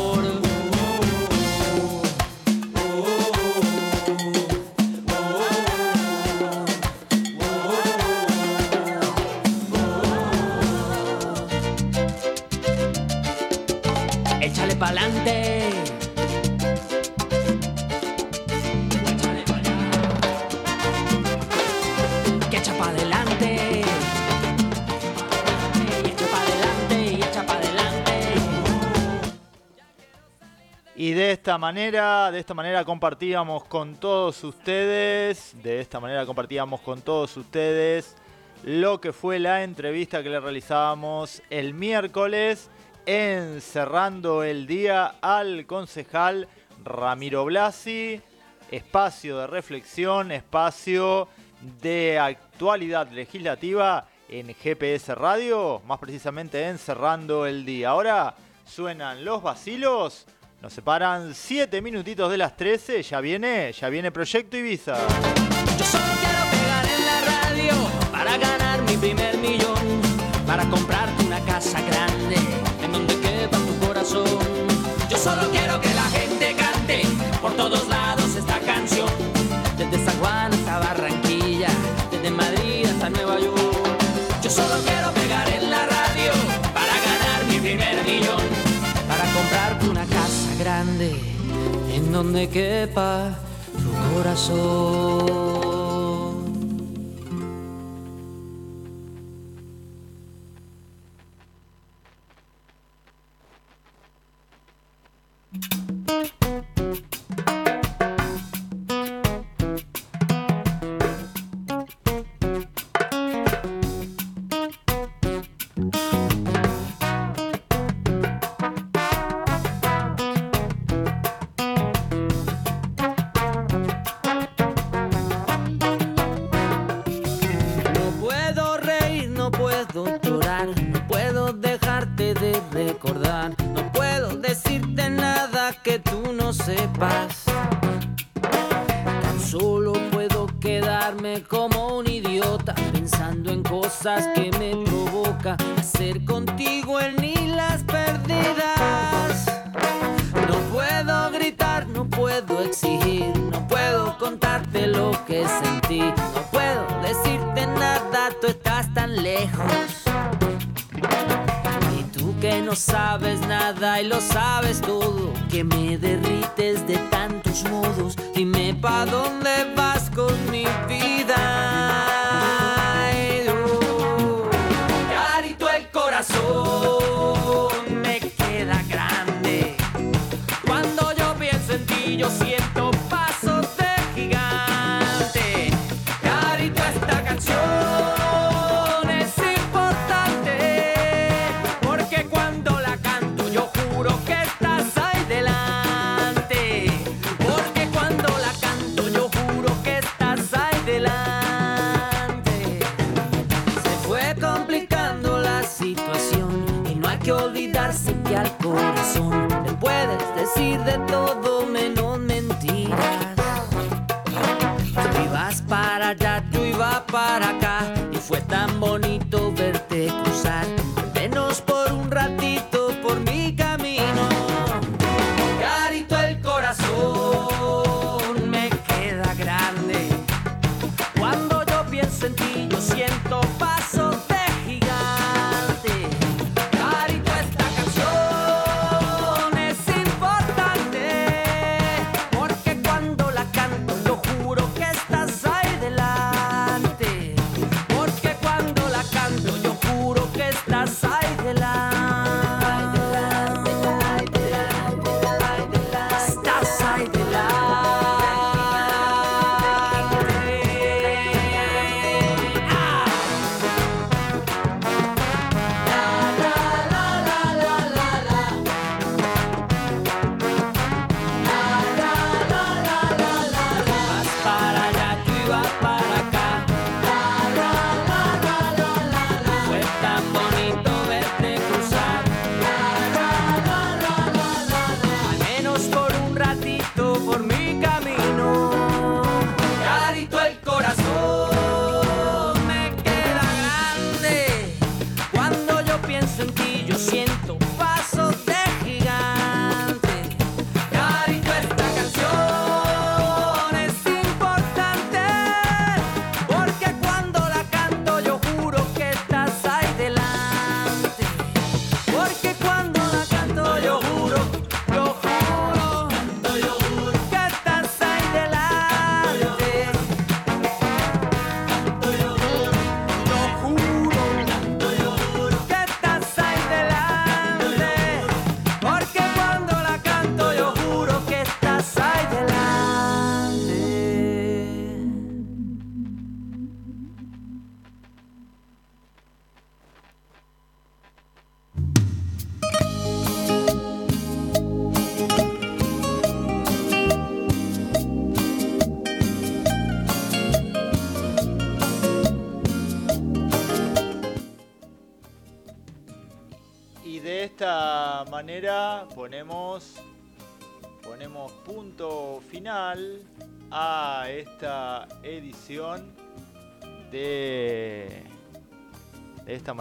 manera, de esta manera compartíamos con todos ustedes, de esta manera compartíamos con todos ustedes lo que fue la entrevista que le realizábamos el miércoles, encerrando el día al concejal Ramiro Blasi, espacio de reflexión, espacio de actualidad legislativa en GPS Radio, más precisamente encerrando el día. Ahora suenan los vacilos nos separan 7 minutitos de las 13. Ya viene, ya viene Proyecto Ibiza. Yo solo quiero pegar en la radio para ganar mi primer millón. Para comprarte una casa grande en donde quepa tu corazón. Yo solo quiero que donde quepa tu corazón. contigo el ni las perdidas. No puedo gritar, no puedo exigir, no puedo contarte lo que sentí, no puedo decirte nada, tú estás tan lejos. Y tú que no sabes nada y lo sabes todo, que me derrites de tantos modos, dime pa' dónde vas. de todo.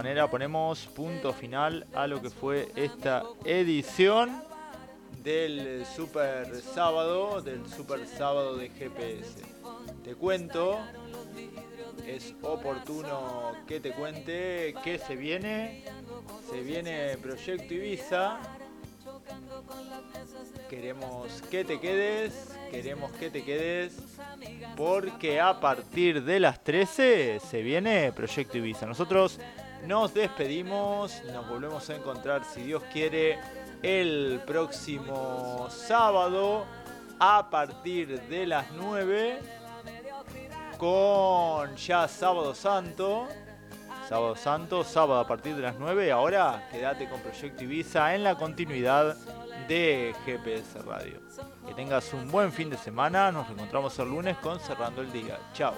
Manera ponemos punto final a lo que fue esta edición del Super Sábado, del Super Sábado de GPS. Te cuento, es oportuno que te cuente que se viene, se viene Proyecto Ibiza. Queremos que te quedes, queremos que te quedes, porque a partir de las 13 se viene Proyecto Ibiza. Nosotros nos despedimos, nos volvemos a encontrar si Dios quiere el próximo sábado a partir de las 9 con ya Sábado Santo. Sábado Santo, sábado a partir de las 9. Ahora quédate con Proyecto Ibiza en la continuidad de GPS Radio. Que tengas un buen fin de semana. Nos encontramos el lunes con Cerrando el Día. Chao.